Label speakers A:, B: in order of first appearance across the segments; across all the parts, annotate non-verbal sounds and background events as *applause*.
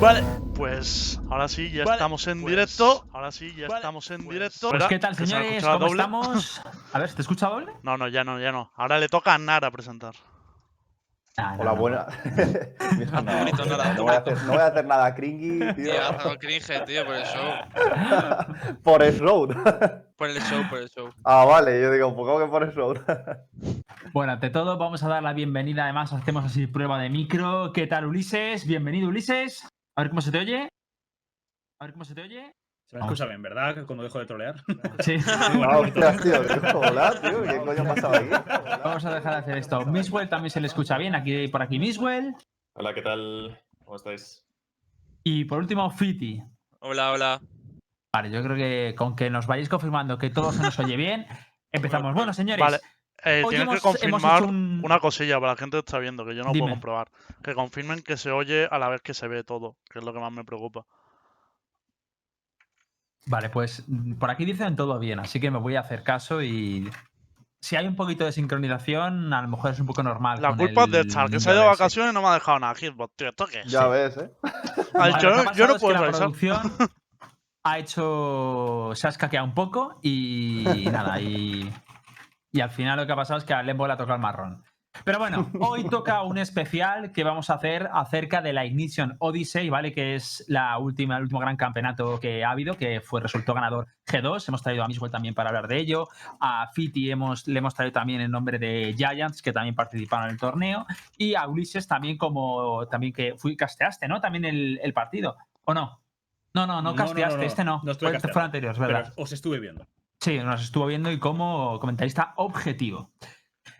A: Vale, pues ahora sí, ya estamos en
B: pues,
A: directo. Ahora sí, ya estamos en
B: pues,
A: directo.
B: pues,
C: ¿Qué tal, señores? ¿Cómo
A: doble.
C: estamos? *laughs* A ver, ¿se te escucha doble?
A: No, no, ya no, ya no. Ahora le toca a Nara presentar.
C: Ah,
D: Hola,
C: no.
D: buena. *laughs* No,
B: bonito, nada.
D: no voy a hacer, no voy a hacer nada cringy, *laughs* tío.
B: Tío, cringe, tío, por el show.
D: por el road.
B: Por el show, por el show.
D: ah, vale, yo digo, pues ¿cómo que por el road?
C: Bueno, ante todo, vamos a dar la bienvenida. Además, hacemos así prueba de micro. ¿Qué tal, Ulises? Bienvenido, Ulises. A ver cómo se te oye. A ver cómo se te oye.
E: Se me escucha bien, ¿verdad? Cuando dejo de trolear. *laughs*
C: Sí. *laughs*
D: Ah, hostias, tío. digo, Hola, tío. ¿Qué coño ha pasado aquí?
C: Vamos a dejar de hacer esto. Miswell también se le escucha bien. Aquí por aquí Miswell.
F: Hola, ¿qué tal? ¿Cómo estáis?
C: Y por último, Fiti.
B: Hola, hola.
C: Vale, yo creo que con que nos vayáis confirmando que todo se nos oye bien, empezamos. Bueno, señores.
A: Vale. Eh,
C: Hoy
A: tienen que
C: hemos-
A: confirmar
C: un-
A: una cosilla para la gente que está viendo, que yo no
C: Dime.
A: puedo comprobar. Que confirmen que se oye a la vez que se ve todo, que es lo que más me preocupa.
C: Vale, pues mm, por aquí dicen todo bien, así que me voy a hacer caso y si hay un poquito de sincronización, a lo mejor es un poco normal.
A: La culpa es de
C: el
A: Char, que se ha ido de vacaciones y no me ha dejado nada. Hitbot, tío, ¿esto qué es?
D: Ya ves, ¿eh? *laughs*
A: Ha
C: Vale,
A: dicho,
C: lo que ha
A: "Eh, yo no
C: es que
A: puedo
C: la
A: revisar.
C: producción *laughs* ha hecho. Se ha escaqueado un poco y nada, y, y al final lo que ha pasado es que a Lembo le ha tocado el marrón. Pero bueno, *laughs* hoy toca un especial que vamos a hacer acerca de la Ignition Odyssey, ¿vale? Que es la última, el último gran campeonato que ha habido, que fue resultó ganador G2. Hemos traído a Miswell también para hablar de ello. A Fiti hemos, le hemos traído también en nombre de Giants, que también participaron en el torneo. Y a Ulises también como también que fui casteaste, ¿no? También el, el partido. ¿O no? No, no, no casteaste,
E: no, no.
C: este no. Fue, fue
E: casteado.
C: anterior,
E: Pero
C: verdad.
E: os estuve viendo.
C: Sí, nos estuvo viendo y como comentarista objetivo.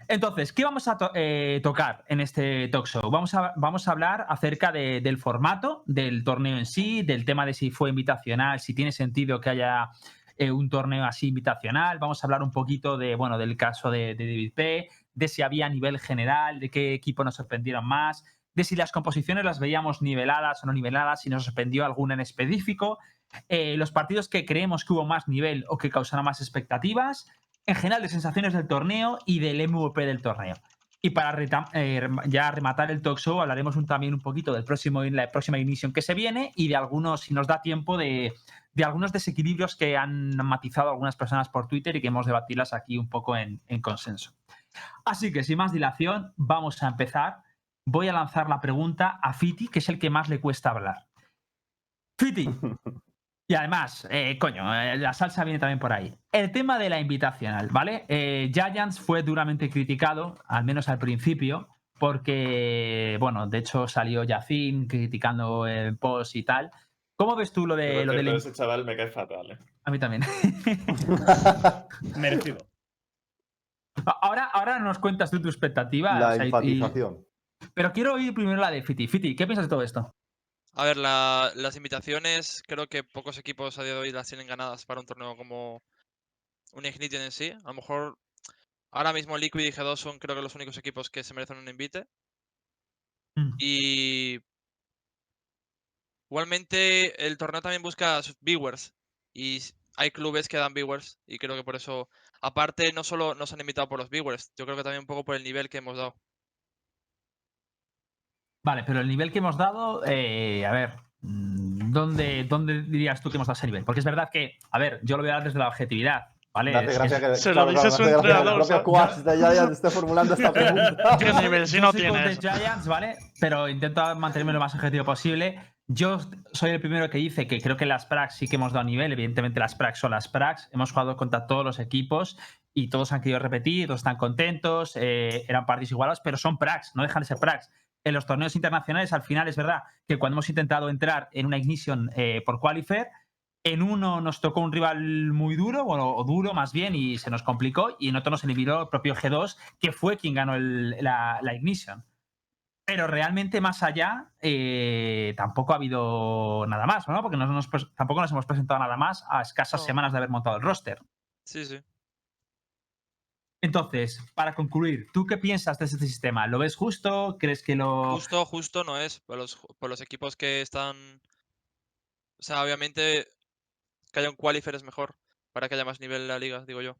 C: Entonces, ¿qué vamos a eh, tocar en este talk show? Vamos a, vamos a hablar acerca de- del formato del torneo en sí, del tema de si fue invitacional, si tiene sentido que haya eh, un torneo así invitacional. Vamos a hablar un poquito de, bueno, del caso de, de David P., de si había nivel general, de qué equipo nos sorprendieron más, de si las composiciones las veíamos niveladas o no niveladas, si nos sorprendió alguna en específico, eh, los partidos que creemos que hubo más nivel o que causaron más expectativas, en general de sensaciones del torneo y del MVP del torneo. Y para eh, ya rematar el talk show, hablaremos también un poquito del próximo, la próxima ignition que se viene y de algunos, si nos da tiempo, de, de algunos desequilibrios que han matizado algunas personas por Twitter y que hemos debatirlas aquí un poco en consenso. Así que sin más dilación, vamos a empezar. Voy a lanzar la pregunta a Fiti, que es el que más le cuesta hablar. Fiti, *laughs* y además, eh, coño, eh, la salsa viene también por ahí. El tema de la invitacional, ¿vale? Eh, Giants fue duramente criticado, al menos al principio, porque, bueno, de hecho salió Yacine criticando el post y tal. ¿Cómo ves tú lo de lo del...
F: ese chaval me cae fatal, ¿eh?
C: A mí también. *laughs*
E: Merecido.
C: ahora, ahora nos cuentas tú tu expectativa.
D: La
C: o sea, y-
D: enfatización.
C: Pero quiero oír primero la de Fiti. Fiti, ¿qué piensas de todo esto?
B: A ver, la- las invitaciones, creo que pocos equipos a día de hoy las tienen ganadas para un torneo como un Ignition en sí. A lo mejor ahora mismo Liquid y G2 son creo que los únicos equipos que se merecen un invite.
C: Mm.
B: Y igualmente el torneo también busca sus viewers y hay clubes que dan viewers y creo que por eso, aparte no solo nos han invitado por los viewers, yo creo que también un poco por el nivel que hemos dado.
C: Vale, pero el nivel que hemos dado, eh, a ver, mm, ¿dónde, ¿dónde dirías tú que hemos dado ese nivel? Porque es verdad que, a ver, yo lo voy a dar desde la objetividad, ¿vale?
D: Me hace
C: Es-
D: gracia
C: es-
D: que,
A: Se lo
D: claro,
A: dice
D: claro,
A: su
D: que
A: entrenador,
D: de Giants esté formulando esta *laughs* pregunta.
A: ¿Qué nivel si no
C: con
A: tienes?
C: Giants, ¿vale? Pero intento mantenerme lo más objetivo posible. Yo soy el primero que dice que creo que las Prax sí que hemos dado nivel. Evidentemente, las Prax son las Prax. Hemos jugado contra todos los equipos y todos han querido repetir, todos están contentos. eh, eran partidos igualados, pero son Prax, no dejan de ser Prax. En los torneos internacionales, al final es verdad que cuando hemos intentado entrar en una Ignition eh, por Qualifier, en uno nos tocó un rival muy duro, bueno, o duro más bien, y se nos complicó, y en otro nos eliminó el propio G2, que fue quien ganó el- la, la Ignition. Pero realmente más allá, eh, tampoco ha habido nada más, ¿no? Porque no nos tampoco nos hemos presentado nada más a escasas
B: No.
C: semanas de haber montado el roster.
B: Sí, sí.
C: Entonces, para concluir, ¿tú qué piensas de este sistema? ¿Lo ves justo? ¿Crees que lo...?
B: Justo, justo no es. Por los, ju- por los equipos que están. O sea, obviamente que haya un qualifier es mejor. Para que haya más nivel en la liga, digo yo.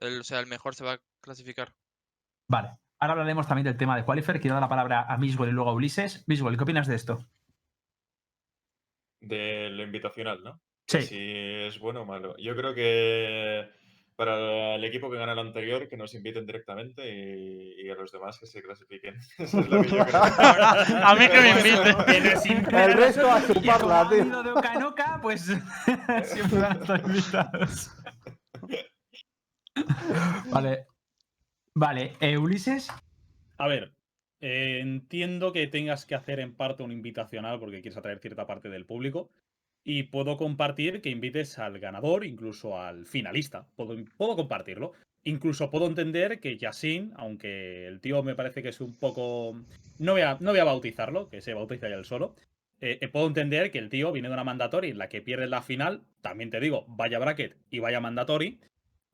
B: El, o sea, el mejor se va a clasificar.
C: Vale. Ahora hablaremos también del tema de Qualifier. Quiero dar la palabra a Miswell y luego a Ulises. Miswell, ¿qué opinas de esto?
F: de lo invitacional, ¿no?
C: Sí.
F: Si es bueno o malo. Yo creo que para el equipo que gana el anterior, que nos inviten directamente y, y a los demás que se clasifiquen. *laughs* *laughs* Esa es la que *laughs* yo creo.
A: A mí que me inviten.
D: El resto a chuparla,
C: han
D: tío.
C: de oca, pues siempre van a estar invitados. Vale. Vale, eh, Ulises.
E: A ver, eh, entiendo que tengas que hacer en parte un invitacional porque quieres atraer cierta parte del público. Y puedo compartir que invites al ganador, incluso al finalista. Puedo, puedo compartirlo. Incluso puedo entender que Yasin, aunque el tío me parece que es un poco. No voy a, no voy a bautizarlo, que se bautiza ya él solo. Eh, eh, puedo entender que el tío viene de una mandatory en la que pierde la final. También te digo, vaya bracket y vaya mandatory.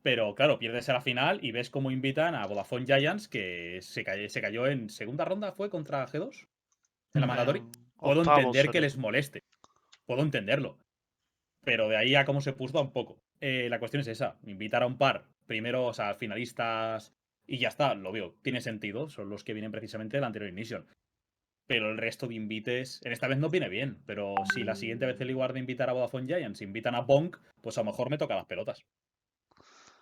E: Pero claro, pierdes a la final y ves cómo invitan a Vodafone Giants, que se cayó, se cayó en segunda ronda, ¿fue contra G2? En la mandatory. Puedo entender que les moleste. Puedo entenderlo. Pero de ahí a cómo se puso un poco. Eh, la cuestión es esa. Invitar a un par, primero, o sea, finalistas y ya está, lo veo. Tiene sentido. Son los que vienen precisamente del anterior Ignition. Pero el resto de invites, en esta vez no viene bien. Pero si la siguiente vez en lugar de invitar a Vodafone Giants invitan a Bonk, pues a lo mejor me toca las pelotas.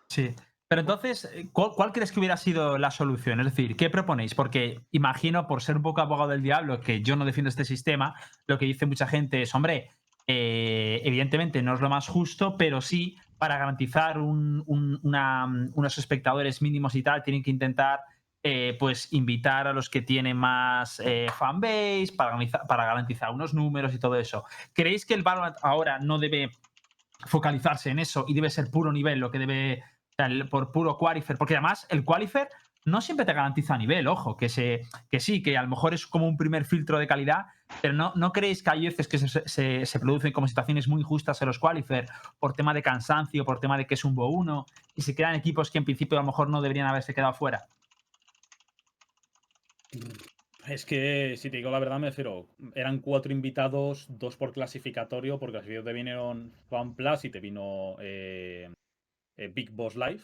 C: Sí. Pero entonces, eh, ¿cuál, crees que hubiera sido la solución? Es decir, ¿qué proponéis? Porque imagino, por ser un poco abogado del diablo, que yo no defiendo este sistema, lo que dice mucha gente es, hombre, eh, evidentemente no es lo más justo, pero sí, para garantizar unos espectadores mínimos y tal, tienen que intentar eh, pues invitar a los que tienen más fanbase, para garantizar, unos números y todo eso. ¿Creéis que el Valorant ahora no debe focalizarse en eso y debe ser puro nivel, lo que debe por puro qualifier, porque además el qualifier no siempre te garantiza nivel, ojo, que, se, que sí, que a lo mejor es como un primer filtro de calidad, pero no, ¿no creéis que hay veces que se, se- producen como situaciones muy injustas en los qualifier por tema de cansancio, por tema de que es un Bo 1 y se quedan equipos que en principio a lo mejor no deberían haberse quedado fuera?
E: Es que, si te digo la verdad, me refiero. Eran cuatro invitados, dos por clasificatorio. Por clasificatorio te vinieron Fan Plus y te vino eh, eh, Big Boss Live.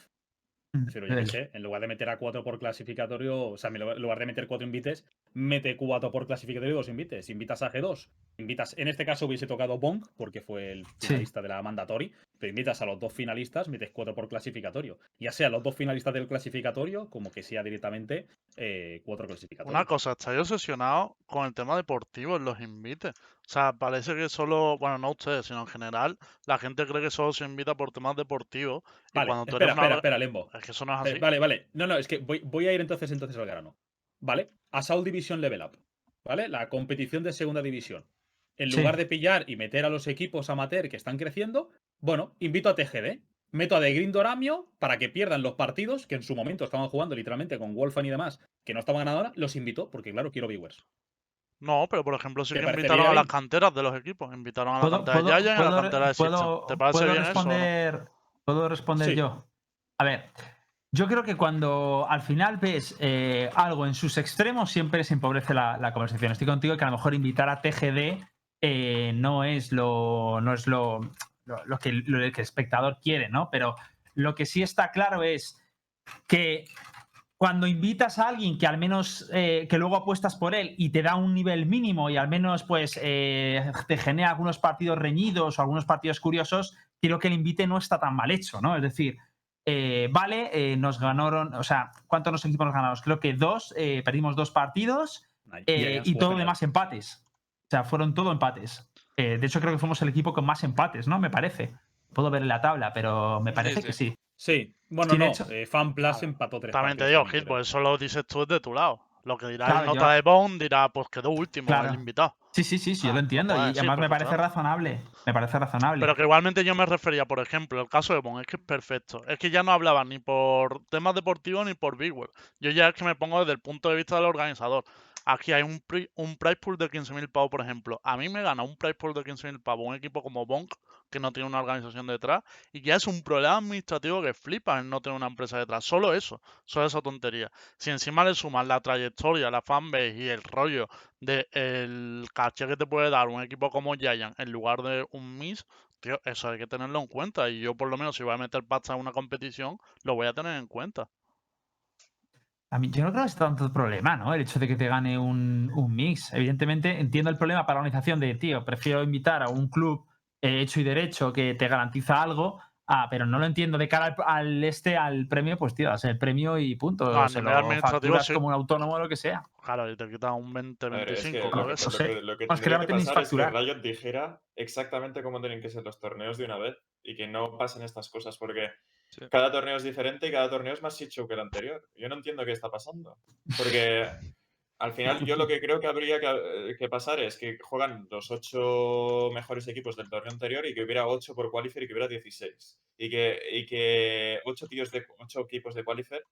E: Pero yo qué sé, en lugar de meter a cuatro por clasificatorio, o sea, en lugar de meter cuatro invites, mete cuatro por clasificatorio y dos invites. Invitas a G2. Invitas, en este caso hubiese tocado Bonk, porque fue el
C: Sí.
E: finalista de la mandatory, pero invitas a los dos finalistas, metes cuatro por clasificatorio. Ya sea los dos finalistas del clasificatorio, como que sea directamente eh, cuatro clasificatorios.
A: Una cosa, estáis obsesionados con el tema deportivo en los invites. O sea, parece que solo, bueno, no ustedes, sino en general, la gente cree que solo se invita por temas deportivos. Y
E: Vale,
A: cuando tú
E: espera,
A: eres una
E: espera,
A: orga-
E: espera, Lembo.
A: Es que eso no es
E: Eh,
A: así.
E: vale, vale. No, no, es que voy, voy a ir entonces, entonces al grano. ¿Vale? Assault Division Level Up. ¿Vale? La competición de segunda división. En
C: Sí.
E: lugar de pillar y meter a los equipos amateur que están creciendo, bueno, invito a TGD. Meto a The Green Doramio para que pierdan los partidos que en su momento estaban jugando literalmente con Wolfan y demás, que no estaban ganando ahora, los invito porque, claro, quiero viewers.
A: No, pero por ejemplo sí
E: ¿Te
A: que invitaron a las canteras de los equipos. Invitaron a la
C: ¿Puedo,
A: cantera de
C: puedo-
A: Yaya y a la cantera de ¿Te parece bien eso o no?
C: responder, ¿Puedo responder
E: Sí.
C: yo? A ver, yo creo que cuando al final ves eh, algo en sus extremos, siempre se empobrece la, conversación. Estoy contigo que a lo mejor invitar a TGD eh, no es lo. no es lo, lo, que, el espectador quiere, ¿no? Pero lo que sí está claro es que cuando invitas a alguien que al menos eh, que luego apuestas por él y te da un nivel mínimo y al menos pues te genera algunos partidos reñidos o algunos partidos curiosos, creo que el invite no está tan mal hecho, ¿no? Es decir, eh, vale, eh, nos ganaron, o sea, ¿cuántos nos equipos nos ganamos? Creo que dos, eh, perdimos dos partidos eh, y todo
E: genial.
C: demás empates. O sea, fueron todo empates. Eh, de hecho, creo que fuimos el equipo con más empates, ¿no? Me parece. Puedo ver en la tabla, pero me parece
B: sí.
C: que sí.
E: Sí, bueno,
C: Sí, de
E: no.
C: hecho-
E: eh, Fan Plus empató tres
A: También te digo,
E: creo.
A: pues eso lo dices tú desde tu lado. Lo que dirá
C: Claro,
A: el nota
C: yo-
A: de Bone dirá, pues quedó último
C: Claro.
A: el invitado.
C: Sí, sí, sí, sí, yo
A: Ah,
C: lo entiendo.
A: pues
C: y
A: sí,
C: además me parece
A: claro.
C: razonable. Me parece razonable.
A: Pero que igualmente yo me refería, por ejemplo, el caso de Bone, es que es perfecto. Es que ya no hablaba ni por temas deportivos ni por Big World. Yo ya es que me pongo desde el punto de vista del organizador. Aquí hay un, pri- un price pool de 15.000 pavos, por ejemplo. A mí me gana un price pool de 15.000 pavos un equipo como Bonk, que no tiene una organización detrás, y ya es un problema administrativo que flipa en no tener una empresa detrás. Solo eso, solo esa tontería. Si encima le sumas la trayectoria, la fanbase y el rollo del caché que te puede dar un equipo como Giant en lugar de un Miss, tío, eso hay que tenerlo en cuenta. Y yo, por lo menos, si voy a meter pasta en una competición, lo voy a tener en cuenta.
C: A mí, yo no creo que sea tanto problema, ¿no? El hecho de que te gane un, un mix. Evidentemente, entiendo el problema para la organización de, tío, prefiero invitar a un club hecho y derecho que te garantiza algo. Ah, pero no lo entiendo. De cara al, al este, al premio, pues tío, das el premio y punto.
A: No, a
C: se lo facturas
A: sí.
C: como un autónomo o lo que sea.
A: Claro, y te quita un 20,
F: A ver, es que
A: 25
F: lo, lo
C: sé.
F: que, lo que
C: No, es que
F: que pasar es que
C: facturar.
F: Riot dijera exactamente cómo tienen que ser los torneos de una vez y que no pasen estas cosas porque
B: Sí.
F: cada torneo es diferente y cada torneo es más shit show que el anterior. Yo no entiendo qué está pasando. Porque al final yo lo que creo que habría que, que pasar es que juegan los ocho mejores equipos del torneo anterior y que hubiera ocho por qualifier y que hubiera 16. Y que, y que ocho, tíos de, ocho equipos de qualifier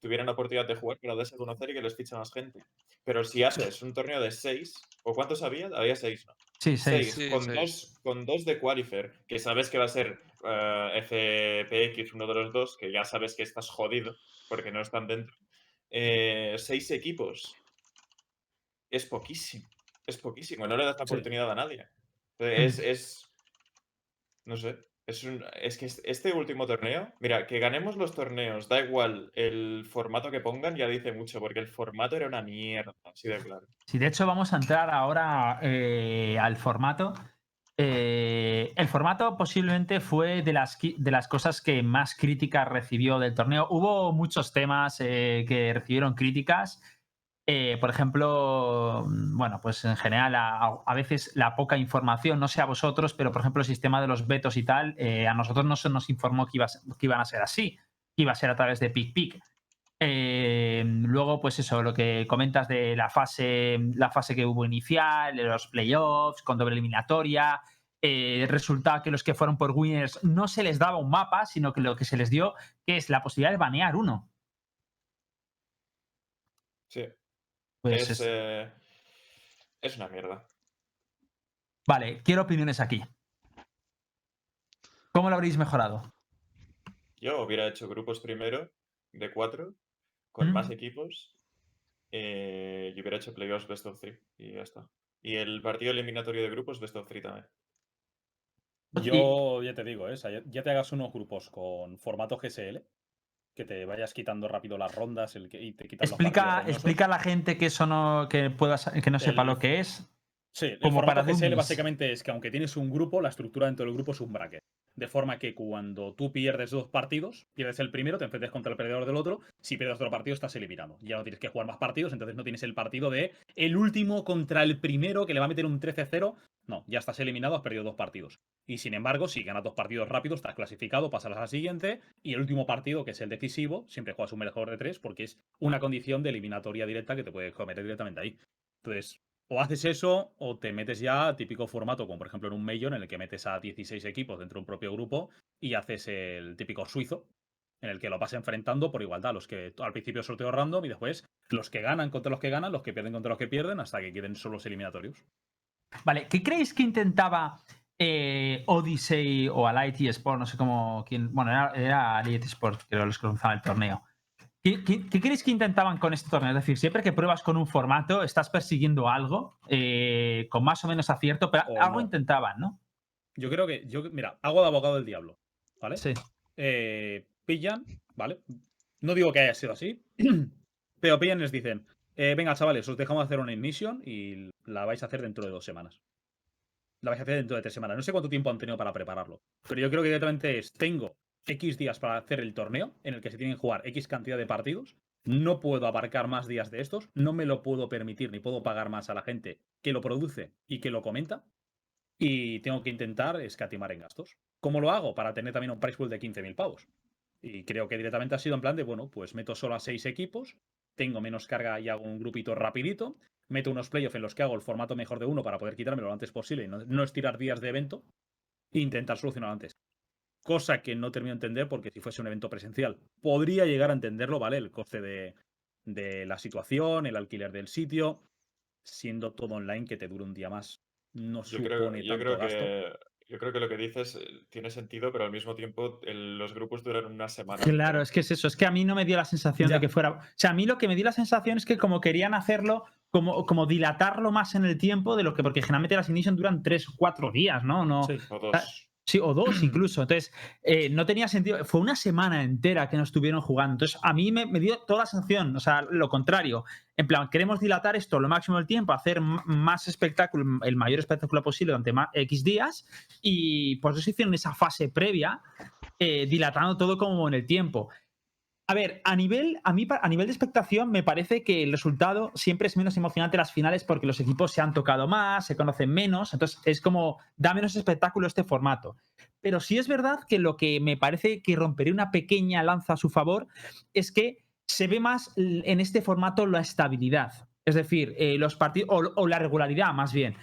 F: tuvieran la oportunidad de jugar para darse a conocer y que les fiche más gente. Pero si haces un torneo de seis, ¿o cuántos había? Había seis, ¿no?
C: Sí, seis.
F: Seis,
B: Sí,
F: con,
B: seis.
F: Dos, con dos de Qualifier, que sabes que va a ser eh, FPX, uno de los dos, que ya sabes que estás jodido porque no están dentro. Eh, seis equipos. Es poquísimo. Es poquísimo. No le das la
E: Sí.
F: oportunidad a nadie. Es. es no sé. Es, un- es que es- este último torneo, mira, que ganemos los torneos, da igual el formato que pongan, ya dice mucho, porque el formato era una mierda, así de claro.
C: Sí, de hecho, vamos a entrar ahora eh, al formato. Eh, el formato posiblemente fue de las, de las cosas que más críticas recibió del torneo. Hubo muchos temas eh, que recibieron críticas. Eh, por ejemplo, mm, bueno, pues en general a, veces la poca información, no sé a vosotros, pero por ejemplo el sistema de los vetos y tal, eh, a nosotros no se nos informó que, iba que iban a ser así, que iba a ser a través de PicPic. Eh, luego, pues eso, lo que comentas de la fase, la fase que hubo inicial, de los playoffs, con doble eliminatoria. eh, resulta que los que fueron por winners no se les daba un mapa, sino que lo que se les dio es la posibilidad de banear uno.
F: Sí.
C: Pues
F: es,
C: es-
F: eh, es una mierda.
C: Vale, quiero opiniones aquí. ¿Cómo lo habréis mejorado?
F: Yo hubiera hecho grupos primero, de cuatro, con más equipos, eh, y hubiera hecho playoffs best of three, y ya está. Y el partido eliminatorio de grupos best of three también.
E: Yo ya te digo, ¿eh? O sea, ya, ya te hagas unos grupos con formato GSL, que te vayas quitando rápido las rondas el que, y te quitas los
C: Explica,
E: roñosos.
C: explica a la gente que eso no, que puedas, que no sepa
E: El-
C: lo que es.
E: Sí, el
C: como
E: formato
C: para
E: GSL básicamente es que aunque tienes un grupo, la estructura dentro del grupo es un bracket. De forma que cuando tú pierdes dos partidos, pierdes el primero, te enfrentas contra el perdedor del otro. Si pierdes otro partido, estás eliminado. Ya no tienes que jugar más partidos, entonces no tienes el partido de el último contra el primero que le va a meter un 13-0. No, ya estás eliminado, has perdido dos partidos. Y sin embargo, si ganas dos partidos rápidos, estás clasificado, pasas a la siguiente. Y el último partido, que es el decisivo, siempre juegas un mejor de tres porque es una condición de eliminatoria directa que te puedes cometer directamente ahí. Entonces, o haces eso o te metes ya a típico formato, como por ejemplo en un Major, en el que metes a 16 equipos dentro de un propio grupo y haces el típico suizo, en el que lo vas enfrentando por igualdad. Los que al principio sorteo random y después los que ganan contra los que ganan, los que pierden contra los que pierden, hasta que queden solo los eliminatorios.
C: Vale, ¿qué creéis que intentaba eh, Odyssey o Alight Sport? No sé cómo. Quién, bueno, era, era Sport, creo, los que organizaban el torneo. ¿Qué, qué, qué creéis que intentaban con este torneo? Es decir, siempre que pruebas con un formato, estás persiguiendo algo eh, con más o menos acierto, pero algo
E: no.
C: intentaban, ¿no?
E: Yo creo que, yo, mira, hago de abogado del diablo, ¿vale?
C: Sí.
E: eh, pillan, ¿vale? No digo que haya sido así, *clears throat* pero pillan y les dicen, eh, venga chavales, os dejamos hacer una ignition y la vais a hacer dentro de dos semanas. La vais a hacer dentro de tres semanas. No sé cuánto tiempo han tenido para prepararlo, pero yo creo que directamente es, tengo X días para hacer el torneo en el que se tienen que jugar X cantidad de partidos. No puedo abarcar más días de estos, no me lo puedo permitir ni puedo pagar más a la gente que lo produce y que lo comenta. Y tengo que intentar escatimar en gastos. ¿Cómo lo hago? Para tener también un price pool de 15.000 pavos. Y creo que directamente ha sido en plan de, bueno, pues meto solo a seis equipos, tengo menos carga y hago un grupito rapidito, meto unos playoffs en los que hago el formato mejor de uno para poder quitármelo lo antes posible y no, no estirar días de evento e intentar solucionarlo antes. Cosa que no termino de entender porque si fuese un evento presencial podría llegar a entenderlo, ¿vale? El coste de, de la situación, el alquiler del sitio, siendo todo online que te dure un día más. No
F: Yo
E: supone
F: creo, yo
E: tanto
F: creo
E: gasto.
F: que yo creo que lo que dices eh, tiene sentido, pero al mismo tiempo el- los grupos duran una semana.
C: Claro, es que es eso, es que a mí no me dio la sensación
E: Ya.
C: de que fuera. O sea, a mí lo que me dio la sensación es que como querían hacerlo, como, como dilatarlo más en el tiempo de lo que. Porque generalmente las Ignition duran tres o cuatro días, ¿no? no
E: Sí.
F: O dos.
C: Sí, o dos *clears throat* incluso. Entonces, eh, no tenía sentido. Fue una semana entera que no estuvieron jugando. Entonces, a mí me, me dio toda la sensación, o sea, lo contrario. En plan, queremos dilatar esto lo máximo del tiempo, hacer más espectáculo, el mayor espectáculo posible durante más, X días. Y por eso hicieron esa fase previa, eh, dilatando todo como en el tiempo. A ver, a nivel, a, mí, a nivel de expectación, me parece que el resultado siempre es menos emocionante las finales porque los equipos se han tocado más, se conocen menos, entonces es como da menos espectáculo este formato. Pero sí es verdad que lo que me parece que rompería una pequeña lanza a su favor es que se ve más en este formato la estabilidad. Es decir, eh, los partidos, o la regularidad más bien.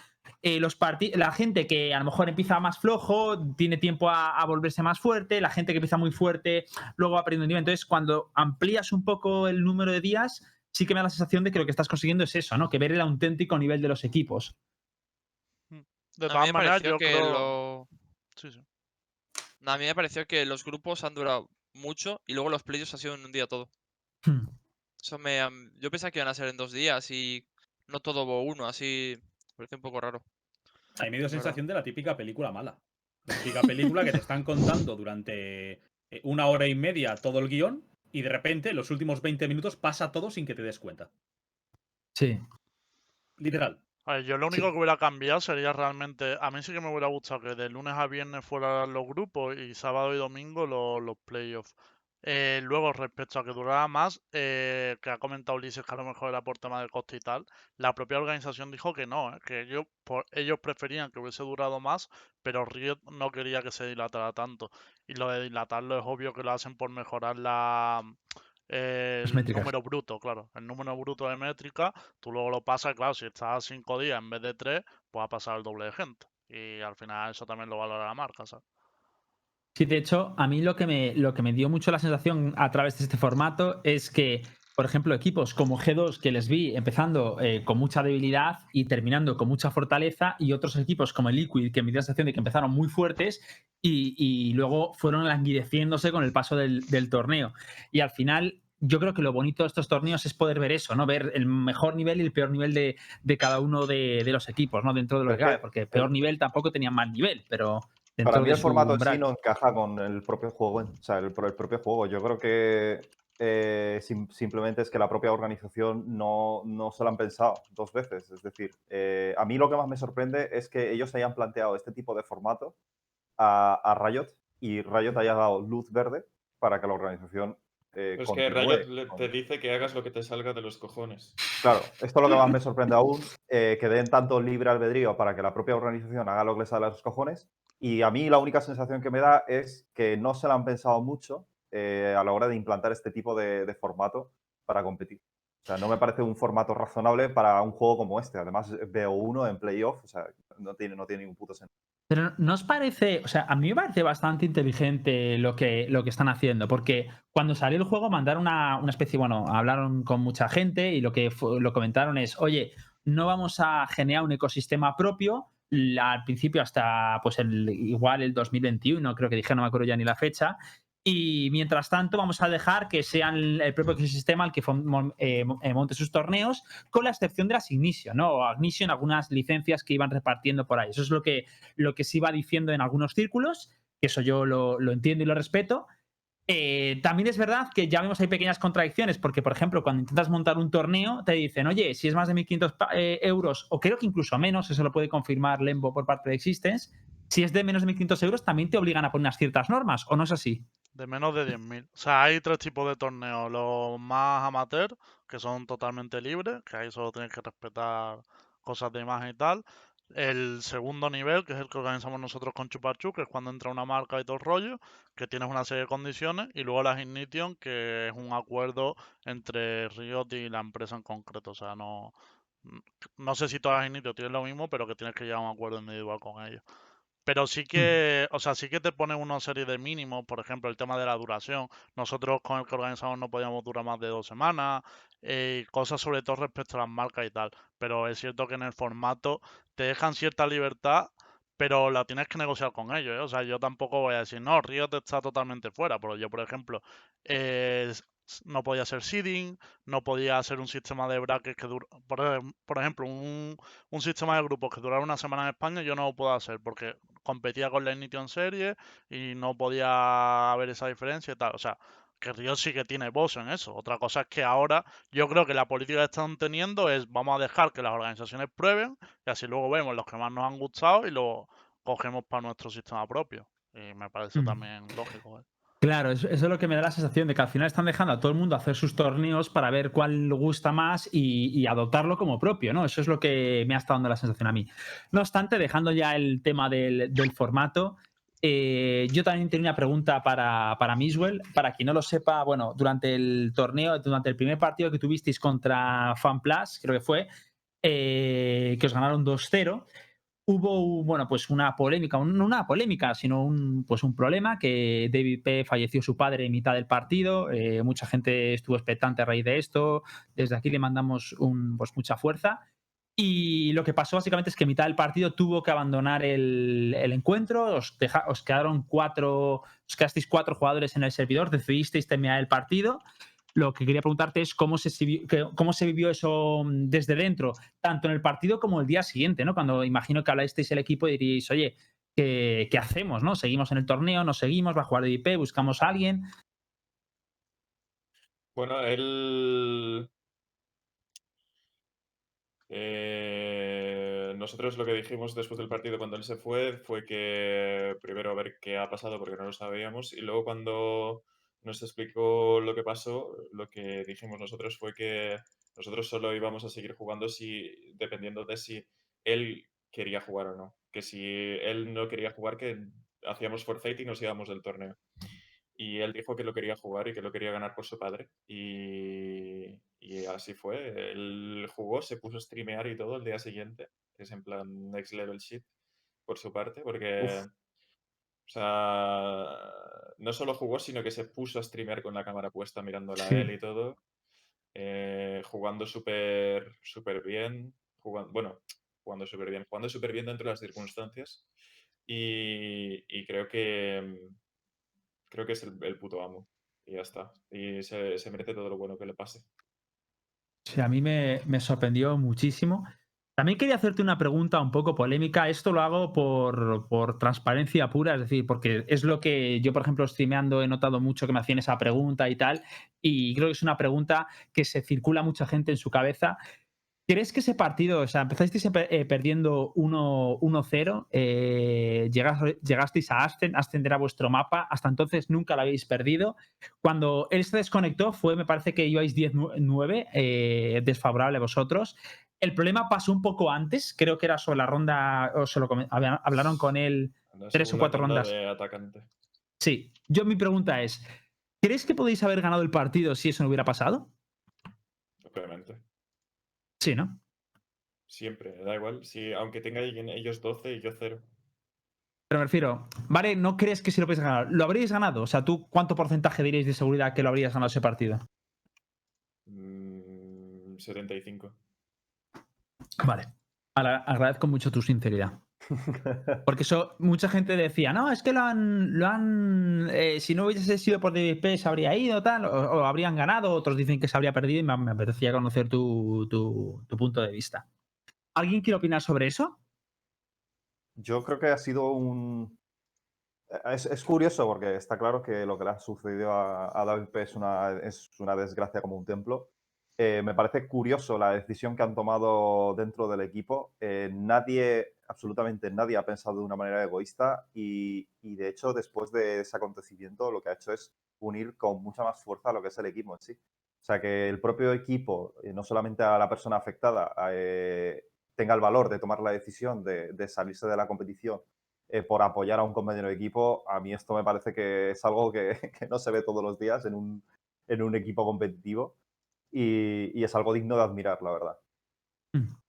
C: Eh, los la gente que a lo mejor empieza más flojo, tiene tiempo a, a volverse más fuerte, la gente que empieza muy fuerte, luego va perdiendo nivel. Entonces, cuando amplías un poco el número de días, sí que me da la sensación de que lo que estás consiguiendo es eso, ¿no? Que ver el auténtico nivel de los equipos.
A: De
B: A mí
A: todas
B: me
A: maneras,
B: pareció
A: yo
B: que
A: creo.
B: lo-
A: Sí, sí.
B: no, a mí me pareció que los grupos han durado mucho y luego los playoffs ha sido en un día todo.
C: Hmm.
B: Eso me, yo pensaba que iban a ser en dos días y no todo hubo uno, así parece un poco raro.
E: A mí me dio
B: Claro.
E: sensación de la típica película mala. La típica película que te están contando durante eh, una hora y media todo el guion y de repente los últimos 20 minutos pasa todo sin que te des cuenta.
C: Sí.
E: Literal.
A: A ver, yo lo
C: Sí.
A: único que hubiera cambiado sería realmente. A mí sí que me hubiera gustado que de lunes a viernes fueran los grupos y sábado y domingo los, los playoffs. Eh, luego, respecto a que durara más, eh, que ha comentado Ulises que a lo mejor era por tema de coste y tal, la propia organización dijo que no, eh, que ellos, por- ellos preferían que hubiese durado más, pero Riot no quería que se dilatara tanto. Y lo de dilatarlo es obvio que lo hacen por mejorar la, el número bruto, claro. El número bruto de métrica, tú luego lo pasas, claro, si estás a 5 días en vez de 3, pues ha pasado el doble de gente. Y al final eso también lo valora la marca, ¿sabes?
C: Sí, de hecho, a mí lo que, me, lo que me dio mucho la sensación a través de este formato es que, por ejemplo, equipos como G2 que les vi empezando eh, con mucha debilidad y terminando con mucha fortaleza, y otros equipos como el Liquid que me dio la sensación de que empezaron muy fuertes y, y luego fueron languideciéndose con el paso del, del torneo. Y al final, yo creo que lo bonito de estos torneos es poder ver eso, ¿no? Ver el mejor nivel y el peor nivel de, de cada uno de, de los equipos, ¿no? Dentro de lo que cabe, porque peor nivel tampoco tenían mal nivel, pero.
D: Para mí
C: de
D: el formato en sí
C: umbral.
D: no encaja con el propio juego, o sea, el, el propio juego. Yo creo que eh, sim- simplemente es que la propia organización no, no se lo han pensado dos veces. Es decir, eh, a mí lo que más me sorprende es que ellos hayan planteado este tipo de formato a, a Riot y Riot haya dado luz verde para que la organización eh,
F: Pues que Riot te dice que hagas lo que te salga de los cojones.
D: Claro, esto es lo que más me *laughs* sorprende aún, eh, que den tanto libre albedrío para que la propia organización haga lo que le sale a los cojones. Y a mí la única sensación que me da es que no se la han pensado mucho eh, a la hora de implantar este tipo de, de formato para competir. O sea, no me parece un formato razonable para un juego como este. Además, veo uno en playoff, o sea, no tiene, no tiene ningún puto sentido.
C: Pero ¿no os parece, o sea, a mí me parece bastante inteligente lo que, lo que están haciendo, porque cuando salió el juego mandaron una, una especie, bueno, hablaron con mucha gente y lo que lo comentaron es, oye, no vamos a generar un ecosistema propio, la- al principio hasta, pues, el, igual el 2021, creo que dije, no me acuerdo ya ni la fecha, y mientras tanto vamos a dejar que sean el propio ecosistema el que eh, eh, monte sus torneos, con la excepción de las Ignition, ¿no? O Ignition, algunas licencias que iban repartiendo por ahí. Eso es lo que, lo que se iba diciendo en algunos círculos, que eso yo lo, lo entiendo y lo respeto. Eh, también es verdad que ya vemos hay pequeñas contradicciones, porque, por ejemplo, cuando intentas montar un torneo, te dicen, oye, si es más de 1.500 pa- eh, euros, o creo que incluso menos, eso lo puede confirmar Lembo por parte de Existence, si es de menos de 1.500 euros, también te obligan a poner unas ciertas normas, ¿o no es así?
A: De menos de 10.000. O sea, hay tres tipos de torneos. Los más amateur, que son totalmente libres, que ahí solo tienes que respetar cosas de imagen y tal. El segundo nivel, que es el que organizamos nosotros con Chupachu, que es cuando entra una marca y todo el rollo, que tienes una serie de condiciones. Y luego las Ignition, que es un acuerdo entre Riot y la empresa en concreto. O sea, no, no sé si todas las Ignition tienen lo mismo, pero que tienes que llegar a un acuerdo individual con ellos. Pero sí que, o sea, sí que te ponen una serie de mínimos, por ejemplo, el tema de la duración. Nosotros con el que organizamos no podíamos durar más de dos semanas, eh, cosas sobre todo respecto a las marcas y tal. Pero es cierto que en el formato te dejan cierta libertad, pero la tienes que negociar con ellos, ¿eh? O sea, yo tampoco voy a decir, no, Riot está totalmente fuera, pero yo, por ejemplo, eh, no podía hacer seeding, no podía hacer un sistema de brackets que dura, por, ejem- por ejemplo, un, un sistema de grupos que durara una semana en España, yo no lo puedo hacer porque competía con la Ignition Series y no podía haber esa diferencia y tal. O sea, que Riot sí que tiene voz en eso. Otra cosa es que ahora yo creo que la política que están teniendo es vamos a dejar que las organizaciones prueben y así luego vemos los que más nos han gustado y lo cogemos para nuestro sistema propio. Y me parece
C: Mm.
A: también lógico. ¿eh?
C: Claro, eso, eso es lo que me da la sensación de que al final están dejando a todo el mundo hacer sus torneos para ver cuál le gusta más y, y adoptarlo como propio, ¿no? Eso es lo que me ha estado dando la sensación a mí. No obstante, dejando ya el tema del, del formato, eh, yo también tenía una pregunta para, para Miswell. Para quien no lo sepa, bueno, durante el torneo, durante el primer partido que tuvisteis contra FanPlus, creo que fue, eh, que os ganaron 2-0 hubo bueno pues una polémica, no una polémica, sino un pues un problema que David P falleció su padre en mitad del partido, eh, mucha gente estuvo expectante a raíz de esto, desde aquí le mandamos un, pues mucha fuerza y lo que pasó básicamente es que mitad del partido tuvo que abandonar el, encuentro, os, quedaron cuatro, os quedasteis cuatro jugadores en el servidor, decidisteis terminar el partido. Lo que quería preguntarte es cómo se, vivió eso mm, desde dentro, tanto en el partido como el día siguiente, ¿no? Cuando imagino que hablasteis el equipo y diríais, oye, ¿qué, qué hacemos? ¿no? ¿Seguimos en el torneo? ¿No seguimos? ¿Va a jugar de IP? ¿Buscamos a alguien?
F: Bueno, él. Eh, nosotros lo que dijimos después del partido cuando él se fue fue que primero a ver qué ha pasado porque no lo sabíamos y luego cuando nos explicó lo que pasó, lo que dijimos nosotros fue que nosotros solo íbamos a seguir jugando si dependiendo de si él quería jugar o no. Que si él no quería jugar, que hacíamos forfeit y nos íbamos del torneo. Y él dijo que lo quería jugar y que lo quería ganar por su padre. Y, y así fue. Él jugó, se puso a streamear y todo el día siguiente. Es en plan next level shit por su parte, porque...
D: Uf.
F: O sea, no solo jugó, sino que se puso a streamear con la cámara puesta mirándola
C: Sí.
F: a él y *laughs* todo. eh, jugando súper súper bien. Jugando, bueno, jugando súper bien. Jugando súper bien dentro de las circunstancias. Y, y creo que creo que es el, puto amo. Y ya está. Y se, se merece todo lo bueno que le pase.
C: Sí, a mí me, me sorprendió muchísimo. También quería hacerte una pregunta un poco polémica. Esto lo hago por, por transparencia pura, es decir, porque es lo que yo, por ejemplo, streameando he notado mucho que me hacían esa pregunta y tal. Y creo que es una pregunta que se circula mucha gente en su cabeza. ¿Crees que ese partido, o sea, empezasteis eh, perdiendo 1 1-0, eh, llegas- llegasteis a Ascend, Ascend era vuestro mapa, hasta entonces nunca lo habéis perdido. Cuando él se desconectó fue, me parece que ibais 10-9, eh, desfavorable a vosotros. El problema pasó un poco antes, creo que era sobre la ronda, o se lo hablaron con él. Tres o cuatro
F: ronda
C: rondas.
F: de atacante.
C: Sí, yo mi pregunta es, ¿crees que podéis haber ganado el partido si eso no hubiera pasado?
F: Obviamente.
C: Sí, ¿no?
F: Siempre, da igual. Si, aunque tengan ellos 12 y yo 0.
C: Pero me refiero, vale, ¿no crees que si lo podéis ganar? ¿Lo habríais ganado? O sea, ¿tú cuánto porcentaje diréis de seguridad que lo habrías ganado ese partido?
F: Mm, 75.
C: Vale. Agra- agradezco mucho tu sinceridad. Porque eso, mucha gente decía, no, es que lo han, lo han eh, si no hubiese sido por DVP se habría ido, tal, o, habrían ganado, otros dicen que se habría perdido y me, me apetecía conocer tu, tu- punto de vista. ¿Alguien quiere opinar sobre eso?
D: Yo creo que ha sido un. Es, es curioso porque está claro que lo que le ha sucedido a, David P es una, es una desgracia como un templo. Eh, me parece curioso la decisión que han tomado dentro del equipo. Eh, nadie, absolutamente nadie ha pensado de una manera egoísta y, de hecho después de ese acontecimiento lo que ha hecho es unir con mucha más fuerza lo que es el equipo en sí. O sea, que el propio equipo, eh, no solamente a la persona afectada, eh, tenga el valor de tomar la decisión de, de salirse de la competición eh, por apoyar a un compañero de equipo, a mí esto me parece que es algo que, *laughs* no se ve todos los días en un, equipo competitivo y, y, es algo digno de admirar, la verdad.
C: Mm.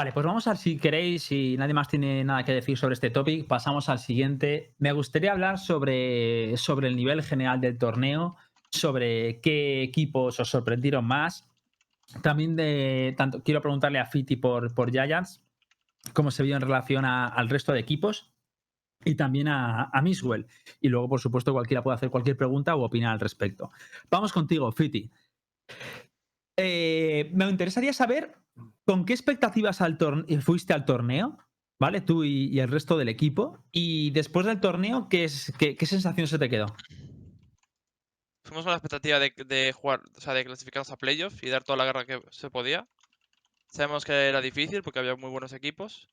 C: Vale, pues vamos a si queréis, si nadie más tiene nada que decir sobre este topic, pasamos al siguiente. Me gustaría hablar sobre, sobre el nivel general del torneo, sobre qué equipos os sorprendieron más. También de tanto quiero preguntarle a Fiti por, por Giants, cómo se vio en relación a, al resto de equipos y también a, a Miswell. Y luego, por supuesto, cualquiera puede hacer cualquier pregunta o opinar al respecto. Vamos contigo, Fiti. Eh, me interesaría saber con qué expectativas al fuiste al torneo ¿vale? Tú y, el resto del equipo. Y después del torneo, ¿qué, sensación se te quedó?
B: Fuimos con la expectativa de, de jugar, o sea, de clasificarnos a playoff y dar toda la guerra que se podía. Sabemos que era difícil porque había muy buenos equipos.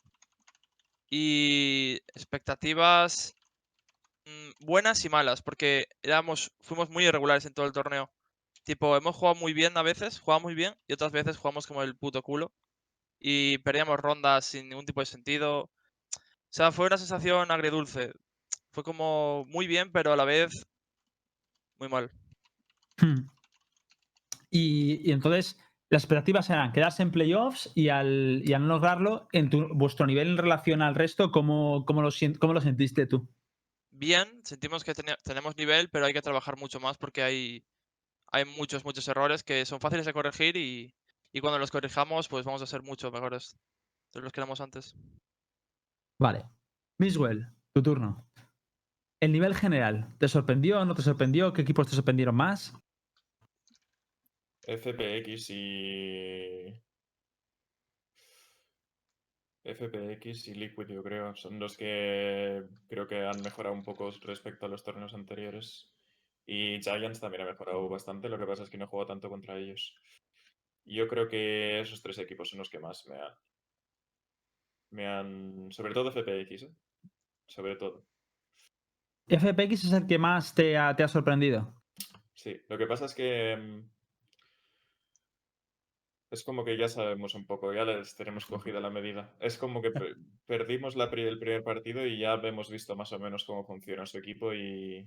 B: Y expectativas mm, buenas y malas, porque éramos, fuimos muy irregulares en todo el torneo. Tipo, hemos jugado muy bien a veces, jugamos muy bien, y otras veces jugamos como el puto culo. Y perdíamos rondas sin ningún tipo de sentido. O sea, fue una sensación agridulce. Fue como muy bien, pero a la vez muy mal.
C: Hmm. Y, y entonces, las expectativas eran quedarse en playoffs y al, y al no lograrlo, en tu, vuestro nivel en relación al resto, ¿cómo, cómo, lo, cómo lo sentiste tú?
B: Bien, sentimos que tene- tenemos nivel, pero hay que trabajar mucho más porque hay, hay muchos, muchos errores que son fáciles de corregir y, y cuando los corrijamos, pues vamos a ser mucho mejores de los que éramos antes.
C: Vale. Miswell, tu turno. El nivel general, ¿te sorprendió? ¿No te sorprendió? ¿Qué equipos te sorprendieron más?
F: FPX y. FPX y Liquid, yo creo. Son los que creo que han mejorado un poco respecto a los torneos anteriores. Y Giants también ha mejorado bastante, lo que pasa es que no he jugado tanto contra ellos. Yo creo que esos tres equipos son los que más me han. Me han. Sobre todo FPX, ¿eh? Sobre todo.
C: FPX es el que más te ha, te ha sorprendido.
F: Sí, lo que pasa es que. mm, Es como que ya sabemos un poco, ya les tenemos cogida la medida. Es como que pe- *laughs* perdimos la pri- el primer partido y ya hemos visto más o menos cómo funciona su equipo y.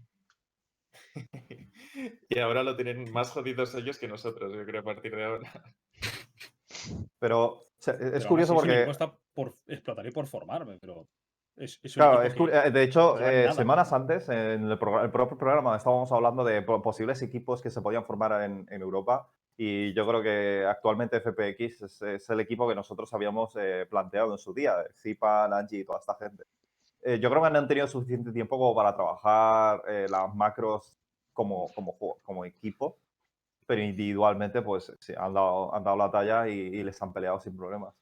F: *laughs* y ahora lo tienen más jodidos ellos que nosotros, yo creo, a partir de ahora. *laughs*
D: Pero o sea,
E: Pero
D: es curioso porque.
E: equipo está por explotar y por formarme, pero. Es, es
D: Claro,
E: que
D: eh, de hecho,
E: no
D: eh,
E: nada.
D: semanas antes, en el, propio programa, estábamos hablando de po- posibles equipos que se podían formar en, en Europa y yo creo que actualmente FPX es, es el equipo que nosotros habíamos eh, planteado en su día, Zipa, Nanji y toda esta gente. Eh, yo creo que no han tenido suficiente tiempo como para trabajar eh, las macros como, como, juego- como equipo, pero individualmente pues sí, han dado, han dado la talla y, y les han peleado sin problemas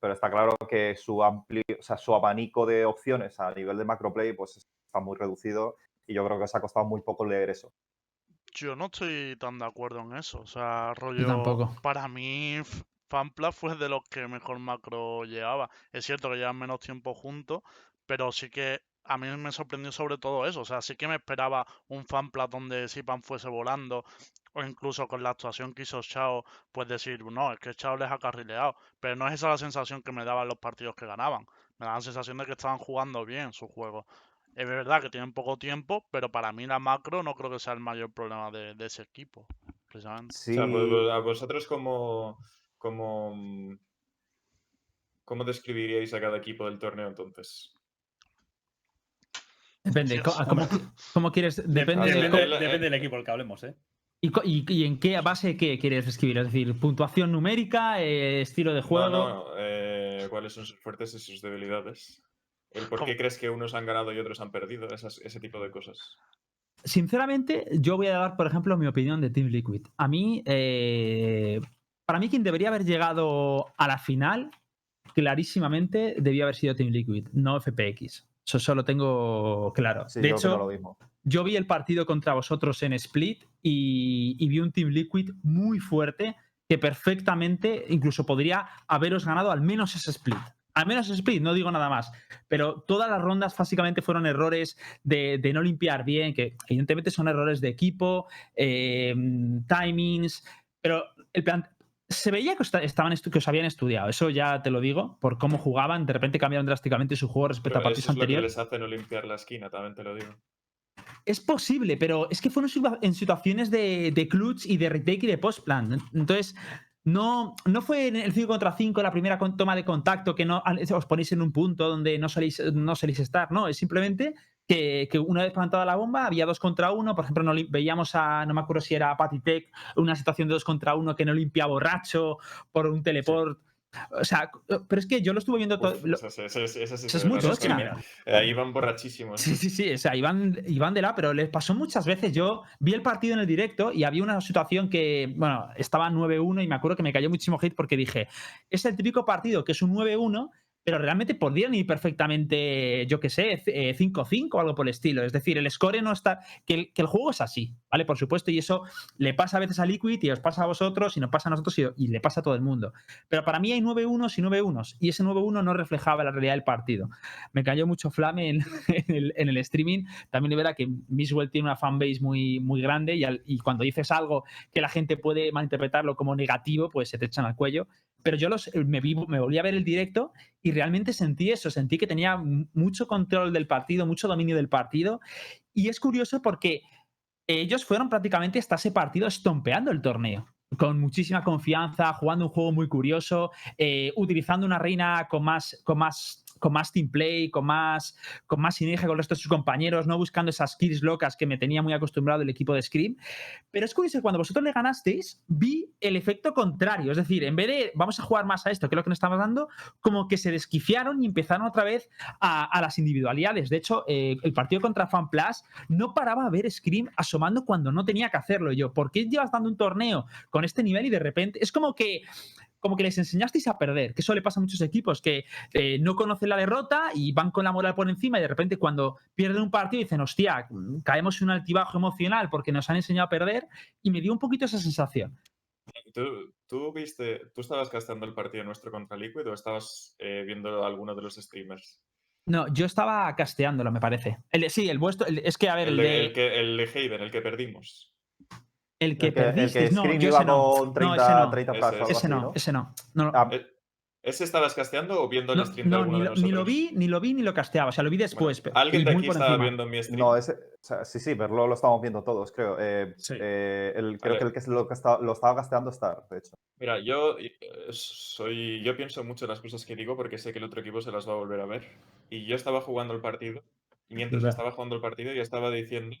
D: pero está claro que su amplio, o sea, su abanico de opciones a nivel de macroplay pues está muy reducido y yo creo que se ha costado muy poco leer eso.
A: Yo no estoy tan de acuerdo en eso. O sea, rollo.
C: tampoco.
A: Para mí, Fanpla fue de los que mejor macro llevaba. Es cierto que llevan menos tiempo juntos, pero sí que a mí me sorprendió sobre todo eso. O sea, sí que me esperaba un Fanpla donde Sipan fuese volando. O incluso con la actuación que hizo Chao, pues decir, no, es que Chao les ha carrileado. Pero no es esa la sensación que me daban los partidos que ganaban. Me daban la sensación de que estaban jugando bien su juego. Es verdad que tienen poco tiempo, pero para mí la macro no creo que sea el mayor problema de, de ese equipo, precisamente.
F: O
D: Sí,
F: sea, pues, a vosotros cómo, cómo, mm, cómo describiríais a cada equipo del torneo entonces?
C: Depende,
A: sí.
C: ¿cómo, cómo quieres? Depende,
F: ver,
C: de
E: Depende,
C: co-
F: el-
E: depende
F: eh,
E: del equipo al que hablemos, ¿eh?
C: y, co- y- y en qué base qué quieres escribir? Es decir, puntuación numérica, eh, estilo de juego.
F: No, no, eh, ¿cuáles son sus fuertes y sus debilidades? El por qué
A: ¿Cómo?
F: crees que unos han ganado y otros han perdido, esas- ese tipo de cosas.
C: Sinceramente, yo voy a dar, por ejemplo, mi opinión de Team Liquid. A mí, eh, para mí, quien debería haber llegado a la final, clarísimamente, debía haber sido Team Liquid, no FPX. Eso solo tengo claro.
D: sí,
C: de
D: yo
C: hecho,
D: lo mismo.
C: yo vi el partido contra vosotros en Split y, y vi un Team Liquid muy fuerte que perfectamente incluso podría haberos ganado al menos ese Split. Al menos ese Split, no digo nada más. Pero todas las rondas básicamente fueron errores de, de no limpiar bien, que evidentemente son errores de equipo, eh, timings, pero el plan... Se veía que, estaban que os habían estudiado, eso ya te lo digo, por cómo jugaban, de repente cambiaron drásticamente su juego respecto
F: Pero
C: a partidos
F: eso es lo que
C: anteriores.
F: les hace no limpiar la esquina, también te lo digo.
C: Es posible, pero es que fueron en situaciones de, de clutch y de retake y de postplan. Entonces, no, no fue en el 5 contra 5 la primera toma de contacto que no os ponéis en un punto donde no soléis, no soléis estar, no. Es simplemente que, que una vez plantada la bomba había dos contra uno. Por ejemplo, no veíamos a, no me acuerdo si era Patty Tech, una situación de dos contra uno que no limpia borracho por un teleport. O sea, pero es que yo lo estuve viendo todo.
F: Sí
C: eso es
F: esquina. Eh, Ahí van borrachísimos.
C: Sí, sí, sí. O sea, iban, iban de la, pero les pasó muchas veces. Yo vi el partido en el directo y había una situación que, bueno, estaba 9-1 y me acuerdo que me cayó muchísimo hate porque dije, es el típico partido que es un 9-1, pero realmente podrían ir perfectamente, yo qué sé, c- eh, 5-5 o algo por el estilo. Es decir, el score no está. Que el, juego es así, ¿vale? Por supuesto, y eso le pasa a veces a Liquid y os pasa a vosotros y nos pasa a nosotros y, le pasa a todo el mundo. Pero para mí hay 9-1 y 9-1 y ese 9-1 no reflejaba la realidad del partido. Me cayó mucho flame *laughs* en, el, streaming. También es verdad que Miswell tiene una fanbase muy, muy grande y, y cuando dices algo que la gente puede malinterpretarlo como negativo, pues se te echan al cuello. Pero yo los, me, vi- me volví a ver el directo y realmente sentí eso, sentí que tenía mucho control del partido, mucho dominio del partido. Y es curioso porque ellos fueron prácticamente hasta ese partido estompeando el torneo. Con muchísima confianza, jugando un juego muy curioso, eh, utilizando una reina con más, con más, con más team play, con más, con más sinergia con el resto de sus compañeros, no buscando esas kills locas que me tenía muy acostumbrado el equipo de Scream. Pero es curioso que cuando vosotros le ganasteis, vi el efecto contrario. Es decir, en vez de vamos a jugar más a esto, que es lo que nos estamos dando, como que se desquiciaron y empezaron otra vez a, las individualidades. De hecho, eh, el partido contra FanPlus no paraba a ver Scream asomando cuando no tenía que hacerlo. Yo, ¿por qué llevas dando un torneo con este nivel y de repente es como que como que les enseñasteis a perder, que eso le pasa a muchos equipos que eh, no conocen la derrota y van con la moral por encima y de repente cuando pierden un partido dicen, hostia, caemos en un altibajo emocional porque nos han enseñado a perder y me dio un poquito esa sensación.
F: ¿Tú, tú viste, tú estabas gastando el partido nuestro contra Liquid o estabas eh, viendo a alguno de los streamers?
C: No, yo estaba casteándolo, me parece. El de- sí, el vuestro, el- es que a ver,
F: El
C: el,
F: de,
C: de,
F: el que, el de Haven, el que perdimos.
C: El que
D: El que, el que
C: no, yo
D: iba
C: ese no.
D: con
C: No,
D: 30,
C: ese no.
D: 30
F: Ese
D: así,
C: no, ese no.
D: Ah,
F: Eh, ¿Ese estabas casteando o viendo el
C: No,
F: stream de
C: no,
F: alguno
C: ni,
F: de nosotros?
C: ni lo vi, ni lo vi, ni lo casteaba. O sea, lo vi
F: Bueno,
C: después. pe-
F: ¿Alguien de aquí estaba
C: encima.
F: viendo mi stream?
D: No, ese, o sea, sí, sí, verlo lo estamos viendo todos, creo. Eh,
E: Sí.
D: eh, el, creo que el que lo, está- estaba gasteando Star, de hecho.
F: Mira, yo soy. Yo pienso mucho en las cosas que digo porque sé que el otro equipo se las va a volver a ver. Y yo estaba jugando el partido. Y mientras estaba jugando el partido, yo estaba diciendo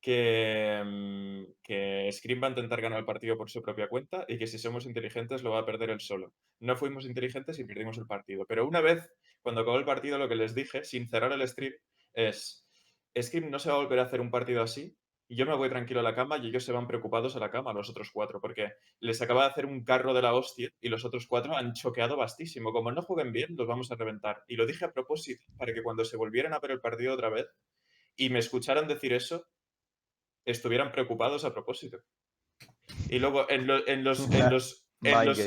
F: que, mm, que Scream va a intentar ganar el partido por su propia cuenta y que si somos inteligentes lo va a perder él solo. No fuimos inteligentes y perdimos el partido. Pero una vez, cuando acabó el partido, lo que les dije, sin cerrar el stream, es: Scream no se va a volver a hacer un partido así. Y yo me voy tranquilo a la cama y ellos se van preocupados a la cama, los otros cuatro, porque les acaba de hacer un carro de la hostia y los otros cuatro han choqueado bastísimo. Como no jueguen bien, los vamos a reventar. Y lo dije a propósito, para que cuando se volvieran a ver el partido otra vez y me escucharan decir eso, estuvieran preocupados a propósito. Y luego en, lo- en los, en los, en los,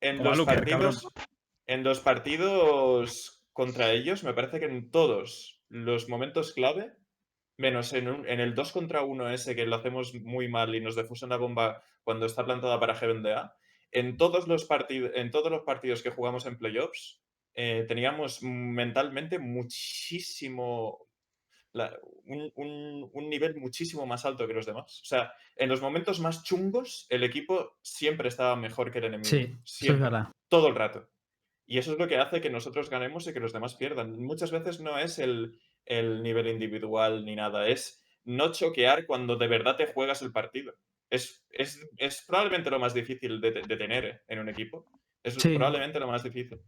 F: en los
E: Luker,
F: partidos, en los partidos contra ellos, me parece que en todos los momentos clave, menos en, un- en el 2 contra 1 ese que lo hacemos muy mal y nos defusa una bomba cuando está plantada para Heaven de A, en todos los, partidos en todos los partidos que jugamos en playoffs, eh, teníamos mentalmente muchísimo la- un, un- un nivel muchísimo más alto que los demás. O sea, en los momentos más chungos, el equipo siempre estaba mejor que el enemigo.
C: Sí, es
F: Siempre,
C: verdad.
F: todo el rato. Y eso es lo que hace que nosotros ganemos y que los demás pierdan. Muchas veces no es el, el nivel individual ni nada, es no choquear cuando de verdad te juegas el partido. Es, es, es probablemente lo más difícil de, de tener ¿eh? en un equipo. Es
C: Sí.
F: probablemente lo más difícil.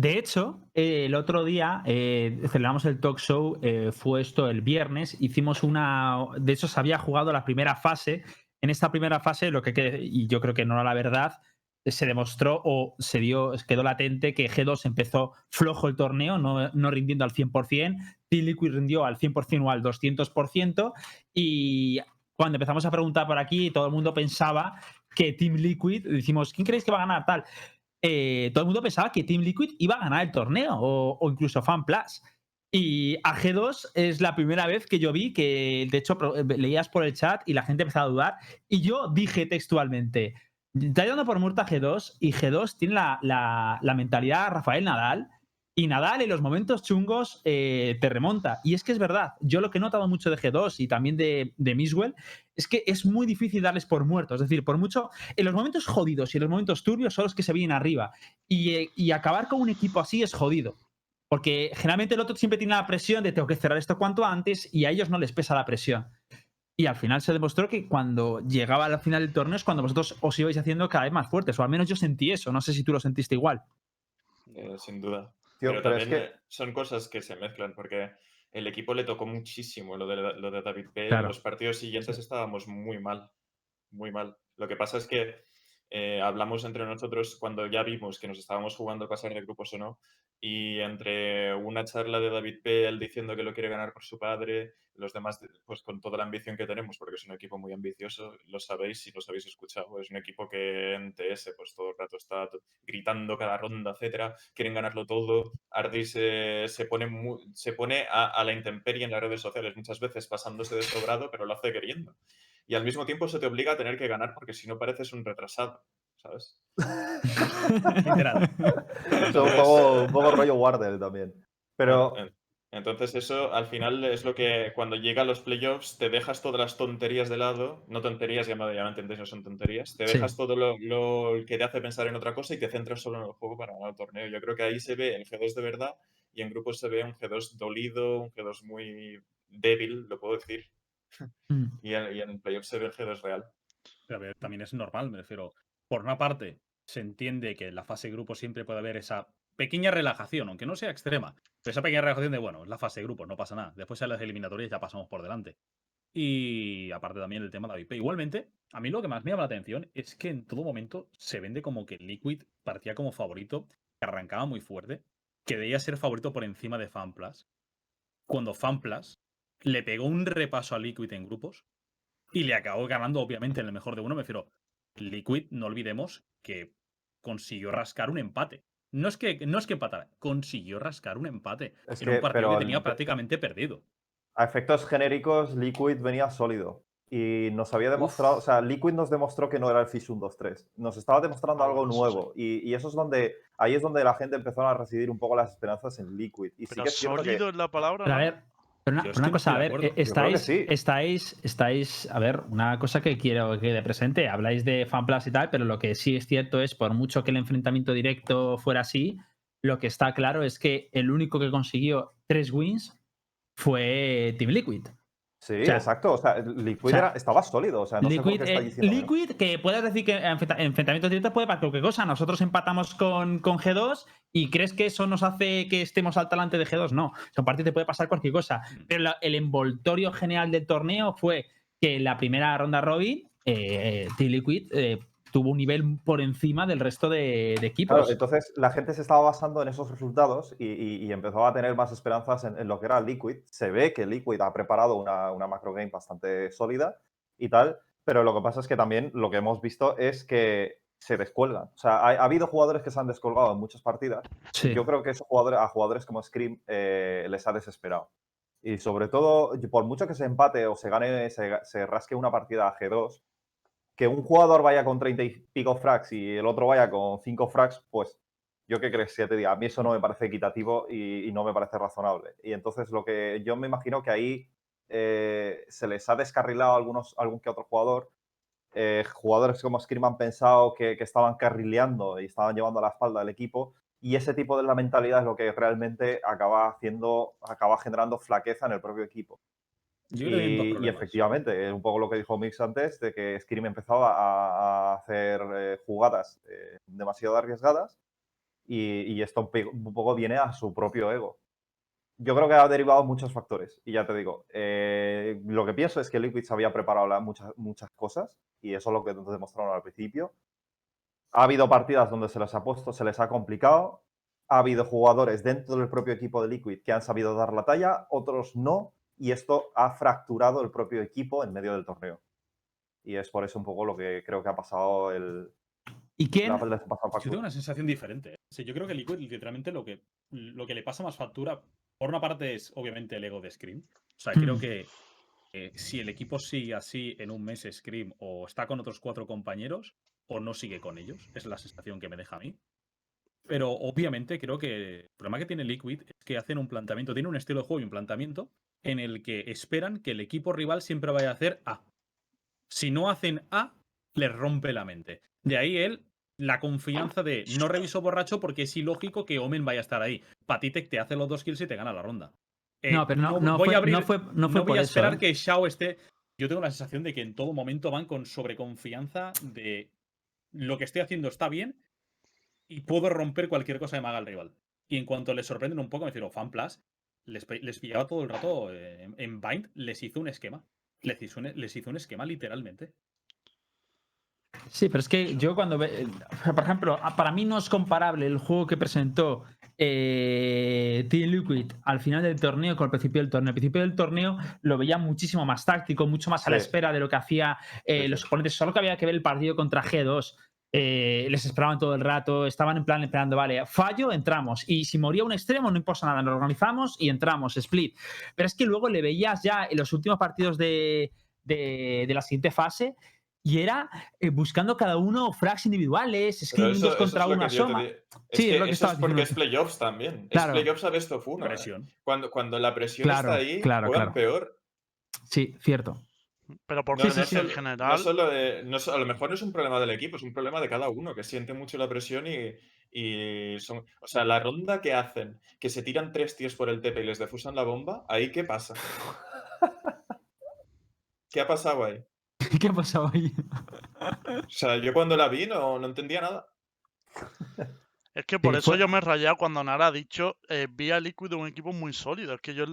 C: De hecho, eh, el otro día eh, celebramos el talk show, eh, fue esto el viernes, hicimos una. De hecho, se había jugado la primera fase. En esta primera fase, lo que, y yo creo que no era la verdad, se demostró o se dio, quedó latente que G2 empezó flojo el torneo, no, no rindiendo al 100%, Team Liquid rindió al 100% o al 200%, y cuando empezamos a preguntar por aquí, todo el mundo pensaba que Team Liquid, decimos, ¿quién creéis que va a ganar tal? Eh, todo el mundo pensaba que Team Liquid iba a ganar el torneo o, o incluso FanPlus. Y a G2 es la primera vez que yo vi que, de hecho, pro- leías por el chat y la gente empezaba a dudar. Y yo dije textualmente, está dando por muerta a G2 y G2 tiene la, la- la mentalidad Rafael Nadal. Y Nadal en los momentos chungos eh, te remonta. Y es que es verdad, yo lo que he notado mucho de G2 y también de, de Miswell es que es muy difícil darles por muertos. Es decir, por mucho en los momentos jodidos y en los momentos turbios son los que se vienen arriba. Y, eh, y acabar con un equipo así es jodido. Porque generalmente el otro siempre tiene la presión de tengo que cerrar esto cuanto antes y a ellos no les pesa la presión. Y al final se demostró que cuando llegaba al final del torneo es cuando vosotros os ibais haciendo cada vez más fuertes. O al menos yo sentí eso. No sé si tú lo sentiste igual.
F: eh, sin duda.
D: Tío,
F: pero
D: pero es
F: también
D: que-
F: eh, son cosas que se mezclan, porque el equipo le tocó muchísimo lo de, lo de David.
C: Claro.
F: Los partidos siguientes estábamos muy mal, muy mal. Lo que pasa es que eh, hablamos entre nosotros cuando ya vimos que nos estábamos jugando pasar de grupos o no, y entre una charla de David Pell diciendo que lo quiere ganar por su padre, los demás, pues con toda la ambición que tenemos, porque es un equipo muy ambicioso, lo sabéis si los habéis escuchado, es un equipo que en TS pues todo el rato está gritando cada ronda, etcétera, quieren ganarlo todo, Ardi se, pone, se pone a, a la intemperie en las redes sociales, muchas veces pasándose de sobrado, pero lo hace queriendo. Y al mismo tiempo se te obliga a tener que ganar porque si no pareces un retrasado, ¿sabes? *laughs*
E: Literal.
D: Es un poco, un poco rollo Wardell también. Pero
F: En- Entonces eso al final es lo que cuando llega a los playoffs te dejas todas las tonterías de lado, no tonterías, ya me, ya me entendéis, no son tonterías, te
C: Sí.
F: dejas todo lo, lo que te hace pensar en otra cosa y te centras solo en el juego para ganar el torneo. Yo creo que ahí se ve el G2 de verdad y en grupos se ve un G2 dolido, un G2 muy débil, lo puedo decir,
C: Mm.
F: y en, y en playoffs se ve el G2 real.
E: Pero a ver, también es normal, me refiero. Por una parte, se entiende que en la fase de grupo siempre puede haber esa pequeña relajación, aunque no sea extrema. Pero esa pequeña relajación de, bueno, es la fase de grupo, no pasa nada. Después en las eliminatorias ya pasamos por delante. Y aparte también el tema de la VIP. Igualmente, a mí lo que más me llama la atención es que en todo momento se vende como que Liquid partía como favorito, que arrancaba muy fuerte, que debía ser favorito por encima de FanPlus. Cuando FanPlus le pegó un repaso a Liquid en grupos y le acabó ganando, obviamente, en el mejor de uno. Me refiero, Liquid, no olvidemos que consiguió rascar un empate. No es que, no es que empatara, consiguió rascar un empate
D: Es
E: en
D: que-
E: un partido que
D: el-
E: tenía prácticamente perdido.
D: a efectos genéricos, Liquid venía sólido. Y nos había demostrado, o sea, Liquid nos demostró que no era el Fish 1, 2, 3. Nos estaba demostrando algo
E: sí.
D: nuevo. Y, y eso es donde, ahí es donde la gente empezó a residir un poco las esperanzas en Liquid. Y sí
A: Pero
D: que es cierto que-
A: sólido es la palabra.
C: Pero a ver, pero una, cosa, a ver,
D: que
C: estáis,
D: sí.
C: estáis, estáis, a ver, una cosa que quiero que quede presente, habláis de FanPlus y tal, pero lo que sí es cierto es, por mucho que el enfrentamiento directo fuera así, lo que está claro es que el único que consiguió tres wins fue Team Liquid.
D: Sí,
C: O sea,
D: exacto. O sea, Liquid
C: o sea,
D: era- estaba sólido. O sea, no sé
C: Liquid,
D: qué está
C: eh,
D: diciendo. que no.
C: Liquid, que puedes decir que enfrenta- enfrentamientos directos puede para cualquier cosa. Nosotros empatamos con, con G2 y crees que eso nos hace que estemos al talante de G2. No, son partidos te puede pasar cualquier cosa. Pero la- el envoltorio general del torneo fue que en la primera ronda Robin, eh, Team Liquid eh, tuvo un nivel por encima del resto de, de equipos.
D: Claro, entonces la gente se estaba basando en esos resultados y, y- y empezó a tener más esperanzas en, en lo que era Liquid. Se ve que Liquid ha preparado una, una macro game bastante sólida y tal, pero lo que pasa es que también lo que hemos visto es que se descuelgan. O sea, ha, ha habido jugadores que se han descolgado en muchas partidas.
C: Sí.
D: Yo creo que esos jugadores, a jugadores como Scream eh, les ha desesperado. Y sobre todo, por mucho que se empate o se gane, se, se rasque una partida a G2, que un jugador vaya con 30 y pico frags y el otro vaya con 5 frags, pues yo qué crees que te diga, a mí eso no me parece equitativo y, no me parece razonable. Y entonces lo que yo me imagino que ahí eh, se les ha descarrilado a algunos, algún que otro jugador. Eh, jugadores como Scream han pensado que, que estaban carrileando y estaban llevando a la espalda al equipo. Y ese tipo de la mentalidad es lo que realmente acaba haciendo, acaba generando flaqueza en el propio equipo.
E: Yo
D: Y, efectivamente, es un poco lo que dijo Mix antes, de que Scream empezaba a, a hacer eh, jugadas eh, demasiado arriesgadas y, y esto un, poco viene a su propio ego. Yo creo que ha derivado muchos factores y ya te digo, eh, lo que pienso es que Liquid se había preparado la- muchas, muchas cosas y eso es lo que nos demostraron al principio. Ha habido partidas donde se les ha puesto, se les ha complicado. Ha habido jugadores dentro del propio equipo de Liquid que han sabido dar la talla, otros no, y esto ha fracturado el propio equipo en medio del torneo. Y es por eso un poco lo que creo que ha pasado el.
C: ¿Y quién?
D: la- pasado
E: Yo tengo una sensación diferente. ¿eh? Sí, yo creo que Liquid literalmente lo que, lo que le pasa más factura, por una parte es obviamente el ego de Scream. O sea, creo
C: Mm.
E: que eh, si el equipo sigue así en un mes Scream o está con otros cuatro compañeros o no sigue con ellos, es la sensación que me deja a mí. Pero obviamente creo que el problema que tiene Liquid es que hacen un planteamiento, tiene un estilo de juego y un planteamiento en el que esperan que el equipo rival siempre vaya a hacer A. Si no hacen A, les rompe la mente. De ahí él, la confianza de no reviso borracho porque es ilógico que Omen vaya a estar ahí. Patitek te hace los dos kills y te gana la ronda. Eh,
C: No, pero no, no
E: voy
C: fue,
E: a abrir-
C: no fue, no fue
E: no
C: por
E: voy a
C: eso.
E: esperar
C: ¿eh?
E: que Shao esté. Yo tengo la sensación de que en todo momento van con sobreconfianza de lo que estoy haciendo está bien y puedo romper cualquier cosa que me haga el rival. Y en cuanto les sorprenden un poco, me refiero, FanPlus les, pe- les pillaba todo el rato eh, en, en Bind, les hizo un esquema. Les hizo un, les hizo un esquema literalmente.
C: Sí, pero es que yo cuando ve, por ejemplo, para mí no es comparable el juego que presentó eh, Team Liquid al final del torneo con el principio del torneo. Al principio del torneo lo veía muchísimo más táctico, mucho más a la espera de lo que hacía eh, los oponentes. Solo que había que ver el partido contra G2. Eh, les esperaban todo el rato, estaban en plan esperando, vale, fallo, entramos. Y si moría un extremo, no importa nada, nos organizamos y entramos, split. Pero es que luego le veías ya en los últimos partidos de, de- de la siguiente fase y era eh, buscando cada uno frags individuales,
F: eso-
C: dos contra
F: es lo
C: uno
F: que
C: a
F: yo te
C: Soma.
F: di- Es
C: Sí,
F: que
C: es lo que
F: eso es porque
C: diciendo.
F: es playoffs también.
C: Claro.
F: Es playoffs a best of uno.
E: Presión.
F: Cuando, cuando la presión
C: Claro,
F: está ahí,
C: claro,
F: juegan
C: claro.
F: peor.
C: Sí, cierto.
A: Pero por
F: No,
A: no,
F: no
A: en general,
F: no solo de- no so- a lo mejor no es un problema del equipo, es un problema de cada uno, que siente mucho la presión y, y son... O sea, la ronda que hacen, que se tiran tres tíos por el TP y les defusan la bomba, ¿ahí qué pasa? ¿Qué ha pasado ahí? *laughs*
C: ¿Qué ha pasado ahí?
F: O sea, yo cuando la vi no, no entendía nada.
A: Es que por eso
C: fue-
A: yo me he rayado cuando Nara ha dicho eh, vi a Liquid un equipo muy sólido. Es que yo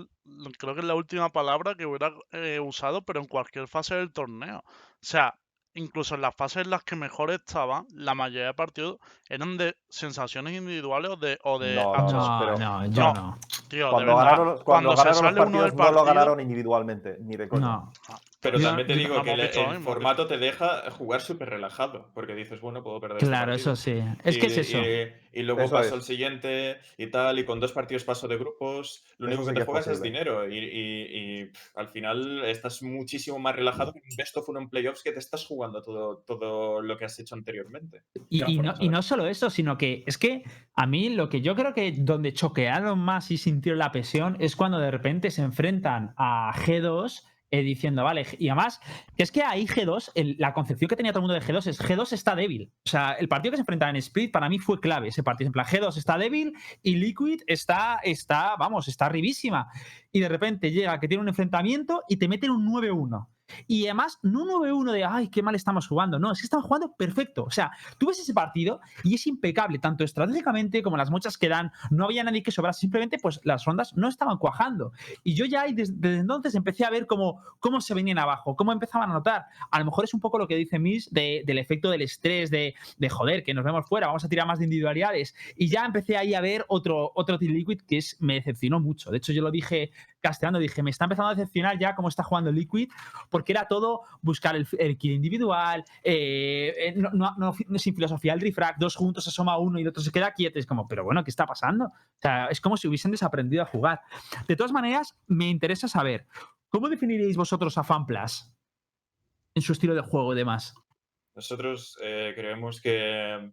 A: creo que es la última palabra que hubiera eh, usado, pero en cualquier fase del torneo. O sea, incluso en las fases en las que mejor estaban, la mayoría de partidos eran de sensaciones individuales o de, o de
D: No.
C: No,
D: pero-
C: no, yo
A: No.
C: no.
A: Tío, de
D: Cuando
A: verdad,
D: ganaron, cuando
A: se
D: ganaron los
A: sale uno
D: partidos,
A: del
D: no lo
A: partido,
D: ganaron individualmente, ni de coña.
C: No.
F: Pero
C: Yo-
F: también te digo que el, formato te deja jugar súper relajado, porque dices, bueno, puedo perder este
C: Claro, eso sí. Es que es eso.
F: Y, y luego
D: Eso
F: paso
D: es.
F: al siguiente y tal, y con dos partidos paso de grupos. Lo único que te juegas es dinero. Y, y- pff, al final estás muchísimo más relajado que un best of uno en playoffs que te estás jugando todo, todo lo que has hecho anteriormente.
C: Y, no, y no solo eso, sino que es que a mí lo que yo creo que donde choquearon más y sintieron la presión es cuando de repente se enfrentan a G2 eh, diciendo, vale, y además, que es que ahí G2, el- la concepción que tenía todo el mundo de G2 es G2 está débil. O sea, el partido que se enfrentaban en Split para mí fue clave ese partido. En plan, G2 está débil y Liquid está, está, vamos, está arribísima. Y de repente llega que tiene un enfrentamiento y te meten un 9-1. Y además, no un 9-1 de, ay, qué mal estamos jugando. No, es que están jugando perfecto. O sea, tú ves ese partido y es impecable, tanto estratégicamente como las muchas que dan. No había nadie que sobrase, simplemente pues las rondas no estaban cuajando. Y yo ya desde, entonces empecé a ver cómo, cómo se venían abajo, cómo empezaban a notar. A lo mejor es un poco lo que dice Miss de- del efecto del estrés, de, de joder, que nos vemos fuera, vamos a tirar más de individualidades. Y ya empecé ahí a ver otro, otro Team Liquid que es, me decepcionó mucho. De hecho, yo lo dije castellano, dije, me está empezando a decepcionar ya cómo está jugando Liquid, porque era todo buscar el, kill individual, eh, eh, no, no- sin filosofía el refrag, dos juntos asoma uno y el otro se queda quieto. Es como, pero bueno, ¿qué está pasando? O sea, es como si hubiesen desaprendido a jugar. De todas maneras, me interesa saber, ¿cómo definiríais vosotros a FanPlus en su estilo de juego y demás?
F: Nosotros eh, creemos que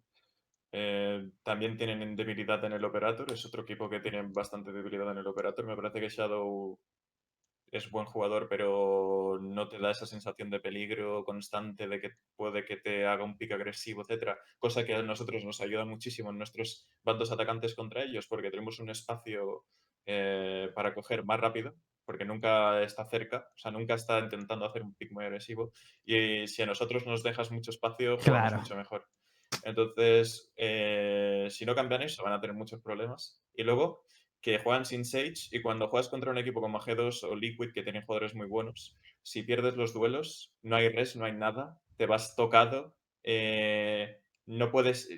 F: eh, también tienen debilidad en el Operator. Es otro equipo que tiene bastante debilidad en el Operator. Me parece que Shadow es buen jugador, pero no te da esa sensación de peligro constante, de que puede que te haga un pick agresivo, etcétera. Cosa que a nosotros nos ayuda muchísimo en nuestros bandos atacantes contra ellos, porque tenemos un espacio eh, para coger más rápido, porque nunca está cerca, o sea, nunca está intentando hacer un pick muy agresivo. Y si a nosotros nos dejas mucho espacio, jugamos
C: Claro.
F: mucho mejor. Entonces, eh, si no cambian eso, van a tener muchos problemas. Y luego, que juegan sin Sage y cuando juegas contra un equipo como G2 o Liquid, que tienen jugadores muy buenos, si pierdes los duelos, no hay res, no hay nada, te vas tocado, eh, no puedes...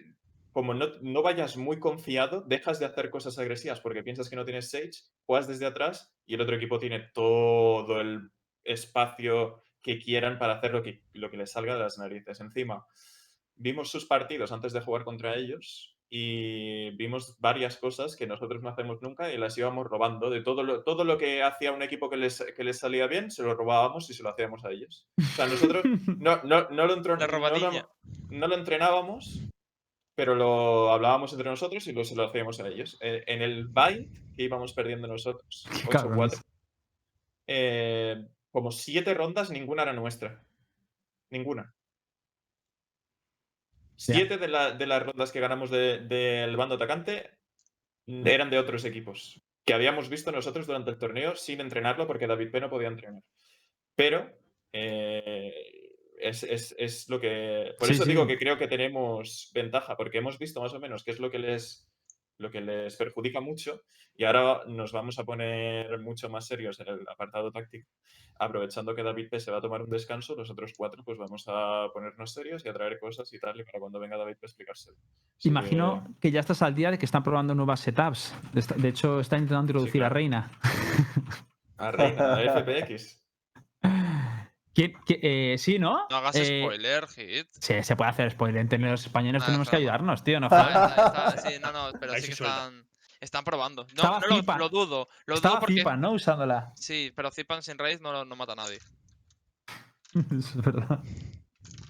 F: Como no, no vayas muy confiado, dejas de hacer cosas agresivas porque piensas que no tienes Sage, juegas desde atrás y el otro equipo tiene todo el espacio que quieran para hacer lo que, lo que les salga de las narices. Encima, vimos sus partidos antes de jugar contra ellos y vimos varias cosas que nosotros no hacemos nunca y las íbamos robando. De todo lo, todo lo que hacía un equipo que les, que les salía bien, se lo robábamos y se lo hacíamos a ellos. O sea, nosotros *laughs* no, no, no, lo, no no lo entrenábamos, pero lo hablábamos entre nosotros y lo, se lo hacíamos a ellos. Eh, en el bye que íbamos perdiendo nosotros,
C: Qué
F: 8-4,
C: cabrones.
F: eh, como siete rondas, ninguna era nuestra. Ninguna. Siete de, la- de las rondas que ganamos de- del bando atacante mm, eran de otros equipos que habíamos visto nosotros durante el torneo sin entrenarlo porque David P no podía entrenar. Pero eh, es, es- es lo que... Por
C: Sí,
F: eso
C: sí.
F: digo que creo que tenemos ventaja porque hemos visto más o menos qué es lo que les lo que les perjudica mucho. Y ahora nos vamos a poner mucho más serios en el apartado táctico. Aprovechando que David P se va a tomar un descanso, los otros cuatro pues vamos a ponernos serios y a traer cosas y tal, y para cuando venga David P explicárselo. Así
C: Imagino
F: que-
C: que ya estás al día de que están probando nuevas setups. De hecho, están intentando introducir a
F: claro.
C: Reina.
F: A Reina, a FPX.
C: ¿Quién- qué- eh, sí, ¿no?
B: No hagas
C: Eh,
B: spoiler, Hit.
C: Sí, se puede hacer spoiler. Entre los españoles
B: Ah,
C: tenemos que ayudarnos, tío. No
B: Ah,
C: jodas.
B: está- está- sí, no, no, *laughs* pero
E: Ahí
B: sí que están, están probando. No, lo, dudo. Lo
C: Estaba
B: dudo porque.
C: Zipan, ¿no? Usándola.
B: Sí, pero Zipan sin raid no, no mata a nadie. *laughs*
C: es verdad.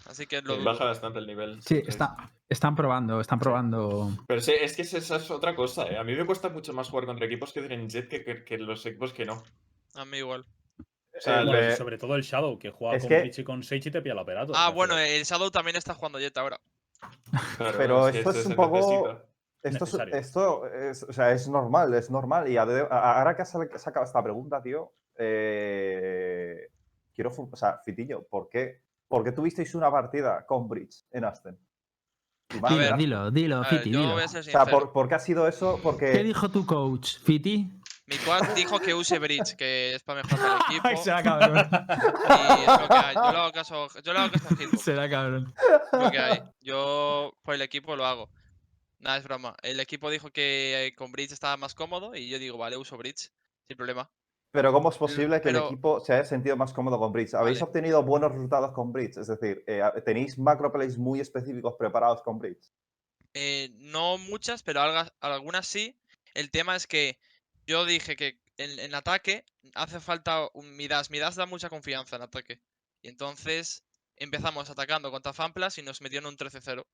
B: Así que lo dudo.
F: Baja bastante el nivel.
C: Sí, está, están probando, están probando.
F: Pero sí, es que esa esa es otra cosa, ¿eh? A mí me cuesta mucho más jugar contra equipos que tienen Jet que, que- que los equipos que no.
B: A mí igual.
F: O sea,
D: El
E: Bueno, y
D: de-
E: sobre todo el Shadow, que juega con
D: que-
E: y con Sage y te pilla el aparato.
B: Ah, bueno, el Shadow también está jugando Jet ahora.
F: Claro,
D: Pero esto es un poco-. Esto, es, esto es, o sea, es normal, es normal. Y ahora que has sa- sacado esta pregunta, tío, eh, quiero, o sea, Fitiño, ¿por qué, por qué tuvisteis una partida con Bridge en Aston?
C: Dilo, dilo, Fiti, dilo.
B: ser
D: O sea. ¿por, por qué ha sido eso?
C: ¿Qué
D: Porque
C: dijo tu coach, Fiti?
B: Mi quad dijo que use Bridge, que es para mejorar el *laughs* equipo.
C: Será cabrón.
B: Y es lo que hay. Yo le hago caso, yo le hago caso a Hitbox.
C: Será cabrón.
B: Es lo que hay. Yo por el equipo lo hago. Nada, es broma. El equipo dijo que eh, con Bridge estaba más cómodo y yo digo, vale, uso Bridge, sin problema.
D: Pero ¿cómo es posible que el equipo se haya sentido más cómodo con Bridge? ¿Habéis
B: Vale.
D: obtenido buenos resultados con Bridge? Es decir, eh, ¿tenéis macro plays muy específicos preparados con Bridge?
B: Eh, no muchas, pero algas- algunas sí. El tema es que yo dije que en, en ataque hace falta un Midas. Midas da mucha confianza en ataque. Y entonces empezamos atacando contra Fanplas y nos metieron un 13-0.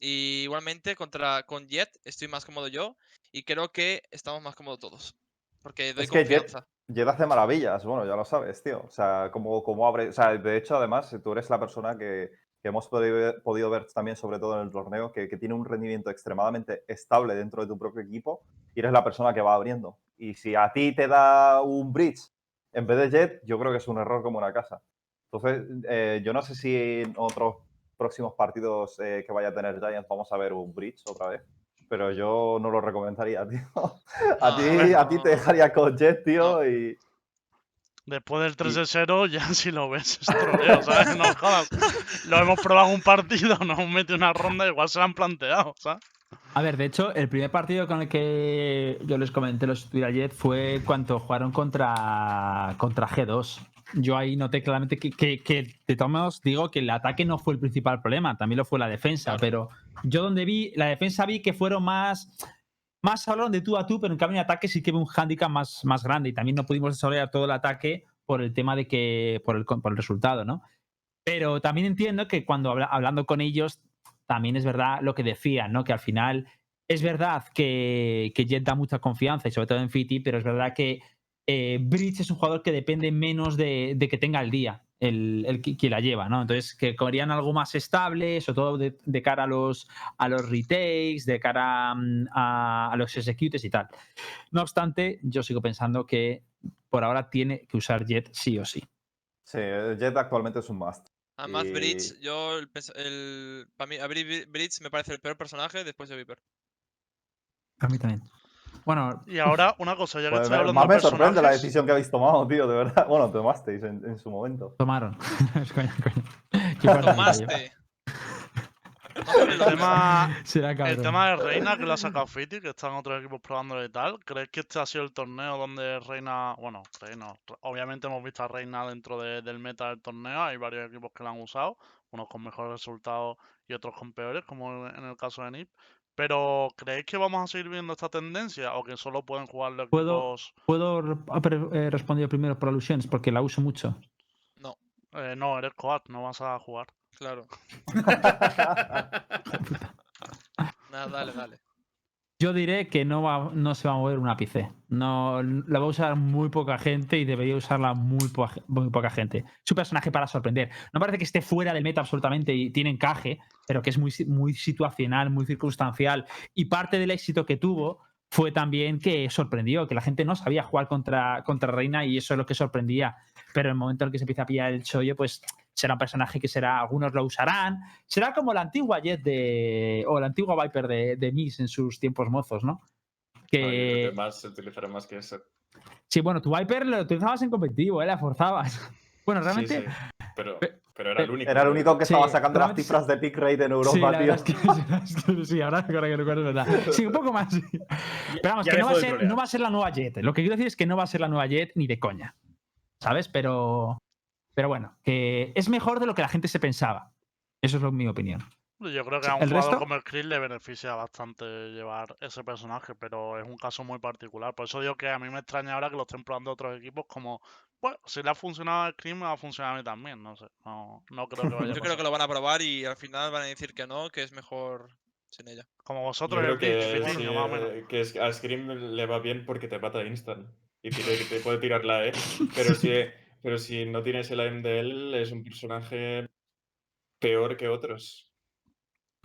B: Y igualmente contra con Jet estoy más cómodo yo y creo que estamos más cómodos todos. Porque doy
D: Es que Jet-
B: confianza.
D: Jet hace maravillas, bueno, ya lo sabes, tío. O sea, como, como abre. O sea, de hecho, además, tú eres la persona que, que hemos podido ver, podido ver también, sobre todo en el torneo, que, que tiene un rendimiento extremadamente estable dentro de tu propio equipo y eres la persona que va abriendo. Y si a ti te da un bridge en vez de Jet, yo creo que es un error como una casa. Entonces, eh, yo no sé si en otros próximos partidos eh, que vaya a tener Giants vamos a ver un bridge otra vez. Pero yo no lo recomendaría, *laughs* tío. A ti, a ti te dejaría con Jet, tío, y.
A: Después del 3 de 0, *laughs* ya si lo ves es troleo, ¿sabes? No jodas. Lo hemos probado un partido, *laughs* nos hemos metido una ronda, igual se lo han planteado, ¿sabes?
C: A ver, de hecho, el primer partido con el que yo les comenté los Jet fue cuando jugaron contra, contra G2. Yo ahí noté claramente que, que, que, de todos modos, digo que el ataque no fue el principal problema, también lo fue la defensa,
E: Claro.
C: pero yo donde vi, la defensa vi que fueron más, más hablaron de tú a tú, pero en cambio en ataque sí que vi un handicap más, más grande y también no pudimos desarrollar todo el ataque por el tema de que, por el, por el resultado, ¿no? Pero también entiendo que cuando habla- hablando con ellos, también es verdad lo que decían, ¿no? Que al final es verdad que, que Jet da mucha confianza y sobre todo en Fiti, pero es verdad que eh, Bridge es un jugador que depende menos de, de que tenga el día, el, el que, que la lleva, ¿no? Entonces, que querían algo más estable, sobre todo de, de cara a los, a los retakes, de cara mm, a, a los executes y tal. No obstante, yo sigo pensando que por ahora tiene que usar Jet sí o sí.
D: Sí, Jet actualmente es un must.
B: Además,
D: Y-
B: Bridge, yo, el, para mí, a Bridge me parece el peor personaje después de Viper.
C: A mí también. Bueno,
A: Y ahora, una cosa, ya que
D: Pues
A: estoy hablando
D: más
A: de
D: me sorprende la decisión que habéis tomado, tío, de verdad. *laughs* Bueno, tomasteis en, en su momento.
C: tomaron. *laughs* Es coña, coña. *laughs* Qué fuerte,
B: Tomaste.
A: El tema,
C: Será
A: el tema de Reina, que lo ha sacado Fiti, que están otros equipos probándolo y tal. ¿Crees que este ha sido el torneo donde Reina. Bueno, Reina. Obviamente hemos visto a Reina dentro de- del meta del torneo. Hay varios equipos que la han usado, unos con mejores resultados y otros con peores, como en el caso de NIP. Pero, ¿creéis que vamos a seguir viendo esta tendencia o que solo pueden jugar los
C: ¿Puedo-
A: equipos?
C: ¿Puedo eh, responder primero por alusiones? Porque la uso mucho.
B: No,
A: Eh, no, eres coad, no vas a jugar.
B: claro. *laughs* *laughs* Nada, dale, dale.
C: Yo diré que no, va, no se va a mover un ápice. No, la va a usar muy poca gente y debería usarla muy, muy poca gente. Es un personaje para sorprender. No parece que esté fuera del meta absolutamente y tiene encaje, pero que es muy, muy situacional, muy circunstancial. Y parte del éxito que tuvo fue también que sorprendió, que la gente no sabía jugar contra, contra Reina y eso es lo que sorprendía. Pero en el momento en el que se empieza a pillar el chollo, pues será un personaje que será, algunos lo usarán. Será como la antigua Jet de. o la antigua Viper de, de Miss en sus tiempos mozos, ¿no? Que.
F: más se utilizará más que eso.
C: Sí, bueno, tu Viper lo utilizabas en competitivo, ¿eh? La forzabas. *laughs* Bueno, realmente.
F: sí, Pero,
C: Pe-
F: pero era el único.
D: Era el único que
C: Sí,
D: estaba sacando las cifras de pick rate en Europa,
C: sí, la
D: tío.
C: verdad es que, *laughs* es que sí, ahora, que recuerdo, es verdad. Sí, un poco más. sí. Pero vamos,
E: ya
C: que no va, ser, no va a ser la nueva Jet. Lo que quiero decir es que no va a ser la nueva Jet ni de coña. ¿Sabes? Pero. Pero bueno, que es mejor de lo que la gente se pensaba. Eso es lo, mi opinión.
A: Yo creo que
C: Sí,
A: a un
C: ¿el
A: jugador
C: resto?
A: como el Chris le beneficia bastante llevar ese personaje, pero es un caso muy particular. Por eso digo que a mí me extraña ahora que lo estén probando otros equipos como, bueno, si le ha funcionado al Chris, me va a funcionar a mí también, no sé. No, no creo que vaya a
B: Yo creo que lo van a probar y al final van a decir que no, que es mejor sin ella.
A: Como
F: Yo
A: vosotros
F: creo
A: el Ditch,
F: que, sí,
A: más o menos.
F: eh, que es- a Scream le va bien porque te mata instant. Y que te puede tirar la E. Pero si, pero si no tienes el aim de él, es un personaje peor que otros.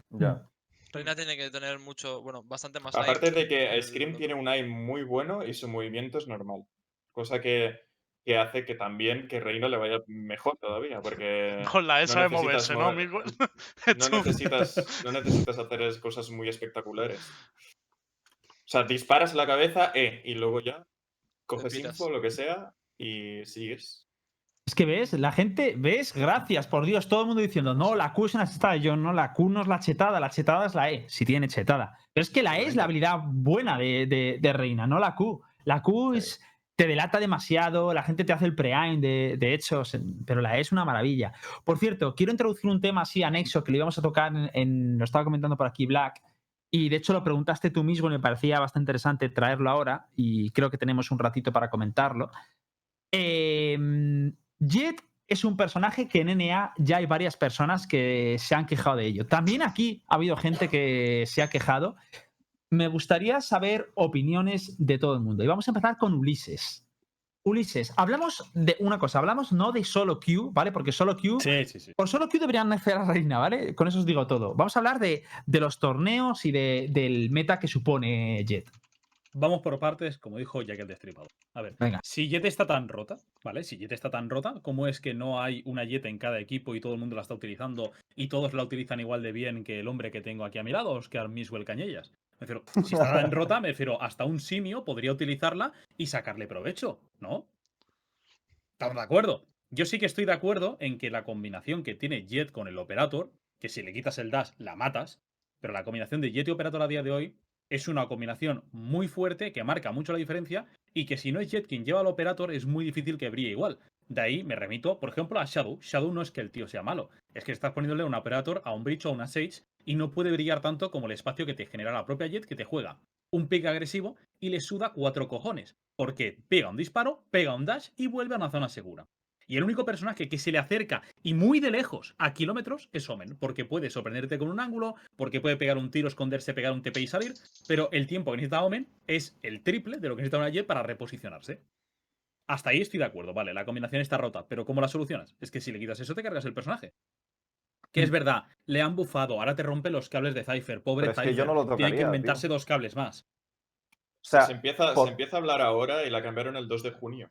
D: Ya.
B: Reina tiene que tener mucho, bueno, bastante más aim
F: Aparte de que Scream tiene un aim muy bueno y su movimiento es normal. Cosa que, que hace que también que Reina le vaya mejor todavía, porque *laughs*
A: Con la E
F: no
A: sabe
F: necesitas
A: moverse, ¿no, Miguel? *laughs*
F: no necesitas, *laughs* no necesitas hacer es- cosas muy espectaculares. O sea, disparas la cabeza, E, y luego ya coges info, lo que sea, y sigues.
C: Es que ves, la gente, ves, gracias, por Dios, todo el mundo diciendo, no, la Q es una chetada. Yo, no, la Q no es la chetada, la chetada es la E, si tiene chetada. Pero es que la E es la habilidad buena de, de- de Reina, no la Q. La Q es, te delata demasiado, la gente te hace el pre-aim, de, de hecho, pero la E es una maravilla. Por cierto, quiero introducir un tema así anexo que le íbamos a tocar en, en- lo estaba comentando por aquí Black, y de hecho lo preguntaste tú mismo y me parecía bastante interesante traerlo ahora, y creo que tenemos un ratito para comentarlo. Eh, Jet es un personaje que en NA ya hay varias personas que se han quejado de ello. También aquí ha habido gente que se ha quejado. Me gustaría saber opiniones de todo el mundo. Y vamos a empezar con Ulises. Ulises, hablamos de una cosa, hablamos no de solo Q, ¿vale? Porque solo Q
E: Sí, sí, sí.
C: por solo Q deberían nacer a Reina, ¿vale? Con eso os digo todo. Vamos a hablar de, de los torneos y de- del meta que supone Jet.
E: Vamos por partes, como dijo Jack el Destripador. A ver,
C: Venga.
E: si Jet está tan rota, ¿vale? Si Jet está tan rota, ¿cómo es que no hay una Jet en cada equipo y todo el mundo la está utilizando y todos la utilizan igual de bien que el hombre que tengo aquí a mi lado, Oscar Miswell Cañellas? Me refiero, si está tan *laughs* rota, me refiero, hasta un simio podría utilizarla y sacarle provecho, ¿no? ¿Estamos de acuerdo? Yo sí que estoy de acuerdo en que la combinación que tiene Jet con el Operator, que si le quitas el dash la matas, pero la combinación de Jet y Operator a día de hoy es una combinación muy fuerte que marca mucho la diferencia y que si no es Jet quien lleva al Operator es muy difícil que brille igual. De ahí me remito, por ejemplo, a Shadow. Shadow no es que el tío sea malo, es que estás poniéndole un Operator a un Breach o a una Sage y no puede brillar tanto como el espacio que te genera la propia Jet que te juega un pick agresivo y le suda cuatro cojones, porque pega un disparo, pega un dash y vuelve a una zona segura. Y el único personaje que se le acerca y muy de lejos a kilómetros es Omen, porque puede sorprenderte con un ángulo, porque puede pegar un tiro, esconderse, pegar un TP y salir, pero el tiempo que necesita Omen es el triple de lo que necesita una Jet para reposicionarse. Hasta ahí estoy de acuerdo, vale, la combinación está rota, pero ¿cómo la solucionas? Es que si le quitas eso te cargas el personaje. Que es verdad, le han bufado, ahora te rompe los cables de Cypher, pobre
D: Pero es que
E: Cypher.
D: yo no lo
E: Tiene que inventarse
D: tío.
E: dos cables más.
D: O sea,
F: se, empieza,
D: por-
F: se empieza a hablar ahora y la cambiaron el 2 de junio.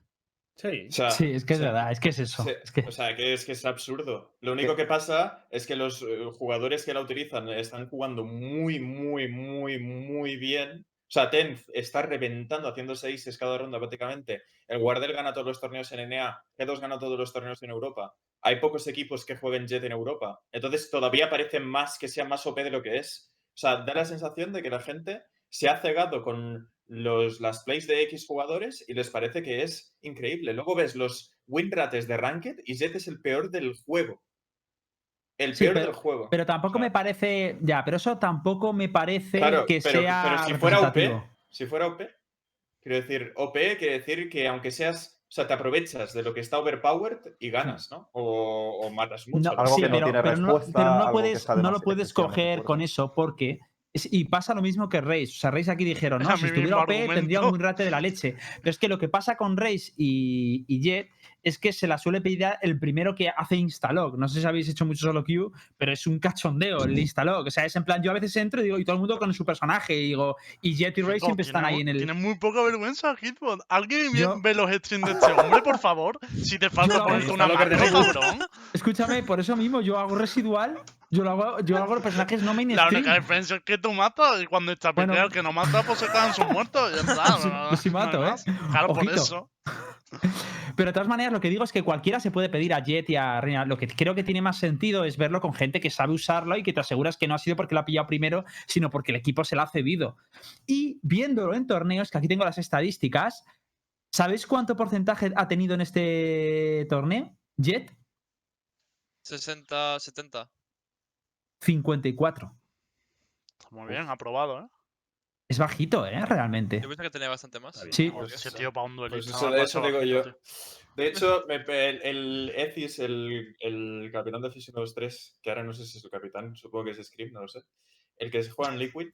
E: Sí.
F: O sea,
C: Sí, es que es verdad, es que es eso.
F: se-
C: es que...
F: O sea, que es que es absurdo. Lo único que pasa es que los eh, jugadores que la utilizan están jugando muy, muy, muy, muy bien. O sea, Tenz está reventando, haciendo 6 cada ronda prácticamente. El Wardell gana todos los torneos en NA. G2 gana todos los torneos en Europa. Hay pocos equipos que jueguen Jet en Europa. Entonces todavía parece más que sea más OP de lo que es. O sea, da la sensación de que la gente se ha cegado con los, las plays de X jugadores y les parece que es increíble. Luego ves los win rates de Ranked y Jet es el peor del juego. El
C: Sí,
F: peor
C: pero-
F: del juego.
C: Pero tampoco
F: O sea,
C: me parece. Ya, pero eso tampoco me parece
F: Claro,
C: que
F: pero,
C: sea.
F: pero si fuera OP, si fuera OP, quiero decir, OP quiere decir que aunque seas, o sea, te aprovechas de lo que está overpowered y ganas, ¿no? O, o matas mucho.
C: No,
F: ¿no?
D: Algo
C: sí,
D: que no
C: pero,
D: tiene
C: pero no,
D: respuesta,
C: pero no
D: algo que
C: puedes, no lo puedes coger con eso porque Y pasa lo mismo que Reis. O sea, Reis aquí dijeron, *laughs* no, si estuviera OP tendría un rate de la leche. Pero es que lo que pasa con Reis y, y Jet es que se la suele pedir el primero que hace instalog. No sé si habéis hecho mucho solo queue, pero es un cachondeo el instalog. O sea, es en plan, yo a veces entro y digo, y todo el mundo con su personaje, y digo, y Jet y
A: Chico,
C: siempre están ahí en el.
A: Tiene muy poca vergüenza, Hitbot. ¿Alguien
C: Yo-
A: ve los streams de este hombre, por favor? Si te falta
C: Yo-
A: ponerte una cabrón.
C: Escúchame, por eso mismo yo hago residual, yo lo hago, yo hago los personajes no main
A: La única diferencia es que tú matas y cuando está
C: Bueno.
A: el que no mata, pues se quedan sus muertos. Ya está. No- *laughs*
C: sí
A: no
C: mato, ¿eh?
A: Claro, por eso. *laughs*
C: Pero de todas maneras, lo que digo es que cualquiera se puede pedir a Jet y a Reina. Lo que creo que tiene más sentido es verlo con gente que sabe usarlo y que te aseguras que no ha sido porque lo ha pillado primero, sino porque el equipo se lo ha cedido. Y viéndolo en torneos, que aquí tengo las estadísticas, ¿sabéis cuánto porcentaje ha tenido en este torneo? Jet,
B: 60, 70.
C: 54.
A: Muy bien, aprobado, ¿eh?
C: Es bajito, ¿eh? Realmente.
B: Yo pensé que tenía bastante más.
C: Sí.
B: Porque
A: Ese
B: eso-
A: tío para un
F: Pues
A: duelista.
F: eso,
A: me
F: de eso digo yo.
A: tío.
F: De hecho, me el, el Ezis, el, el capitán de Fusion 2-3, que ahora no sé si es el capitán, supongo que es Scream, no lo sé. El que se juega en Liquid,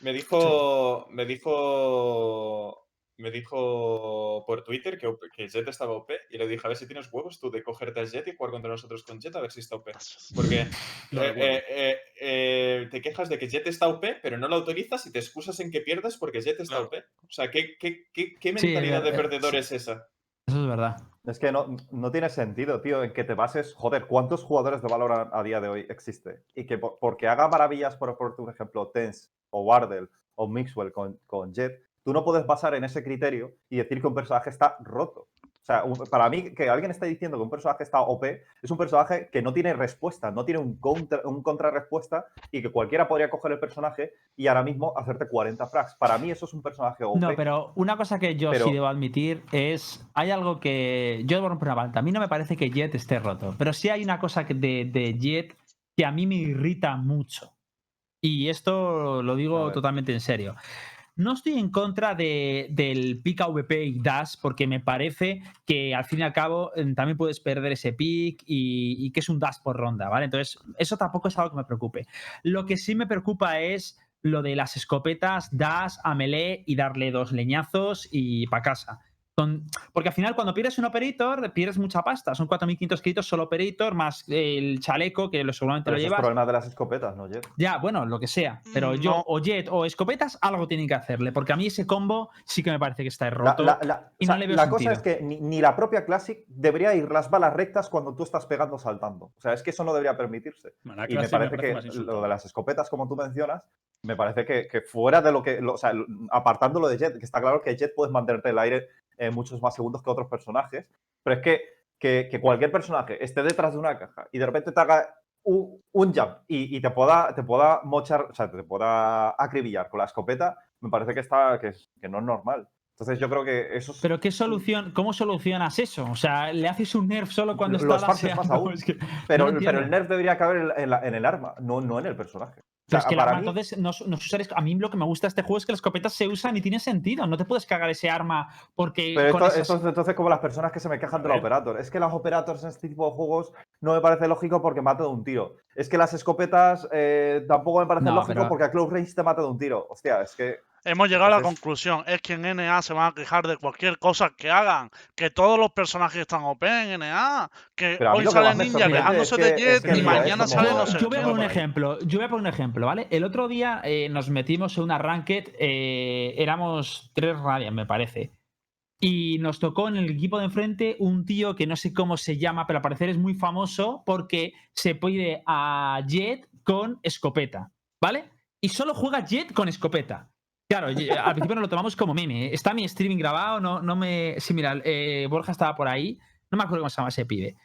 F: me dijo. Me dijo. Me dijo por Twitter que, Jet estaba OP y le dije a ver si tienes huevos tú de cogerte a Jet y jugar contra nosotros con Jet a ver si está OP. Porque *laughs* eh, eh, eh, eh, te quejas de que Jet está OP, pero no lo autorizas y te excusas en que pierdes porque Jet está
B: Claro.
F: OP. O sea, ¿qué, qué, qué, qué
C: Sí,
F: mentalidad de
C: eh,
F: perdedor
C: sí.
F: es esa?
C: Eso es verdad.
D: Es que no, no tiene sentido, tío, en que te bases. Joder, ¿cuántos jugadores de Valorant a día de hoy existe? Y que por- porque haga maravillas, por, por un ejemplo, Tense o Wardell o Mixwell con, con Jet, tú no puedes basar en ese criterio y decir que un personaje está roto. O sea, para mí, que alguien esté diciendo que un personaje está OP es un personaje que no tiene respuesta, no tiene un, contra, un contrarrespuesta y que cualquiera podría coger el personaje y ahora mismo hacerte 40 frags. Para mí eso es un personaje OP.
C: No, pero una cosa que yo
D: Pero-
C: sí debo admitir es. Hay algo que. Yo debo romper una balta. A mí no me parece que Jet esté roto. Pero sí hay una cosa que de, de Jet que a mí me irrita mucho. Y esto lo digo totalmente en serio. No estoy en contra de- del pick AVP y Dash porque me parece que al fin y al cabo eh, también puedes perder ese pick y, que es un Dash por ronda, ¿vale? Entonces, eso tampoco es algo que me preocupe. Lo que sí me preocupa es lo de las escopetas, Dash a melee y darle dos leñazos y para casa. Con- porque al final, cuando pierdes un operator, pierdes mucha pasta. Son 4.500 créditos solo operator, más el chaleco, que lo seguramente
D: Pero
C: lo
D: eso es
C: llevas.
D: problema de las escopetas, ¿no, Jet?
C: Ya, bueno, lo que sea. Pero yo,
A: No.
C: o Jet o escopetas, algo tienen que hacerle. Porque a mí ese combo sí que me parece que está roto.
D: la- la-
C: y
D: o
C: no
D: sea,
C: le veo
D: la cosa
C: sentido.
D: es que ni, ni la propia Classic debería ir las balas rectas cuando tú estás pegando saltando. O sea, es que eso no debería permitirse.
E: Bueno,
D: Y me parece, que lo de las escopetas, como tú mencionas, me parece que, que fuera de lo que. lo- o sea, apartándolo de Jet, que está claro que Jet puedes mantenerte el aire eh, muchos más segundos que otros personajes, pero es que, que, que cualquier personaje esté detrás de una caja y de repente te haga un, un jump y, y te, pueda, te pueda mochar, o sea, te pueda acribillar con la escopeta, me parece que, está, que, es- que no es normal. Entonces yo creo que eso es.
C: Pero ¿qué solución, ¿cómo solucionas eso? O sea, ¿le haces un nerf solo cuando
D: Lo
C: está
D: más aún. *laughs*
C: Es que-
D: pero,
C: no lo
D: pero el nerf debería caber en, la- en la- en el arma, no, no en el personaje. O
C: Pero
D: sea,
C: es que el arma,
D: mí-
C: entonces, no, no usar a mí lo que me gusta de este juego es que las escopetas se usan y tiene sentido. No te puedes cagar ese arma porque.
D: Pero esto,
C: esas-
D: esto es entonces como las personas que se me quejan de la
E: ver.
D: operator. Es que las operators en este tipo de juegos no me parece lógico porque mata de un tiro. Es que las escopetas eh, tampoco me parece
C: No,
D: lógico
C: pero-
D: porque a close range te mata de un tiro. Hostia, es que.
A: Hemos llegado a la conclusión, es que en NA se van a quejar de cualquier cosa que hagan, que todos los personajes están OP en NA, que hoy
D: que
A: sale Ninja quejándose de
D: que-
A: Jet
D: es que
A: y
D: mira,
A: mañana
D: es
A: sale no
C: Yo,
A: sé
C: yo voy a poner un ejemplo. Yo voy a poner un ejemplo, ¿vale? El otro día eh, nos metimos en una ranked, eh, éramos tres radias, me parece. Y nos tocó en el equipo de enfrente un tío que no sé cómo se llama, pero al parecer es muy famoso porque se pide a Jet con escopeta, ¿vale? Y solo juega Jet con escopeta. Claro, y- al principio nos lo tomamos como meme. ¿eh? Está mi streaming grabado, no, no me. Sí, mira, eh, Borja estaba por ahí. No me acuerdo cómo se llama ese pibe.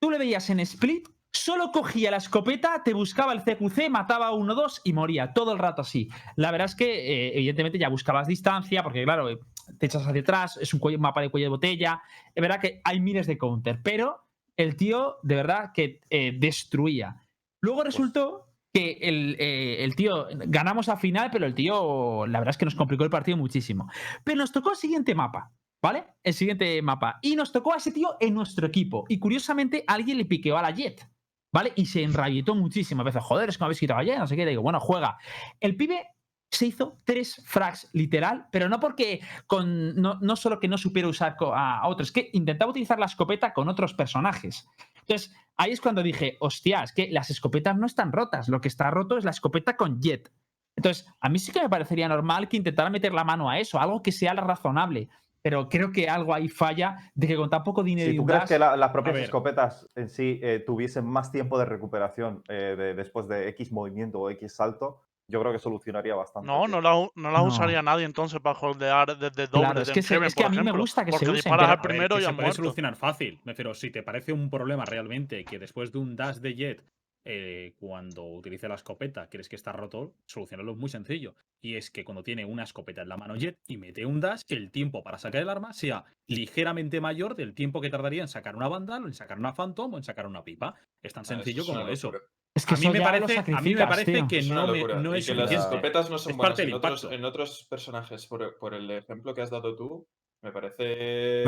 C: Tú le veías en Split, solo cogía la escopeta, te buscaba el CQC, mataba a uno dos y moría. Todo el rato así. La verdad es que, eh, evidentemente, ya buscabas distancia, porque, claro, eh, te echas hacia atrás, es un cuello- mapa de cuello de botella. Es verdad que hay miles de counter, pero el tío, de verdad, que eh, destruía. Luego resultó que el, eh, el tío, ganamos a final, pero el tío, la verdad es que nos complicó el partido muchísimo. Pero nos tocó el siguiente mapa, ¿vale? El siguiente mapa. Y nos tocó a ese tío en nuestro equipo. Y curiosamente, alguien le piqueó a la Jet, ¿vale? Y se enrabietó muchísimas veces. Joder, es que me habéis quitado ayer, no sé qué. Digo, bueno, juega. El pibe se hizo tres frags literal, pero no porque con no, no solo que no supiera usar a, a otros, que intentaba utilizar la escopeta con otros personajes. Entonces, ahí es cuando dije, hostia, es que las escopetas no están rotas, lo que está roto es la escopeta con jet. Entonces, a mí sí que me parecería normal que intentara meter la mano a eso, algo que sea razonable. Pero creo que algo ahí falla de que con tan poco dinero
D: Si tú crees que la- las propias escopetas en sí eh, tuviesen más tiempo de recuperación eh, de- después de X movimiento o X salto, yo creo que solucionaría bastante.
A: No, no las no
C: No.
A: usaría nadie entonces para holdear desde doble
C: Claro, es
A: de
C: que se- es que a mí me gusta que se
A: porque
C: usen,
A: disparas al
E: ver,
A: primero y
E: se puede
A: muerto.
E: solucionar fácil. Me refiero, si te parece un problema realmente que después de un dash de jet, eh, cuando utilice la escopeta, crees que está roto, solucionarlo es muy sencillo. Y es que cuando tiene una escopeta en la mano jet y mete un dash, el tiempo para sacar el arma sea ligeramente mayor del tiempo que tardaría en sacar una vandal, o en sacar una phantom o en sacar una pipa. Es tan
F: Ah,
E: sencillo como eso.
F: locura.
C: Es que
E: a mí me parece, a mí me parece
C: tío.
E: que no, me- no
F: y
E: es
F: que las escopetas no son
E: Es
F: buenas en otros,
E: impacto.
F: en otros personajes. Por, por el ejemplo que has dado tú, me parece.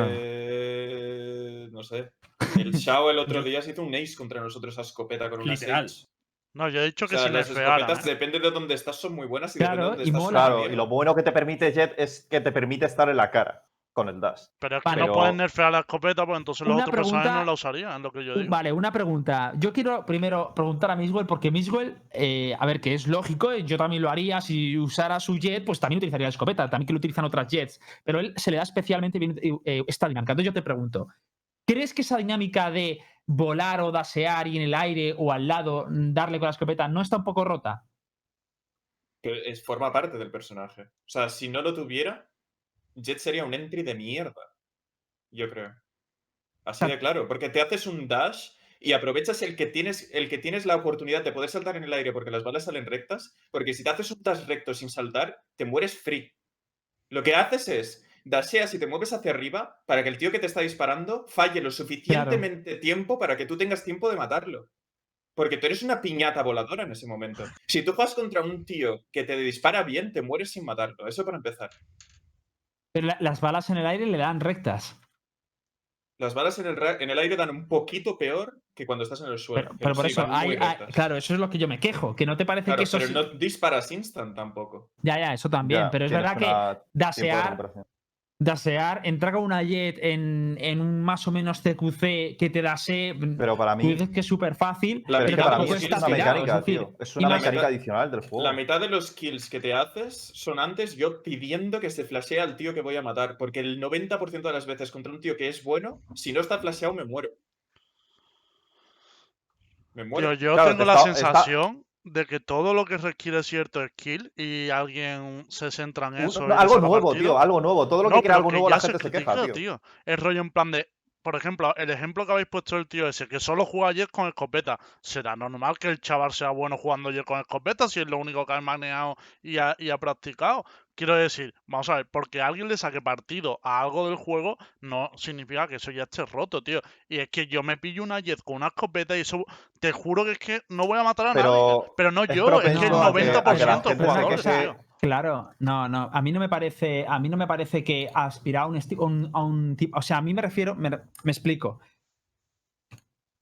F: No sé. El Shao el otro *laughs* día se hizo un ace contra nosotros a escopeta con una
E: Literal.
F: Sage.
A: No, yo he dicho
F: O
A: que
F: sea,
A: si
F: las escopetas,
A: ¿eh?
F: depende de dónde estás, son muy buenas y
C: Claro,
F: depende de
C: y
F: dónde estás.
C: mola.
D: Claro, y lo bueno que te permite Jet es que te permite estar en la cara con el dash.
A: Pero es que
C: Vale.
A: no
D: Pero-
A: pueden nerfear la escopeta, pues entonces los
C: Una
A: otros personajes no la usarían, es lo que yo
C: Uh,
A: digo.
C: Vale, una pregunta. Yo quiero primero preguntar a Miswell, porque Miswell, eh, a ver, que es lógico, eh, yo también lo haría. Si usara su jet, pues también utilizaría la escopeta, también que lo utilizan otras jets. Pero él se le da especialmente bien eh, esta dinámica. Entonces yo te pregunto, ¿crees que esa dinámica de volar o dasear y en el aire o al lado mm, darle con la escopeta no está un poco rota?
F: Que es, forma parte del personaje. O sea, si no lo tuviera, Jet sería un entry de mierda. Yo creo. Así de claro. Porque te haces un dash y aprovechas el que tienes, el que tienes la oportunidad de poder saltar en el aire porque las balas salen rectas. Porque si te haces un dash recto sin saltar, te mueres free. Lo que haces es dasheas y te mueves hacia arriba para que el tío que te está disparando falle lo suficientemente tiempo para que tú tengas tiempo de matarlo. Porque tú eres una piñata voladora en ese momento. Si tú juegas contra un tío que te dispara bien, te mueres sin matarlo. Eso para empezar.
C: Pero la- las balas en el aire le dan rectas.
F: Las balas en el, en el aire dan un poquito peor que cuando estás en el suelo.
C: Pero, pero por
F: sí,
C: eso, hay- hay- claro, eso es lo que yo me quejo. Que no te parece
F: Claro,
C: que eso.
F: pero
C: sí-
F: no disparas instant tampoco.
C: Ya, ya, eso también.
D: Ya,
C: pero es verdad que dasear. Dasear, entrar con una jet en, en un más o menos CQC que te dase.
D: Pero para
C: tú
D: mí,
C: dices que es súper fácil,
F: La
D: pero es
C: pero
D: que para mí es una mecánica,
C: es decir.
D: Es una mecánica adicional del juego.
F: La mitad de los kills que te haces son antes yo pidiendo que se flashee al tío que voy a matar. Porque el 90% de las veces contra un tío que es bueno, si no está flasheado, me muero. Me muero.
A: Yo
D: Claro,
A: tengo
D: te
A: la
D: está- está-
A: sensación de que todo lo que requiere cierto skill y alguien se centra en eso.
D: no, algo nuevo,
A: partido.
D: tío, algo nuevo. Todo lo que algo
A: que
D: nuevo, la gente se queja,
A: critica,
D: tío.
A: El rollo en plan de, por ejemplo, el ejemplo que habéis puesto del tío ese, que solo juega Jet con escopeta. ¿Será normal que el chaval sea bueno jugando Jet con escopeta si es lo único que ha maneado y ha, y ha practicado? Quiero decir, vamos a ver, porque alguien le saque partido a algo del juego no significa que eso ya esté roto, tío. Y es que yo me pillo una Jet con una escopeta y eso, te juro que es que no voy a matar a nadie.
D: Pero
A: no
D: es
A: yo, es que el
C: propenso a que- a que la
A: 90% de jugadores,
D: queje-
A: tío.
C: Claro, no, no. A mí no me parece, a mí no me parece que aspirar a un, a un tipo. O sea, a mí me refiero, me, me explico.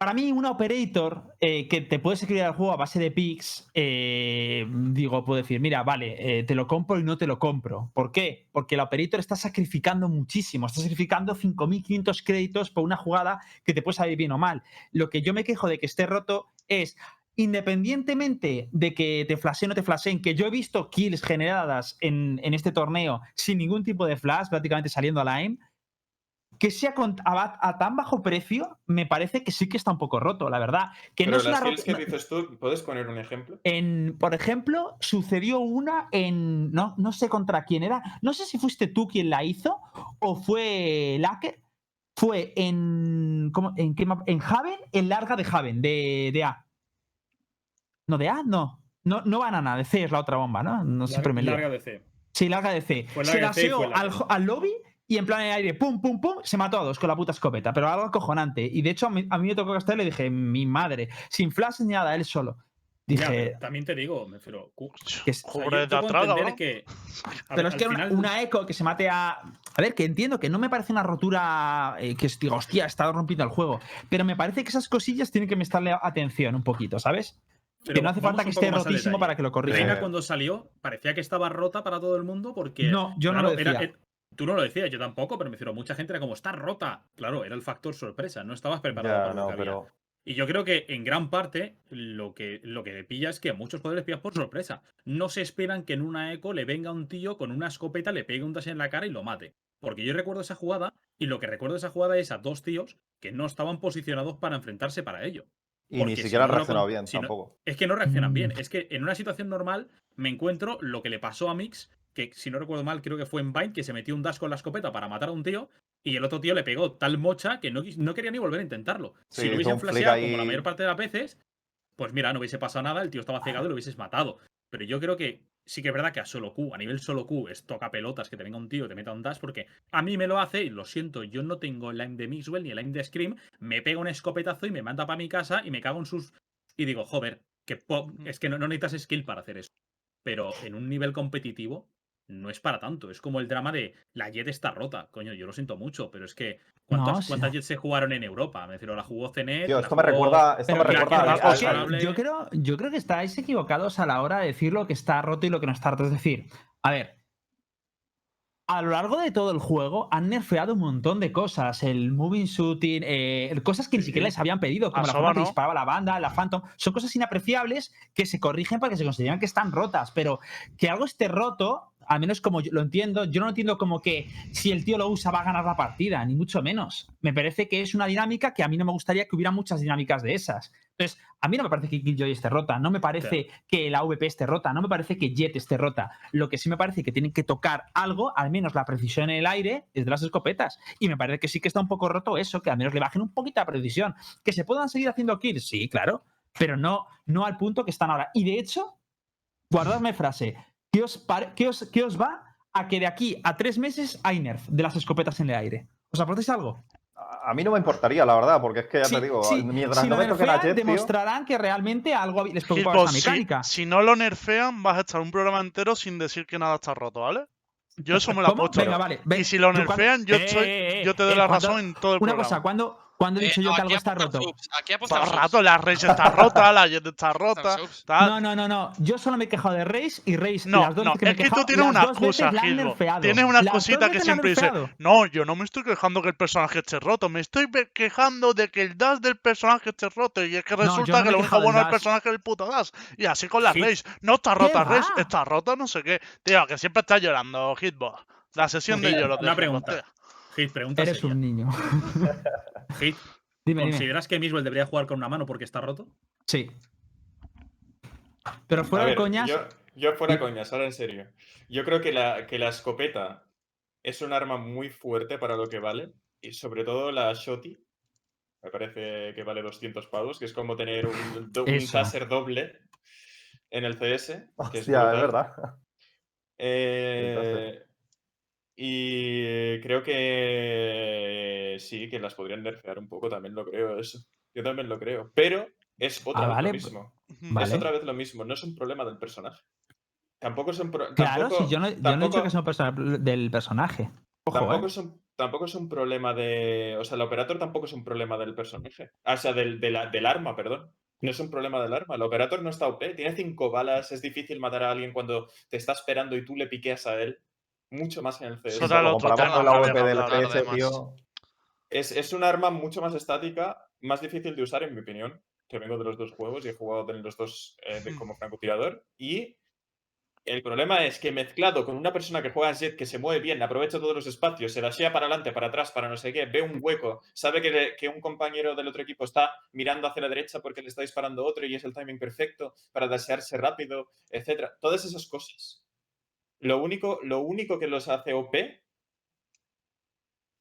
C: Para mí, un operator eh, que te puedes escribir al juego a base de picks, eh, digo, puedo decir, mira, vale, eh, te lo compro y no te lo compro. ¿Por qué? Porque el operator está sacrificando muchísimo, está sacrificando 5.500 créditos por una jugada que te puede salir bien o mal. Lo que yo me quejo de que esté roto es, independientemente de que te flasheen o te flasheen, que yo he visto kills generadas en, en este torneo sin ningún tipo de flash, prácticamente saliendo a la aim, que sea con- a, tan bajo precio, me parece que sí que está un poco roto, la verdad. Que
F: Pero
C: no es
F: las
C: una
F: que dices tú, ¿puedes poner un ejemplo?
C: en, por ejemplo, sucedió una en. No, no sé contra quién era. No sé si fuiste tú quien la hizo o fue Lacker. Fue en. ¿cómo- en, qué mapa? en Haven, en larga de Haven, de, de A. No, de A, no. No, no banana, de C es la otra bomba, ¿no? No siempre me lío.
E: Larga de C.
C: Sí, larga de C.
E: Fue
C: se
E: larga fue larga.
C: al, al lobby y en plan en el aire, pum, pum, pum, se mató a dos con la puta escopeta. Pero algo acojonante. Y de hecho, a mí, a mí me tocó gastar y le dije, mi madre, sin flash ni nada, él solo.
E: Ya,
C: Dije,
E: pero también te digo, me refiero,
C: que es-
E: o sea, yo,
A: cabrón.
E: que. *laughs* a
C: Pero es que
E: al
C: una,
E: final-
C: una eco que se mate a. A ver, que entiendo que no me parece una rotura eh, que digo, hostia, está rompiendo el juego. Pero me parece que esas cosillas tienen que prestarle atención un poquito, ¿sabes?
E: pero
C: que no hace falta que esté rotísimo para que lo corrija.
E: Reina cuando salió parecía que estaba rota para todo el mundo porque.
C: No, yo no
E: claro,
C: lo
E: era-
C: decía.
E: era- tú no lo decías, yo tampoco, pero me refiero, mucha gente era como, está rota. Claro, era el factor sorpresa, no estabas preparado
D: Ya,
E: para lo
D: no,
E: había.
D: pero
E: Y yo creo que en gran parte lo que, lo que pilla es que a muchos poderes pillas por sorpresa. No se esperan que en una eco le venga un tío con una escopeta, le pegue un dash en la cara y lo mate. Porque yo recuerdo esa jugada y lo que recuerdo de esa jugada es a dos tíos que no estaban posicionados para enfrentarse para ello.
D: y
E: porque
D: ni
E: si
D: siquiera han
E: no lo
D: reaccionado bien
E: si no-
D: tampoco.
E: Es que no reaccionan bien. Es que en una situación normal me encuentro lo que le pasó a Mix, que si no recuerdo mal, creo que fue en Bind, que se metió un dash con la escopeta para matar a un tío y el otro tío le pegó tal mocha que no, no quería ni volver a intentarlo.
D: Sí,
E: si lo hubiesen flasheado como la mayor parte de las veces, pues mira, no hubiese pasado nada, el tío estaba cegado y lo hubieses matado. Pero yo creo que sí que es verdad que a solo Q, a nivel solo Q, es toca pelotas que te venga un tío, te meta un dash, porque a mí me lo hace, y lo siento, yo no tengo el aim de Mixwell ni el aim de Scream, me pega un escopetazo y me manda para mi casa y me cago en sus. Y digo, joder, que po- es que no, no necesitas skill para hacer eso. Pero en un nivel competitivo no es para tanto. Es como el drama de la Jet está rota. Coño, yo lo siento mucho, pero es que. ¿Cuántas,
C: No,
E: cuántas Jets se jugaron en Europa? Me refiero, la jugó CNET.
D: Tío, esto me recuerda, esto me
C: Pero
E: que-
D: recuerda
E: que- que- que-
C: yo, creo, yo creo que estáis equivocados a la hora de decir lo que está roto y lo que no está roto. Es decir, a ver, a lo largo de todo el juego han nerfeado un montón de cosas. El moving shooting, eh, cosas que ni siquiera les habían pedido, como
A: A
C: la forma que disparaba la banda, la Phantom. Son cosas inapreciables que se corrigen porque se consideran que están rotas. Pero que algo esté roto, al menos como yo lo entiendo, yo no entiendo como que si el tío lo usa va a ganar la partida, ni mucho menos. Me parece que es una dinámica que a mí no me gustaría que hubiera muchas dinámicas de esas. Entonces, a mí no me parece que Killjoy esté rota, no me parece que la AVP esté rota, no me parece que Jet esté rota. Lo que sí me parece que tienen que tocar algo, al menos la precisión en el aire, es de las escopetas. Y me parece que sí que está un poco roto eso, que al menos le bajen un poquito la precisión. Que se puedan seguir haciendo kills, sí, claro, pero no, no al punto que están ahora. Y de hecho, guardadme frase, ¿qué os, pare- qué os, qué os va a que de aquí a tres meses hay nerf de las escopetas en el aire? ¿Os aportáis algo?
D: A mí no me importaría, la verdad, porque es que ya
C: Sí,
D: te digo,
C: sí,
D: mientras
C: si
D: no
C: lo
D: me toquen a
C: nerfean,
D: Jet, tío,
C: demostrarán que realmente algo les preocupaba
A: Hitbox,
C: esa
A: si,
C: mecánica.
A: si no lo nerfean, vas a estar un programa entero sin decir que nada está roto, ¿vale? Yo eso me lo apuesto.
C: Venga, vale. ve-
A: Y si lo
C: cuando-
A: nerfean, yo,
C: Eh,
A: estoy-
C: eh, eh,
A: yo te doy
C: eh,
A: la
C: cuando-
A: razón en todo el
C: Una
A: programa.
C: cosa, ¿cuándo, cuando he
B: Eh,
C: dicho yo
B: no,
C: que algo está roto?
B: subs, Aquí
A: Todo rato, la Rage está *laughs* rota, la Jet está rota, tal.
C: No, no, no, no. Yo solo me he quejado de Race y Race.
A: No,
C: las dos
A: no,
C: veces que me
A: es que tú tienes una excusa,
C: la
A: Gilbo. Tienes una
C: Las
A: cosita que
C: la
A: siempre dices,
C: nerfeado.
A: no, yo no me estoy quejando que el personaje esté roto, me estoy quejando de que el dash del personaje esté roto. Y es que resulta
C: no
A: que lo único bueno del personaje es el puto dash. Y así con
E: Hit.
A: Rage. No está rota
C: ¿Qué
A: Rage, está rota no sé qué. Tío, que siempre estás llorando, Hitbox. La sesión de de
E: una pregunta. Hit, pregunta
C: Eres
E: seria.
C: un niño. *laughs*
E: Hit,
C: dime, dime.
E: ¿consideras que Miswell debería jugar con una mano porque está roto?
C: Sí. Pero fuera de
F: ver,
C: coñas.
F: Yo, yo fuera
C: y-
F: coñas, ahora en serio. Yo creo que la, que la escopeta es un arma muy fuerte para lo que vale. Y sobre todo la Shotty. Me parece que vale 200 pavos, que es como tener un, do- un taser doble en el CS. Que
D: hostia,
F: es
D: verdad.
F: Eh, y creo que sí, que las podrían nerfear un poco, también lo creo eso. Yo también lo creo. Pero es otra
C: Ah,
F: vez
C: vale,
F: lo mismo.
C: Vale.
F: Es otra vez lo mismo, no es un problema del personaje. Tampoco es un pro-
C: Claro,
F: tampoco,
C: si yo no, yo no he
F: tampoco-
C: dicho que sea un personaje del personaje. Ojo,
F: tampoco
C: eh.
F: es un, tampoco es un problema de. O sea, el operator tampoco es un problema del personaje. Ah, O sea, del, de la- del arma, perdón. No es un problema del arma. El operator no está OP. Tiene cinco balas. Es difícil matar a alguien cuando te está esperando y tú le piqueas a él. Mucho más en el CS.
D: Comparamos
A: tema
D: con la VP del tío.
F: Es, es un arma mucho más estática, más difícil de usar, en mi opinión. Que vengo de los dos juegos y he jugado en los dos eh, de-
A: Hmm.
F: como francotirador. Y el problema es que mezclado con una persona que juega en Jet, que se mueve bien, aprovecha todos los espacios, se dashea para adelante, para atrás, para no sé qué, ve un hueco, sabe que, le- que un compañero del otro equipo está mirando hacia la derecha porque le está disparando otro y es el timing perfecto para dashearse rápido, etcétera. Todas esas cosas. Lo único, lo único que los hace OP,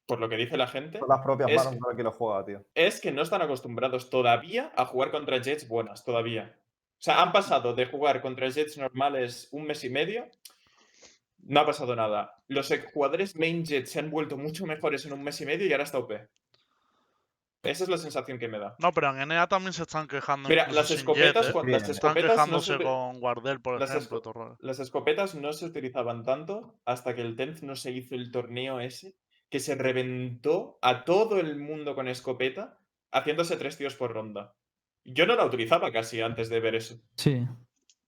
F: por lo que dice la gente,
D: Son las propias
F: Es-
D: manos de que lo juega, tío.
F: es que no están acostumbrados todavía a jugar contra Jets buenas, todavía. O sea, han pasado de jugar contra Jets normales un mes y medio, no ha pasado nada. Los jugadores main Jets se han vuelto mucho mejores en un mes y medio y ahora está OP. Esa es la sensación que me da.
A: No, pero en NA también se están quejando.
F: Mira, las escopetas,
A: Jet, ¿eh?
F: cuando las
A: Están
F: escopetas no
A: quejándose
F: se,
A: con Guardel, por
F: las
A: ejemplo.
F: esco- las escopetas no se utilizaban tanto hasta que el Tenth no se hizo el torneo ese, que se reventó a todo el mundo con escopeta, haciéndose tres tíos por ronda. Yo no la utilizaba casi antes de ver eso.
C: Sí.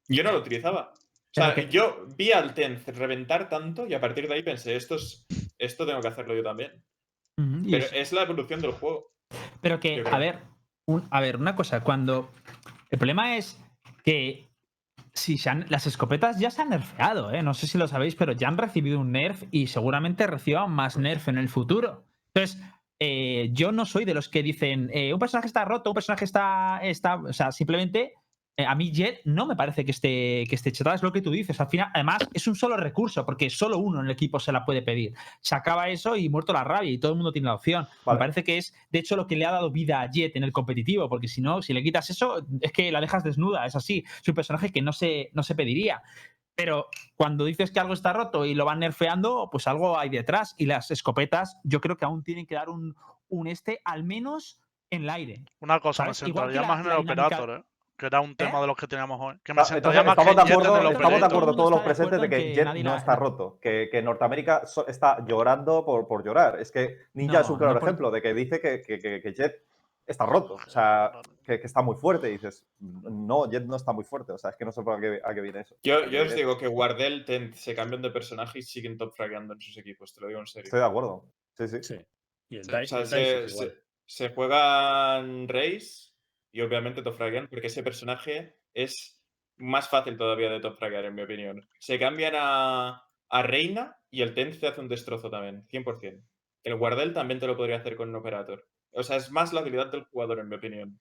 F: Yo no lo utilizaba. O sea,
C: que-
F: yo vi al Tenth reventar tanto y a partir de ahí pensé, esto, es, esto tengo que hacerlo yo también. Pero
C: es-
F: es la evolución del juego.
C: Pero que, a ver, un- a ver, una cosa, cuando. El problema es que si se han- las escopetas ya se han nerfeado, ¿eh? No sé si lo sabéis, pero ya han recibido un nerf y seguramente reciban más nerf en el futuro. Entonces, eh, yo no soy de los que dicen eh, un personaje está roto, un personaje está. está o sea, simplemente. Eh, a mí Jet no me parece que esté, que esté chetada, es lo que tú dices. Al final, además, es un solo recurso, porque solo uno en el equipo se la puede pedir. Se acaba eso y muerto la rabia, y todo el mundo tiene la opción. Me parece que es, de hecho, lo que le ha dado vida a Jet en el competitivo, porque si no, si le quitas eso, es que la dejas desnuda, es así. Es un personaje que no se, no se pediría. Pero cuando dices que algo está roto y lo van nerfeando, pues algo hay detrás. Y las escopetas, yo creo que aún tienen que dar un, un este, al menos en el aire.
A: Una cosa, me más en el
C: dinámica-
A: operator, ¿eh? Que era un tema
C: ¿Eh?
A: de los que teníamos hoy. Que me
D: Ah, entonces,
A: más
D: estamos, de acuerdo, estamos de todos los presentes de que Jet no
C: la-
D: está roto, que, que Norteamérica so- está llorando por, por llorar. Es que Ninja es un
C: No,
D: claro
C: no por-
D: ejemplo de que dice que, que- que- que Jet está roto, o sea, que, que está muy fuerte. Y dices, no, Jet no está muy fuerte, o sea, es que no sé por qué, a qué viene eso.
F: Yo, yo os digo que Wardell, se cambian de personaje y siguen top fragueando en sus equipos, te lo digo en serio.
D: Estoy de acuerdo. Sí, sí.
E: Sí. Y el Dice-
F: O sea,
E: el Dice
F: se,
E: es igual.
F: se- se juegan Race y obviamente top fraguean porque ese personaje es más fácil todavía de top fraguear, en mi opinión. Se cambian a, a Reina y el Tenth te hace un destrozo también, 100%. El Wardell también te lo podría hacer con un Operator. O sea, es más la habilidad del jugador, en mi opinión.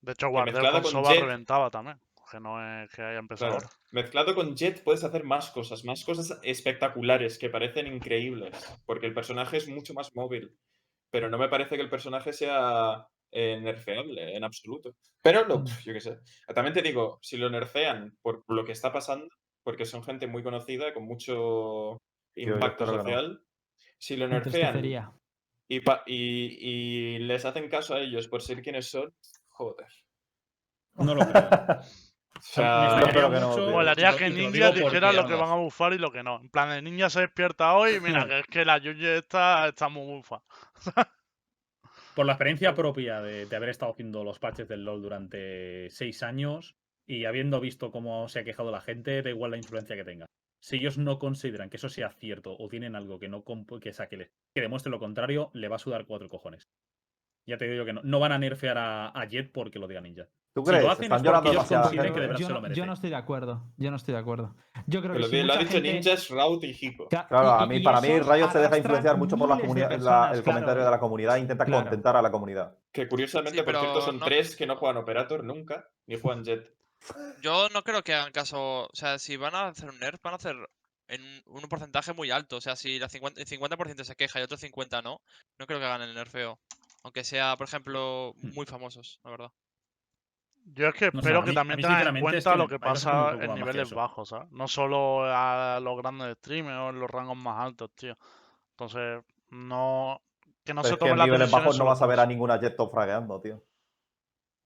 A: De hecho, Guardel con
F: con
A: Soba
F: Jet-
A: reventaba también. Que no es que haya empezado
F: Claro. Mezclado con Jet puedes hacer más cosas, más cosas espectaculares que parecen increíbles, porque el personaje es mucho más móvil, pero no me parece que el personaje sea eh, nerfeable en absoluto. Pero lo,
C: Mm.
F: yo qué sé. También te digo, si lo nerfean por lo que está pasando, porque son gente muy conocida, con mucho
D: yo
F: impacto
D: que no.
F: social, si lo nerfean y, pa- y, y les hacen caso a ellos por ser quienes son, joder.
E: No lo creo. *laughs*
F: O sea,
E: extrañaría
D: que no.
A: Molaría que Ninja dijera lo que van a bufar y lo que no. En plan, el Ninja se despierta hoy y mira, *laughs* que es que la Yuji está, está muy bufa. *laughs*
E: Por la experiencia propia de, haber estado haciendo los patches del LOL durante seis años y habiendo visto cómo se ha quejado la gente, da igual la influencia que tenga. Si ellos no consideran que eso sea cierto o tienen algo que no que, saque que demuestre lo contrario, le va a sudar cuatro cojones. Ya te digo que no, no van a nerfear a, a Jet porque lo diga Ninja.
D: ¿Tú
E: Si
D: crees?
E: lo hacen
D: Están
E: es
D: llorando
E: porque ellos
D: demasiada
E: consideren que
D: gente.
E: de verdad
C: Yo
E: se lo
C: no, yo
E: merece.
C: no estoy de acuerdo. Yo no estoy de acuerdo. Yo creo
F: que
C: que
F: lo,
C: si
F: lo ha dicho
C: gente-
F: Ninjas, Rout y Hiko.
C: Cla-
D: Claro, a mí,
C: y
D: para mí Riot se deja influenciar mucho por la comunidad, la- el
C: claro.
D: comentario de la comunidad, intenta
C: Claro.
D: contentar a la comunidad.
F: Que curiosamente,
B: Sí,
F: por cierto,
B: pero
F: son
B: no-
F: tres que no juegan Operator nunca, ni juegan Jet.
B: Yo no creo que hagan caso. O sea, si van a hacer un nerf, van a hacer en un porcentaje muy alto. O sea, si la 50, el 50% se queja y otro 50% no, no creo que hagan el nerfeo. Aunque sea, por ejemplo,
E: Hmm.
B: muy famosos, la verdad.
A: Yo es que
E: No
A: espero que
E: mí-
A: también tengan en
E: es
A: cuenta
E: que
A: lo que
E: hay
A: pasa en niveles bajos, ¿sabes? No solo a los grandes streamers o en los rangos más altos, tío. Entonces, no. Que no
D: Pero
A: se
D: es que en
A: tomen las
D: niveles bajos no vas a ver a ninguna Jet top fragueando, tío.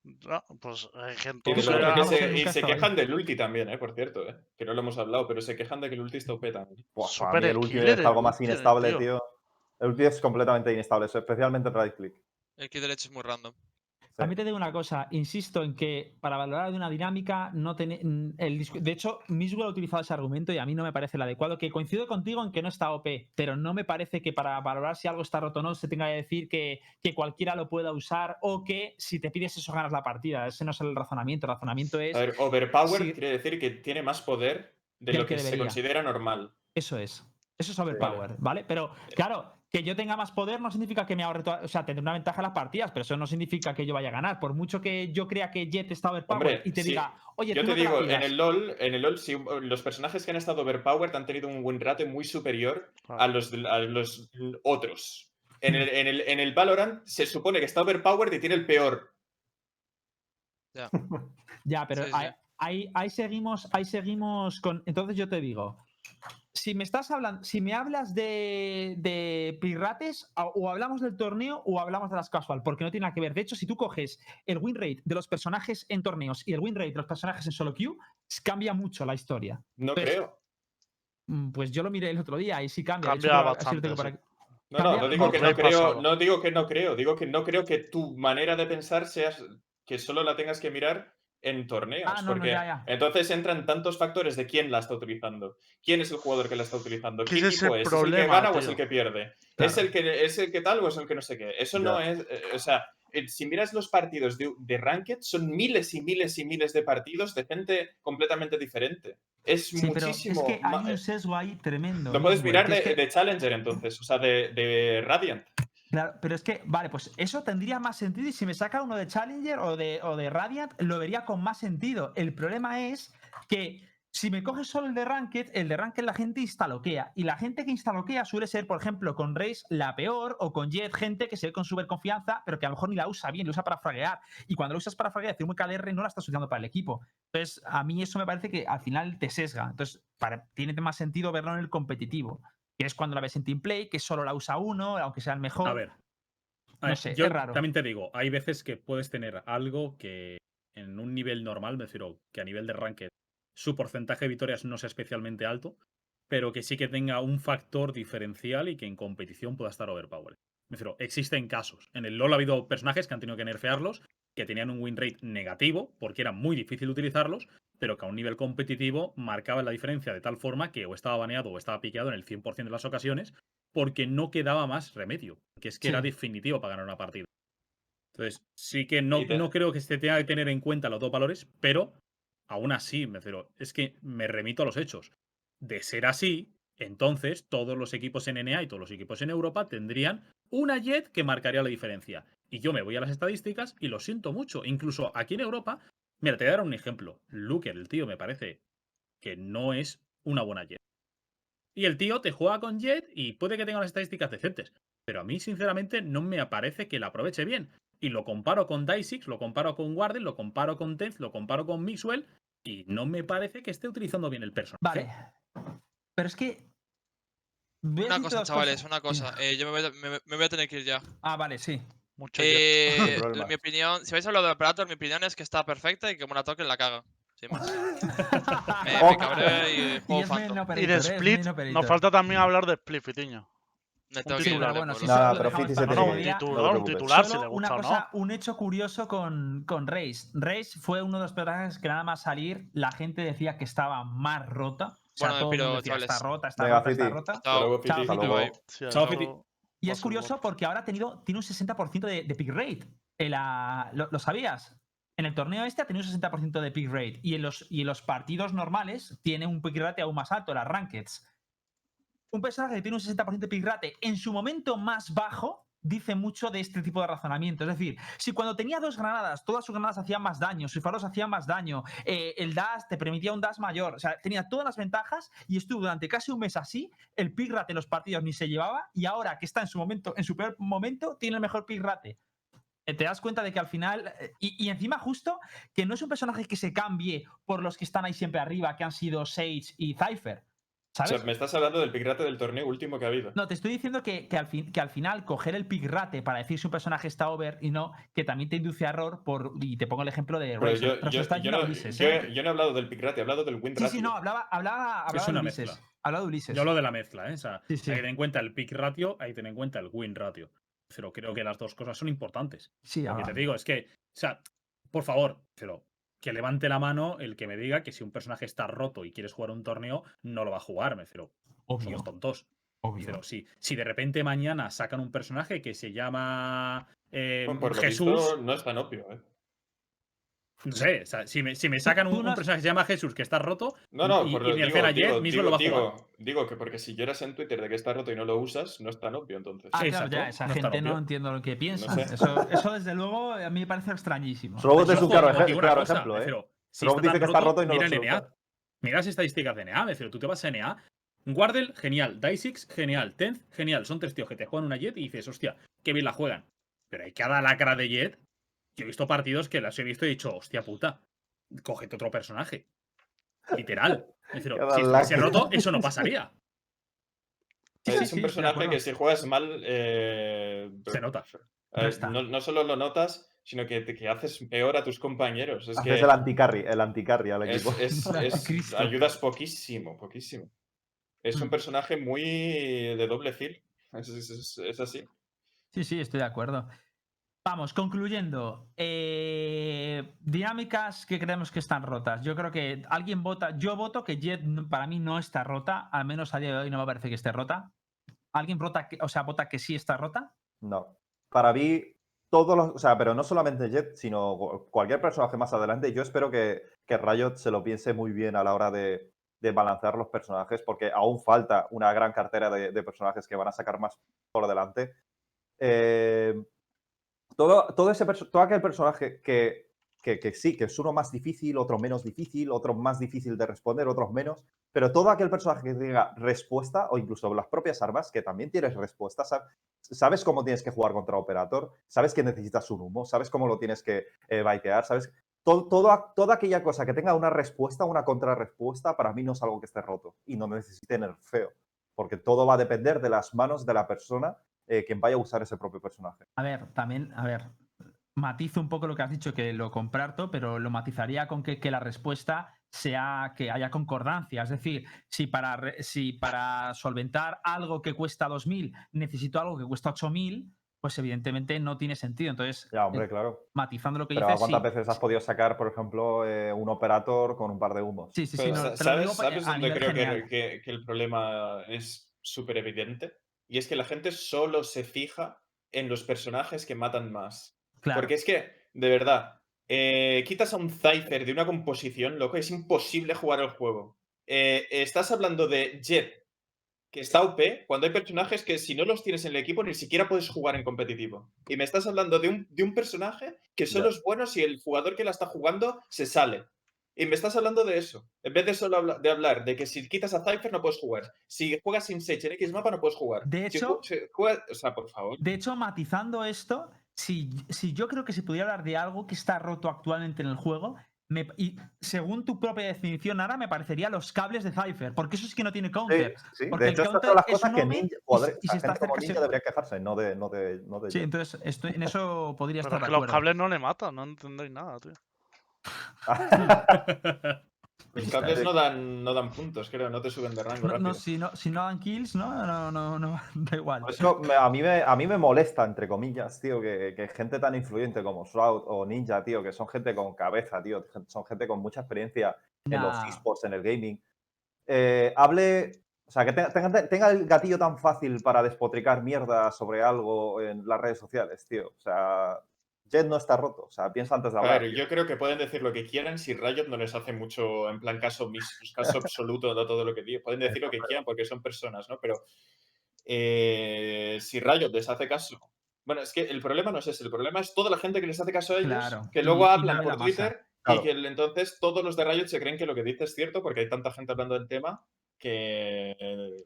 A: No, pues es que
F: Y,
A: entonces.
F: que que se, y se quejan del ulti también, eh, por cierto, eh, que no lo hemos hablado, pero se quejan de que el ulti está OP también.
D: Buah, el ulti
A: killer
D: es algo más inestable,
A: tío.
D: tío. El ulti es completamente inestable, especialmente en right click.
B: El kit derecho es muy random.
C: También te digo una cosa, insisto en que para valorar de una dinámica no tener el discu- de hecho Miswell ha utilizado ese argumento y a mí no me parece el adecuado, que coincido contigo en que no está OP, pero no me parece que para valorar si algo está roto o no se tenga que decir que, que cualquiera lo pueda usar o que si te pides eso ganas la partida. Ese no es el razonamiento, el razonamiento es
F: A ver, overpower
C: Sí.
F: quiere decir que tiene más poder de lo
C: que
F: que, se considera normal.
C: Eso es. Eso es overpower, ¿vale? Pero claro, que yo tenga más poder no significa que me ahorre toda- O sea, tendré una ventaja en las partidas, pero eso no significa que yo vaya a ganar. Por mucho que yo crea que Jet está overpower
F: Hombre,
C: y te
F: sí.
C: diga, oye,
F: Yo
C: tú
F: te
C: no te
F: digo, en
C: pidas".
F: el LoL, en el LoL, sí, los personajes que han estado overpowered han tenido un win rate muy superior a los, a los otros. En el, en, el, en el Valorant se supone que está overpowered y tiene el peor.
C: Ya, *laughs* pero
B: Sí, sí.
C: ahí, ahí, ahí seguimos, ahí seguimos con. Entonces yo te digo, si me estás hablando, si me hablas de, de pirates, o hablamos del torneo o hablamos de las casual, porque no tiene nada que ver. De hecho, si tú coges el win rate de los personajes en torneos y el win rate de los personajes en solo queue, cambia mucho la historia.
F: No creo.
C: Mm, Pues yo lo miré el otro día y sí cambia. hecho,
A: Cambia bastante, sí.
C: aquí.
F: No, no,
C: Cambia
F: no digo que no creo, no digo que no creo, digo que no creo que tu manera de pensar sea que solo la tengas que mirar en torneos.
C: Ah, no, no,
F: porque
C: ya, ya.
F: entonces entran tantos factores de quién la está utilizando. ¿Quién es el jugador que la está utilizando? ¿Qué
A: es
F: equipo
A: el
F: es? ¿Es el que
A: problema,
F: gana o es el que pierde? ¿Es el que es el que tal o es el que no sé qué? Eso no es, eh, o sea, eh, si miras los partidos de, de Ranked, son miles y miles y miles de partidos de gente completamente diferente. Es
C: Sí, pero es
F: muchísimo.
C: que hay un sesgo ahí tremendo.
F: lo puedes mirar de, de Challenger entonces, o sea, de, de Radiant.
C: Pero es que, vale, pues eso tendría más sentido y si me saca uno de Challenger o de, o de Radiant, lo vería con más sentido. El problema es que si me coges solo el de Ranked, el de Ranked la gente instaloquea. Y la gente que instaloquea suele ser, por ejemplo, con Race la peor o con Jet gente que se ve con super confianza, pero que a lo mejor ni la usa bien, la usa para fraguear. Y cuando la usas para fraguear, hace un KDR no la estás usando para el equipo. Entonces, a mí eso me parece que al final te sesga. Entonces, tiene más sentido verlo en el competitivo. Que es cuando la ves en Team Play, que solo la usa uno, aunque sea el mejor.
E: A ver. A
C: No sé,
E: yo
C: es raro.
E: también te digo, hay veces que puedes tener algo que en un nivel normal, me refiero que a nivel de ranked, su porcentaje de victorias no sea especialmente alto, pero que sí que tenga un factor diferencial y que en competición pueda estar overpowered. Me refiero, existen casos. En el LoL ha habido personajes que han tenido que nerfearlos, que tenían un win rate negativo, porque era muy difícil utilizarlos, pero que a un nivel competitivo marcaban la diferencia de tal forma que o estaba baneado o estaba piqueado en el 100% de las ocasiones, porque no quedaba más remedio, que es que era definitivo para ganar una partida. Entonces, sí que no, no creo que se tenga que tener en cuenta los dos valores, pero aún así, me refiero, es que me remito a los hechos. De ser así, entonces todos los equipos en NA y todos los equipos en Europa tendrían una jet que marcaría la diferencia. Y yo me voy a las estadísticas y lo siento mucho. Incluso aquí en Europa, mira, te voy a dar un ejemplo. Luker, el tío, me parece que no es una buena jet. Y el tío te juega con jet y puede que tenga unas estadísticas decentes. Pero a mí, sinceramente, no me aparece que la aproveche bien. Y lo comparo con Dysix, lo comparo con Warden, lo comparo con Tenth, lo comparo con Mixwell. Y no me parece que esté utilizando bien el personaje.
C: Vale. Pero es que.
B: Una cosa, chavales,
C: cosas.
B: una cosa. eh, yo me voy, a, me- me voy a tener que ir ya.
C: Ah, vale, sí.
A: Mucho.
B: Eh, *laughs* mi opinión, si vais a hablar de Operator, mi opinión es que está perfecta y que como la toquen la caga. Sin más. *laughs* Me, me cabré y juego Phantom.
A: de
C: ¿eh?
A: Split, nos falta también hablar de Split, Fitiño.
B: Me
A: un titular,
C: bueno,
D: pero Fiti se tiene
A: un titular, si le
C: una
A: gusta o
C: cosa,
A: no.
C: un hecho curioso con, con Reis. Reis fue uno de los personajes que nada más salir, la gente decía que estaba más rota.
B: Bueno,
C: todo
B: pero,
C: decía, está rota, está
D: Venga,
C: rota, está
D: Fiti.
C: rota.
B: Chao.
F: Fiti.
B: Bye.
A: Sí,
E: Chao, Fiti.
C: Y es curioso porque ahora ha tenido, tiene un 60% de, de pick rate. En la- ¿lo, lo sabías? En el torneo este ha tenido un 60% de pick rate. Y en, los, y en los partidos normales tiene un pick rate aún más alto, las rankeds. Un personaje que tiene un 60% de pick rate en su momento más bajo dice mucho de este tipo de razonamiento. Es decir, si cuando tenía dos granadas, todas sus granadas hacían más daño, sus faros hacían más daño, eh, el dash te permitía un dash mayor, o sea, tenía todas las ventajas y estuvo durante casi un mes así, el pick en los partidos ni se llevaba y ahora que está en su momento, en su peor momento, tiene el mejor pick. Eh, Te das cuenta de que al final, eh, y, y encima justo, que no es un personaje que se cambie por los que están ahí siempre arriba, que han sido Sage y Cypher.
F: O
C: ¿Sabes?
F: sea, me estás hablando del pick rate del torneo último que ha habido.
C: No, te estoy diciendo que, que al fin- que al final coger el pick rate para decir si un personaje está over y no, que también te induce a error por. Y te pongo el ejemplo de
F: Pero
C: Razor.
F: yo,
C: Pero se
F: yo-
C: está
F: yo
C: yendo a
F: no,
C: Ulises,
F: yo-
C: ¿eh?
F: yo no he hablado del pick rate, he hablado del win
C: Sí,
F: ratio.
C: sí, no, hablaba, hablaba, hablaba de
E: una
C: Ulises.
E: mezcla.
C: Hablaba de Ulises.
E: Yo hablo de la mezcla, ¿eh? O sea,
C: Sí, sí.
E: hay que tener en cuenta el pick ratio, hay que tener en cuenta el win ratio. Pero creo que las dos cosas son importantes.
C: Sí,
E: Lo que
C: ah,
E: te digo es que, o sea, por favor, pero que levante la mano el que me diga que si un personaje está roto y quieres jugar un torneo, no lo va a jugar, me refiero.
C: obvio,
E: Somos tontos.
C: obvio.
E: Pero si, si de repente mañana sacan un personaje que se llama eh,
F: Bueno, por lo
E: Jesús,
F: visto, no es tan obvio, ¿eh?
E: No sé, o sea, si me, si me sacan un, un personaje que se llama Jesús que está roto,
F: No, no,
E: y,
F: por
E: y
F: lo
E: mi
F: digo,
E: Jet
F: digo,
E: mismo
F: digo,
E: lo va a jugar.
F: digo, digo que porque si lloras en Twitter de que está roto y no lo usas, no es tan obvio entonces.
C: Ah, claro, ya, esa
E: no
C: gente no entiendo lo que piensa.
F: sé.
C: Eso, eso, desde luego, a mí me parece extrañísimo.
D: Solo es un claro,
E: cosa,
D: ejemplo, ¿eh?
E: pero si
D: Solo
E: está
D: dice que está roto y no
E: mira
D: lo.
E: NA. Mira las estadísticas de NA, me refiero, tú te vas a NA, Wardell, genial, Dysix, genial, Tenth, genial, son tres tíos que te juegan una Jet y dices, hostia, qué bien la juegan. Pero hay cada lacra de Jet, yo he visto partidos que las he visto y he dicho, hostia puta, cógete otro personaje. Literal. Es decir, *laughs* si estuviese roto, eso no pasaría.
C: Sí,
F: es
C: sí,
F: un personaje que si juegas mal. eh,
E: Se nota.
F: eh, no, no solo lo notas, sino que, que haces peor a tus compañeros. Es que
D: Haces el anti-carry, el anti-carry al equipo.
F: es- es-
C: Cristo.
F: ayudas poquísimo, poquísimo. Es un
C: Mm.
F: personaje muy de doble fil. Es, es- es- es así.
C: Sí, sí, estoy de acuerdo. Vamos, concluyendo. eh, dinámicas que creemos que están rotas. Yo creo que alguien vota. Yo voto que Jet para mí no está rota. Al menos a día de hoy no me parece que esté rota. ¿Alguien vota que, o sea, vota que sí está rota?
D: No. Para mí, todos los. O sea, pero no solamente Jet, sino cu- cualquier personaje más adelante. Yo espero que, que Riot se lo piense muy bien a la hora de, de balancear los personajes, porque aún falta una gran cartera de, de personajes que van a sacar más por delante. Eh, todo, todo, ese todo aquel personaje que, que, que sí, que es uno más difícil, otro menos difícil, otro más difícil de responder, otros menos, pero todo aquel personaje que tenga respuesta, o incluso las propias armas, que también tienes respuesta, sab- sabes cómo tienes que jugar contra Operator, sabes que necesitas un humo, sabes cómo lo tienes que eh, baitear, sabes. Todo, todo- toda aquella cosa que tenga una respuesta, una contrarrespuesta, para mí no es algo que esté roto y no necesite nerfeo, porque todo va a depender de las manos de la persona eh, quien vaya a usar ese propio personaje.
C: A ver, también, a ver, matizo un poco lo que has dicho, que lo comparto, pero lo matizaría con que, que la respuesta sea que haya concordancia. Es decir, si para, si para solventar algo que cuesta 2.000 necesito algo que cuesta 8.000, pues evidentemente no tiene sentido. Entonces,
D: Ya, hombre,
C: eh,
D: claro.
C: matizando lo que
D: Pero
C: dices,
D: ¿cuántas
C: sí,
D: veces has podido sacar, por ejemplo, eh, un operator con un par de humos?
C: sí, sí, sí,
F: Pero,
C: no, te lo
F: ¿Sabes,
C: digo
F: sabes dónde creo que, que- que el problema es súper evidente? Y es que la gente solo se fija en los personajes que matan más.
C: Claro.
F: Porque es que, de verdad, eh, quitas a un Cypher de una composición, loco, es imposible jugar el juego. Eh, estás hablando de Jet, que está OP, cuando hay personajes que si no los tienes en el equipo ni siquiera puedes jugar en competitivo. Y me estás hablando de un, de un personaje que solo es bueno si el jugador que la está jugando se sale. Y me estás hablando de eso. En vez de solo habla- de hablar de que si quitas a Cypher no puedes jugar. Si juegas sin Sage en X mapa no puedes jugar.
C: De hecho-
F: ju- si juegas- o sea, por favor.
C: De hecho, matizando esto, si, si yo creo que se pudiera hablar de algo que está roto actualmente en el juego, me- y según tu propia definición, ahora me parecería los cables de Cypher, porque eso sí que no tiene counter.
D: sí.
C: porque
D: De
C: el
D: hecho, estas
C: counter
D: son las
C: es
D: cosas
C: un
D: que ninja,
C: y si- y está
D: gente como ninja debería quejarse, no de, no de, no de
C: Sí, entonces estoy, en eso podría
A: Pero
C: estar
A: es que
C: de
A: los cables no le matan, no entendéis nada, tío.
F: Los cables
D: bien.
F: no dan, no dan puntos, creo, no te suben de rango
C: No, si, no, si no dan kills, no, no, no, no, *laughs* da igual.
D: Eso me- a, mí me, a mí me molesta, entre comillas, tío, que, que gente tan influyente como Shroud o Ninja, tío, que son gente con cabeza, tío, son gente con mucha experiencia en los esports, en el gaming, eh, hable, o sea, que tenga- tenga el gatillo tan fácil para despotricar mierda sobre algo en las redes sociales, tío. O sea, Jet no está roto, o sea, piensa antes de hablar. tío.
F: yo creo que pueden decir lo que quieran si Riot no les hace mucho, en plan, caso, mis- caso *laughs* absoluto de todo lo que digo. Pueden decir lo que quieran porque son personas, ¿no? Pero eh, si Riot les hace caso. Bueno, es que el problema no es ese, el problema es toda la gente que les hace caso a ellos,
C: Claro,
F: que luego
C: y
F: hablan por
C: masa.
F: Twitter
D: Claro.
F: y que entonces todos los de Riot se creen que lo que dice es cierto porque hay tanta gente hablando del tema que eh,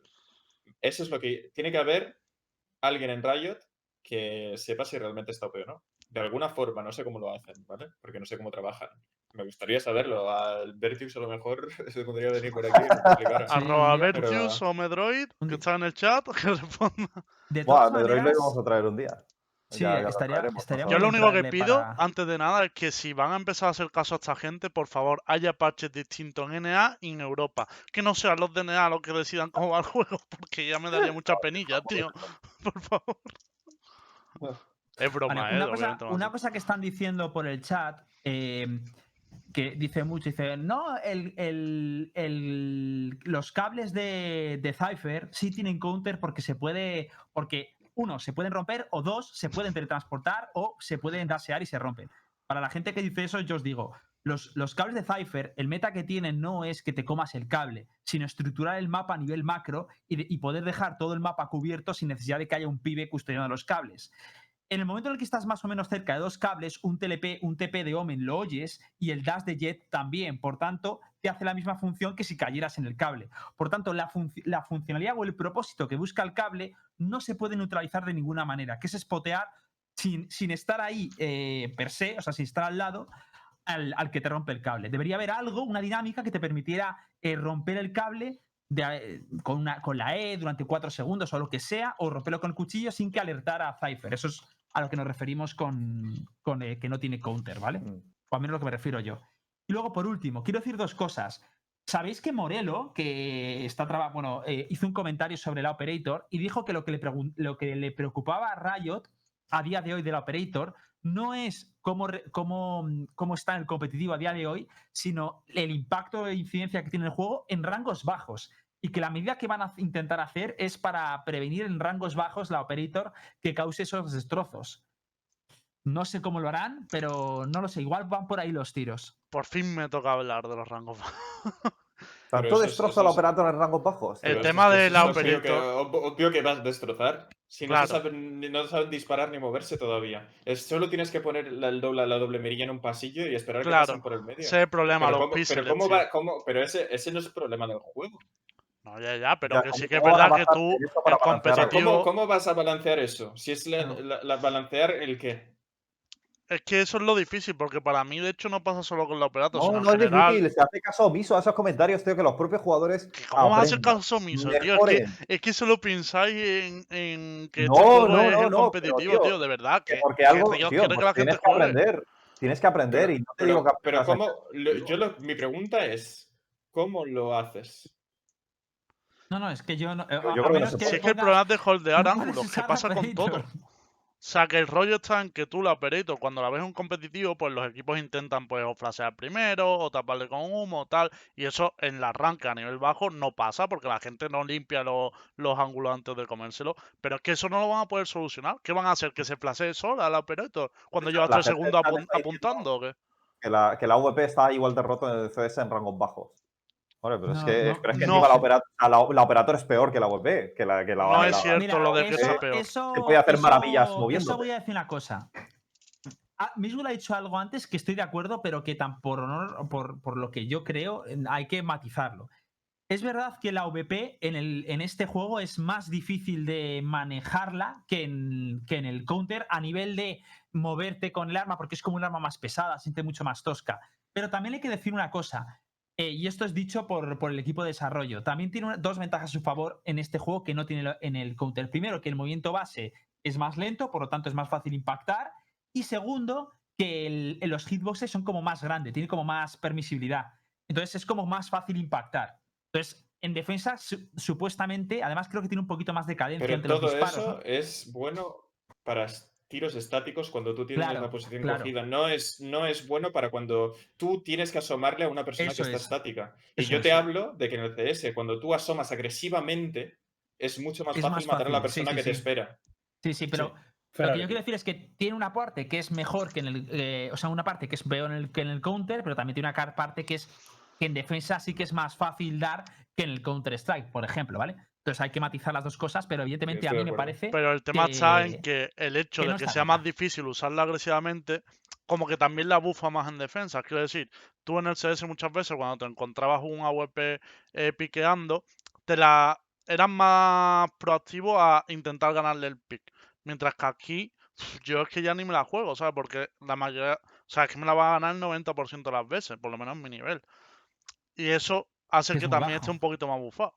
F: eso es lo que tiene que haber alguien en Riot que sepa si realmente está OP o no. De alguna forma, no sé cómo lo hacen, ¿vale? Porque no sé cómo trabajan. Me gustaría saberlo. Al Vertix a lo mejor *laughs* se podría venir por aquí
A: Arroba Vertius o Medroid, que está en el chat, *laughs* que responda.
C: De
D: Buah, Medroid lo íbamos a traer un día.
C: Sí,
D: Ya- ya lo
C: estaría- estaría
A: Yo lo
C: Vamos
A: único que pido,
C: para-
A: antes de nada, es que si van a empezar a hacer caso a esta gente, por favor, haya parches distintos en NA y en Europa. Que no sean los de NA los que decidan cómo va el *laughs* juego, porque ya me daría mucha penilla, tío. Por favor. Es broma,
C: Vale,
A: eh.
C: una, cosa,
A: obviamente, vamos
C: una cosa que están diciendo por el chat, eh, que dice mucho, dice, no, el, el- el- los cables de, de Cypher sí tienen counter porque se puede, porque uno, se pueden romper, o dos, se pueden teletransportar o se pueden dasear y se rompen. Para la gente que dice eso, yo os digo, los, los cables de Cypher, el meta que tienen no es que te comas el cable, sino estructurar el mapa a nivel macro y, de- y poder dejar todo el mapa cubierto sin necesidad de que haya un pibe custodiando los cables. En el momento en el que estás más o menos cerca de dos cables, un, TLP, un TP de Omen lo oyes y el dash de Jet también. Por tanto, te hace la misma función que si cayeras en el cable. Por tanto, la, func- la funcionalidad o el propósito que busca el cable no se puede neutralizar de ninguna manera, que es spotear sin, estar ahí eh, per se, o sea, sin estar al lado, al, que te rompe el cable. Debería haber algo, una dinámica que te permitiera eh, romper el cable eh, con, con la E durante cuatro segundos o lo que sea, o romperlo con el cuchillo sin que alertara a Cypher. Eso es a lo que nos referimos con, con eh, que no tiene counter, ¿vale?
D: Mm.
C: O al menos lo que me refiero yo. Y luego, por último, quiero decir dos cosas. Sabéis que Morelo, que está traba- bueno, eh, hizo un comentario sobre la Operator y dijo que lo que, le lo que le preocupaba a Riot a día de hoy de la Operator no es cómo, cómo, cómo está en el competitivo a día de hoy, sino el impacto e incidencia que tiene el juego en rangos bajos. Y que la medida que van a intentar hacer es para prevenir en rangos bajos la Operator que cause esos destrozos. No sé cómo lo harán, pero no lo sé. Igual van por ahí los tiros.
A: Por fin me toca hablar de los rangos bajos.
D: ¿Tanto destroza la operator en rangos bajos?
A: El tema de la
F: es obvio que-
A: Operator-
F: ob- obvio que vas a destrozar. Si no, saben, ni- no saben disparar ni moverse todavía. Solo tienes que poner la, doble, la doble mirilla en un pasillo y esperar que
A: Claro,
F: pasen por el medio.
A: Ese es el problema,
F: pero,
A: los
F: cómo, pero, ese no es el problema del juego.
A: No, ya, ya, pero
D: Ya,
A: que
D: ¿cómo-
A: sí que es verdad que tú, el competitivo,
F: ¿Cómo, cómo vas a balancear eso? Si es la,
C: No.
F: la- la- balancear el qué.
A: es que eso es lo difícil, porque para mí, de hecho, no pasa solo con la Operator,
D: No,
A: sino
D: no es difícil, se hace caso omiso a esos comentarios, tío, que los propios jugadores.
A: que ¿Cómo vas a hacer caso omiso, tío? Es que, es que solo pensáis en, en que
D: No,
A: este
D: no,
A: es
D: no,
A: el
D: pero,
A: competitivo,
D: tío,
A: tío, de verdad.
D: Que
A: Que,
D: porque
A: que
D: algo, tío,
A: quiere que
D: pues
A: la
D: tienes
A: gente
D: que
A: juegue.
D: aprender. Tienes que aprender y no te
F: Pero,
D: digo que
F: pero ¿cómo? lo- yo lo- mi pregunta es, ¿cómo lo haces?
C: No, no, es que yo no. eh,
D: Yo
C: a-
D: creo
C: a
D: que no
C: menos
D: se
C: que
A: Si es que el problema es de holdear
C: no
A: ángulos,
C: usar
A: pasa con todo. O sea, que el rollo está en que tú, la Operator, cuando la ves en un competitivo, pues los equipos intentan pues o flashear primero, o taparle con humo, o tal. Y eso en la arranca a nivel bajo no pasa, porque la gente no limpia lo- los ángulos antes de comérselo. Pero es que eso no lo van a poder solucionar. ¿Qué van a hacer? ¿Que se flashee sola la Operator? Cuando lleva tres segundos apuntando, ¿o qué?
D: que la, que la VP está igual de roto en el CS en rangos bajos. Bueno, pero es
C: No,
D: que,
C: no,
D: pero es que
A: no.
D: encima la, opera- a la, la operator es peor que la VP. Que la, que la,
A: No es cierto.
C: Mira,
A: lo de que
C: eso,
A: sea peor.
C: Eso,
D: Se puede hacer
C: eso-
D: maravillas
C: Eso
D: moviéndote.
C: voy a decir una cosa. Ah, Misgul ha dicho algo antes que estoy de acuerdo, pero que tan por, honor- por, por lo que yo creo hay que matizarlo. Es verdad que la VP en, el, en este juego es más difícil de manejarla que en, que en el counter a nivel de moverte con el arma, porque es como un arma más pesada, siente mucho más tosca. Pero también hay que decir una cosa, eh, y esto es dicho por, por el equipo de desarrollo. También tiene una- dos ventajas a su favor en este juego que no tiene en el counter. Primero, que el movimiento base es más lento, por lo tanto es más fácil impactar. Y segundo, que el- los hitboxes son como más grandes, tiene como más permisibilidad. Entonces es como más fácil impactar. Entonces, en defensa, su- supuestamente, además creo que tiene un poquito más de cadencia
F: Pero
C: entre los disparos.
F: eso
C: ¿no?
F: es bueno para tiros estáticos cuando tú tienes
C: Claro,
F: la posición
C: claro.
F: cogida. No es, no es bueno para cuando tú tienes que asomarle a una persona
C: Eso
F: que está
C: es.
F: estática. Y
C: Eso
F: yo
C: es.
F: te hablo de que en el CS, cuando tú asomas agresivamente, es mucho más
C: Es
F: fácil
C: más
F: matar a la
C: sí,
F: persona
C: sí,
F: que te espera.
C: Sí, sí, pero
E: Sí.
C: Lo que yo quiero decir es que tiene una parte que es mejor que en el. eh, o sea, una parte que es peor en el, que en el counter, pero también tiene una car- parte que es. que en defensa sí que es más fácil dar que en el Counter-Strike, por ejemplo, ¿vale? Entonces hay que matizar las dos cosas, pero evidentemente a mí me parece.
A: Pero el tema está en
C: que-
A: el hecho
C: que
A: de que sea más difícil usarla agresivamente, como que también la bufa más en defensa. Quiero decir, tú en el CS muchas veces cuando te encontrabas un AWP eh, piqueando, te la eras más proactivo a intentar ganarle el pick. Mientras que aquí, yo es que ya ni me la juego, ¿sabes? Porque la mayoría, o sea, es que me la va a ganar el 90% de las veces, por lo menos en mi nivel. Y eso hace
C: Es
A: que también
C: bajo.
A: esté un poquito más bufado.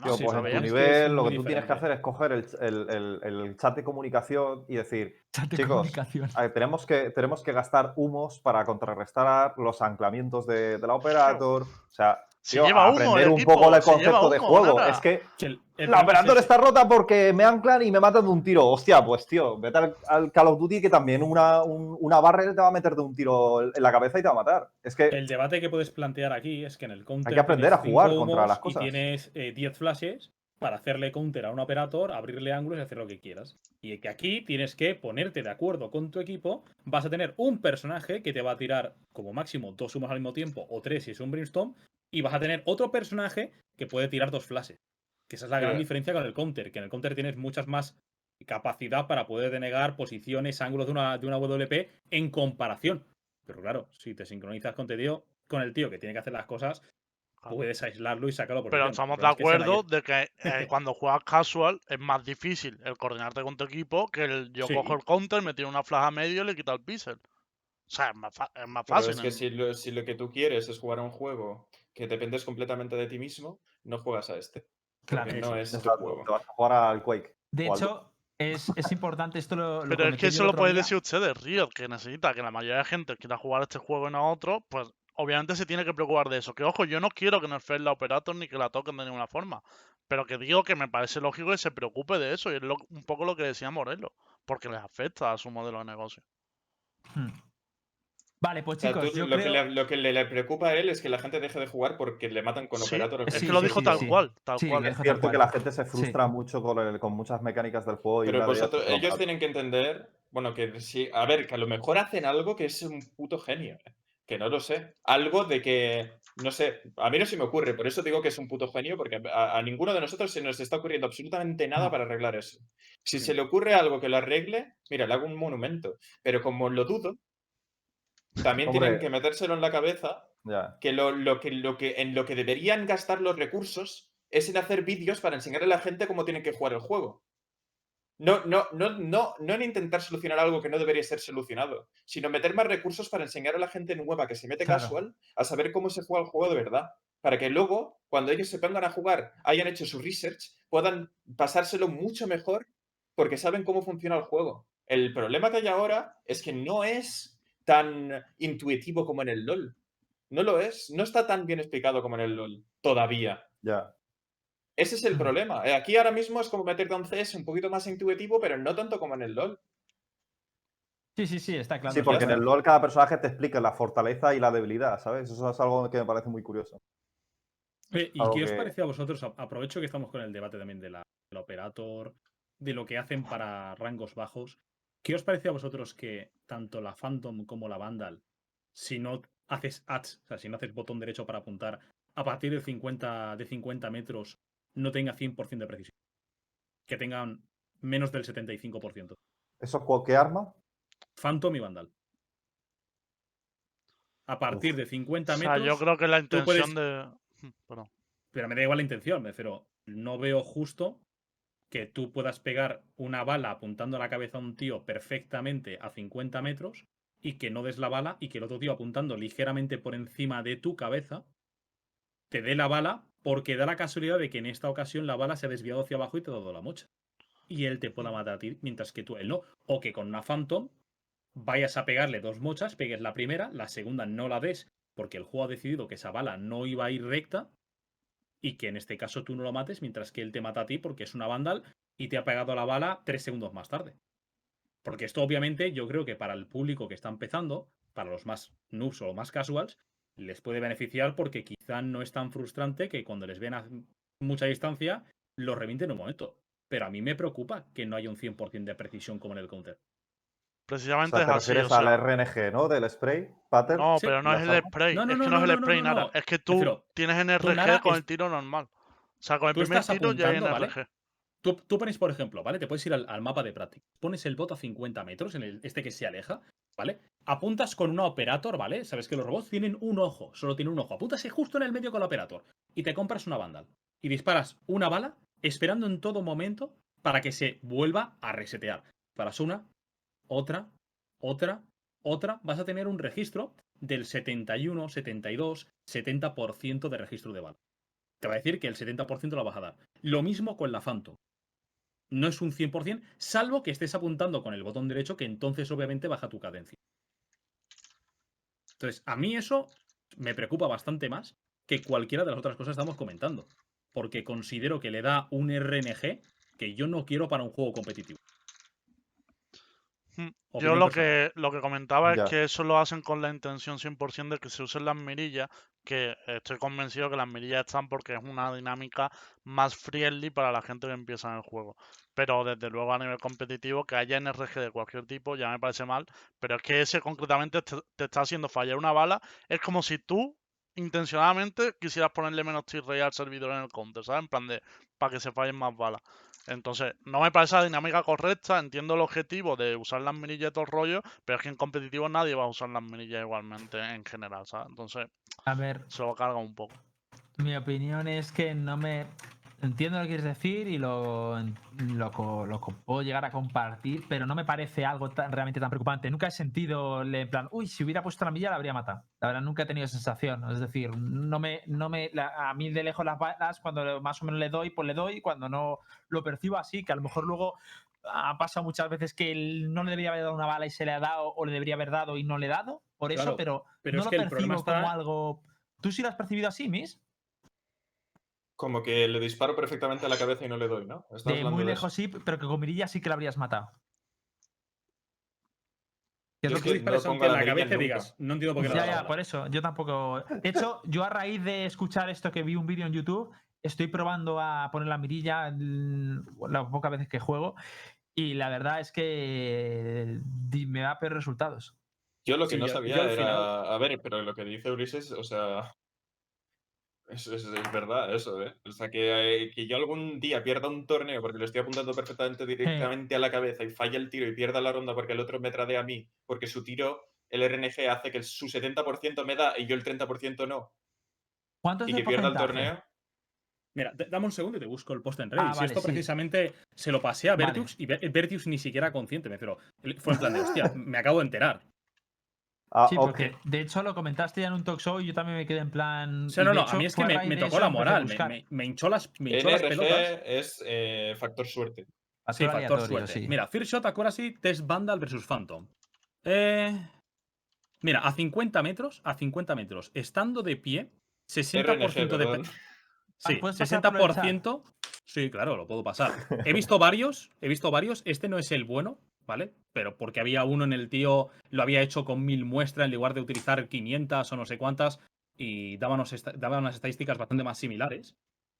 A: Bueno, sí,
D: pues en tu nivel, lo que tú tienes que hacer es coger el, el- el- el chat de comunicación y decir,
C: Chat de
D: Chicos,
C: comunicación.
D: a ver, tenemos, que, tenemos que gastar humos para contrarrestar los anclamientos de, de la operator. O sea,
A: Si
D: tío,
A: lleva humo el
D: aprender un
A: equipo,
D: poco el concepto de
A: humo,
D: juego.
A: nada.
D: Es que
E: Que el- el
D: la
E: es
D: operator está rota porque me anclan y me matan de un tiro. Hostia, pues tío, vete al, al Call of Duty que también una, un- una barrel te va a meter de un tiro en la cabeza y te va a matar. Es que
E: El debate que puedes plantear aquí es que en el counter.
D: Hay que aprender a
E: tienes
D: jugar contra las
E: Y
D: cosas.
E: tienes eh, 10 flashes para hacerle counter a un operator, abrirle ángulos y hacer lo que quieras. Y que aquí tienes que ponerte de acuerdo con tu equipo. Vas a tener un personaje que te va a tirar como máximo dos humos al mismo tiempo o tres si es un brimstone. Y vas a tener otro personaje que puede tirar dos flashes. Que esa es la gran diferencia con el counter. Que en el counter tienes muchas más capacidad para poder denegar posiciones, ángulos de una, de una WP en comparación. Pero claro, si te sincronizas con, te tío, con el tío que tiene que hacer las cosas. Puedes aislarlo y sacarlo por
A: Pero
E: ejemplo.
A: estamos de
E: es
A: acuerdo de que eh, *laughs* cuando juegas casual es más difícil el coordinarte con tu equipo que el yo
E: Sí.
A: cojo el counter, me tiro una flash a medio y le quito el pixel. O sea, es más, es más
F: Pero
A: fácil.
F: es que si lo, si lo que tú quieres es jugar a un juego que dependes completamente de ti mismo, no juegas a este. *laughs*
C: Claro.
F: Porque no es tu
D: Exacto,
F: juego.
D: te vas a jugar al Quake.
C: De hecho, es, es *laughs* importante, esto lo, lo
A: Pero es que eso lo
C: día.
A: decir ustedes, Riot, que necesita que la mayoría de gente quiera jugar este juego y no a otro, pues obviamente se tiene que preocupar de eso. Que ojo, yo no quiero que nerfeen la Operator ni que la toquen de ninguna forma. Pero que digo que me parece lógico que se preocupe de eso. Y es lo- un poco lo que decía Morelo. Porque les afecta a su modelo de negocio.
C: Hmm. Vale, pues
F: O sea,
C: chicos,
F: tú-
C: yo
F: lo,
C: creo...
F: que le, lo que le, le preocupa a él es que la gente deje de jugar porque le matan con
A: Sí, es
C: Sí,
A: que lo dijo
C: sí,
A: tal
C: sí.
A: cual, tal
C: Sí,
A: cual.
D: Es cierto que la gente se frustra mucho con, el- con muchas mecánicas del juego. y
F: Pero
D: ellas
F: vosotros, ellos tienen que entender, bueno, que sí, a ver, que a lo mejor hacen algo que es un puto genio, ¿eh? Que no lo sé. Algo de que, no sé, a mí no se me ocurre, por eso digo que es un puto genio, porque a, a ninguno de nosotros se nos está ocurriendo absolutamente nada
C: No.
F: para arreglar eso. Si
E: Sí.
F: se le ocurre algo que lo arregle, mira, le hago un monumento. Pero como lo dudo, también
D: Hombre.
F: tienen que metérselo en la cabeza
D: Ya.
F: que lo, lo que, lo que en lo que deberían gastar los recursos es en hacer vídeos para enseñarle a la gente cómo tienen que jugar el juego. No, no, no, no, no en intentar solucionar algo que no debería ser solucionado, sino meter más recursos para enseñar a la gente nueva que se mete
C: Claro.
F: casual a saber cómo se juega el juego de verdad. Para que luego, cuando ellos se pongan a jugar, hayan hecho su research, puedan pasárselo mucho mejor porque saben cómo funciona el juego. El problema que hay ahora es que no es tan intuitivo como en el LOL. No lo es. No está tan bien explicado como en el LOL. Todavía.
D: Ya.
F: Ese es el problema. Eh, Aquí ahora mismo es como meterte a un CS un poquito más intuitivo, pero no tanto como en el LOL.
C: Sí, sí, sí, está claro.
D: Sí, porque en el LoL cada personaje te explica la fortaleza y la debilidad, ¿sabes? Eso es algo que me parece muy curioso.
E: Oye, ¿Y
D: Algo
E: qué os
D: que-
E: parece a vosotros? Aprovecho que estamos con el debate también de la, del operator, de lo que hacen para rangos bajos. ¿Qué os parece a vosotros que tanto la Phantom como la Vandal, si no haces ads, o sea, si no haces botón derecho para apuntar, a partir de 50, de 50 metros no tenga 100% de precisión? Que tengan menos del 75%.
D: ¿Eso qué arma?
E: Phantom y Vandal. A partir de 50
A: O sea,
E: metros.
A: yo creo que la intención
E: puedes-
A: de. Perdón.
E: pero me da igual la intención, me refiero, no veo justo que tú puedas pegar una bala apuntando a la cabeza a un tío perfectamente a 50 metros y que no des la bala y que el otro tío apuntando ligeramente por encima de tu cabeza te dé la bala porque da la casualidad de que en esta ocasión la bala se ha desviado hacia abajo y te ha dado la mocha. Y él te pueda matar a ti mientras que tú él no. O que con una Phantom vayas a pegarle dos mochas, pegues la primera, la segunda no la des porque el juego ha decidido que esa bala no iba a ir recta y que en este caso tú no lo mates mientras que él te mata a ti porque es una vandal y te ha pegado la bala tres segundos más tarde. Porque esto obviamente yo creo que para el público que está empezando, para los más noobs o los más casuals, les puede beneficiar porque quizá no es tan frustrante que cuando les ven a mucha distancia lo revienten en un momento. Pero a mí me preocupa que no haya un 100% de precisión como en el counter.
D: O
A: Precisamente
D: sea, te
A: es así.
D: refieres
A: o
D: a la RNG, ¿no? Del spray, pattern.
A: No, pero no es el spray.
E: No, no,
A: es que no,
E: no,
A: es el spray
E: no,
A: nada.
E: no.
A: Es que tú
E: Prefiero-
A: tienes NRG con
E: es-
A: el tiro normal. O sea, con el primer tiro ya hay
E: apuntando, ¿vale? Tú, pones, por ejemplo, ¿vale? Te puedes ir al, mapa de práctica. Pones el bot a 50 metros, en el, este que se aleja, ¿vale? Apuntas con una operator, ¿vale? Sabes que los robots tienen un ojo, solo tienen un ojo. Apuntas justo en el medio con la operator y te compras una vandal. Y disparas una bala esperando en todo momento para que se vuelva a resetear. Paras una, otra, otra, otra. Vas a tener un registro del 71, 72, 70% de registro de bala. Te va a decir que el 70% lo vas a dar. Lo mismo con la Phantom. No es un 100%, salvo que estés apuntando con el botón derecho, que entonces obviamente baja tu cadencia. Entonces, a mí eso me preocupa bastante más que cualquiera de las otras cosas que estamos comentando. Porque considero que le da un RNG que yo no quiero para un juego competitivo.
A: Yo lo que, lo que comentaba
D: Ya.
A: es que eso lo hacen con la intención 100% de que se usen las mirillas, que estoy convencido que las mirillas están porque es una dinámica más friendly para la gente que empieza en el juego. Pero desde luego a nivel competitivo, que haya NRG de cualquier tipo ya me parece mal, pero es que ese concretamente te, te está haciendo fallar una bala. Es como si tú intencionadamente quisieras ponerle menos T-Ray al servidor en el counter, ¿sabes? En plan de, para que se fallen más balas. Entonces, no me parece la dinámica correcta, entiendo el objetivo de usar las mirillas y todo el rollo, pero es que en competitivo nadie va a usar las mirillas igualmente en general, ¿sabes? Entonces,
C: A ver,
A: se lo carga un poco.
C: mi opinión es que no me. Entiendo lo que quieres decir y lo, puedo llegar a compartir, pero no me parece algo tan, realmente tan preocupante. Nunca he sentido en plan, uy, si hubiera puesto la milla la habría matado. La verdad, nunca he tenido sensación. Es decir, no me, no me, la- a mí de lejos las balas, cuando más o menos le doy, pues le doy, cuando no lo percibo así, que a lo mejor luego ha pasado muchas veces que él no le debería haber dado una bala y se le ha dado, o le debería haber dado y no le he dado, por eso, pero,
E: pero
C: no
E: es
C: lo percibo
E: está-
C: como algo. ¿Tú sí lo has percibido así, Miss?
F: Como que le disparo perfectamente a la cabeza y no le doy, ¿no? ¿Estás
C: De muy
F: de
C: lejos sí, pero que con mirilla sí que la habrías matado.
F: Yo
C: Que es lo
F: que
C: que-
F: no
E: aunque
F: pongo
E: en
F: la
E: cabeza digas, no entiendo por qué
C: Ya, ya, por
E: bala".
C: eso. Yo tampoco. De hecho, yo a raíz de escuchar esto que vi un vídeo en YouTube, estoy probando a poner la mirilla las pocas veces que juego. Y la verdad es que me da peores resultados.
F: Yo lo que
E: Sí,
F: no
E: yo-
F: sabía
E: yo
F: era.
E: final-
F: A ver, pero lo que dice Ulises, o sea. Es, es- es verdad eso, ¿eh? O sea, que, eh, que yo algún día pierda un torneo porque le estoy apuntando perfectamente directamente a la cabeza y falla el tiro y pierda la ronda porque el otro me tradea a mí, porque su tiro, el RNG, hace que su 70% me da y yo el 30% no,
C: ¿Cuántos
F: y que pierda el torneo.
E: Mira, dame un segundo y te busco el post en Reddit.
C: Ah,
E: si
C: vale,
E: esto
C: sí.
E: precisamente se lo pasé a
C: Vale.
E: Vertux y Ver- Vertux ni siquiera consciente, me. Él Fue en plan de, hostia, me acabo de enterar.
D: Ah,
C: Sí, porque de hecho lo comentaste ya en un talk show y yo también me quedé en plan.
E: O sea, no,
C: de
E: no,
C: hecho,
E: a mí es que me,
C: de
E: tocó la moral, me,
C: buscar.
E: me- me hinchó las, me hinchó las pelotas.
F: Es eh, factor suerte.
E: Sí,
C: Factor
E: factor
C: aleatorio,
E: suerte.
C: sí.
E: Mira, First Shot Accuracy, Test Vandal versus Phantom. Eh, mira, a 50 metros, a 50 metros, estando de pie, 60% de...
F: perdón.
E: pe- Sí,
C: ¿puedes pasar por el chat?
E: 60%. Sí, claro, lo puedo pasar. He visto varios, he visto varios. Este no es el bueno, ¿vale? Pero porque había uno en el tío, lo había hecho con mil muestras en lugar de utilizar 500 o no sé cuántas y daba unos esta- daba unas estadísticas bastante más similares,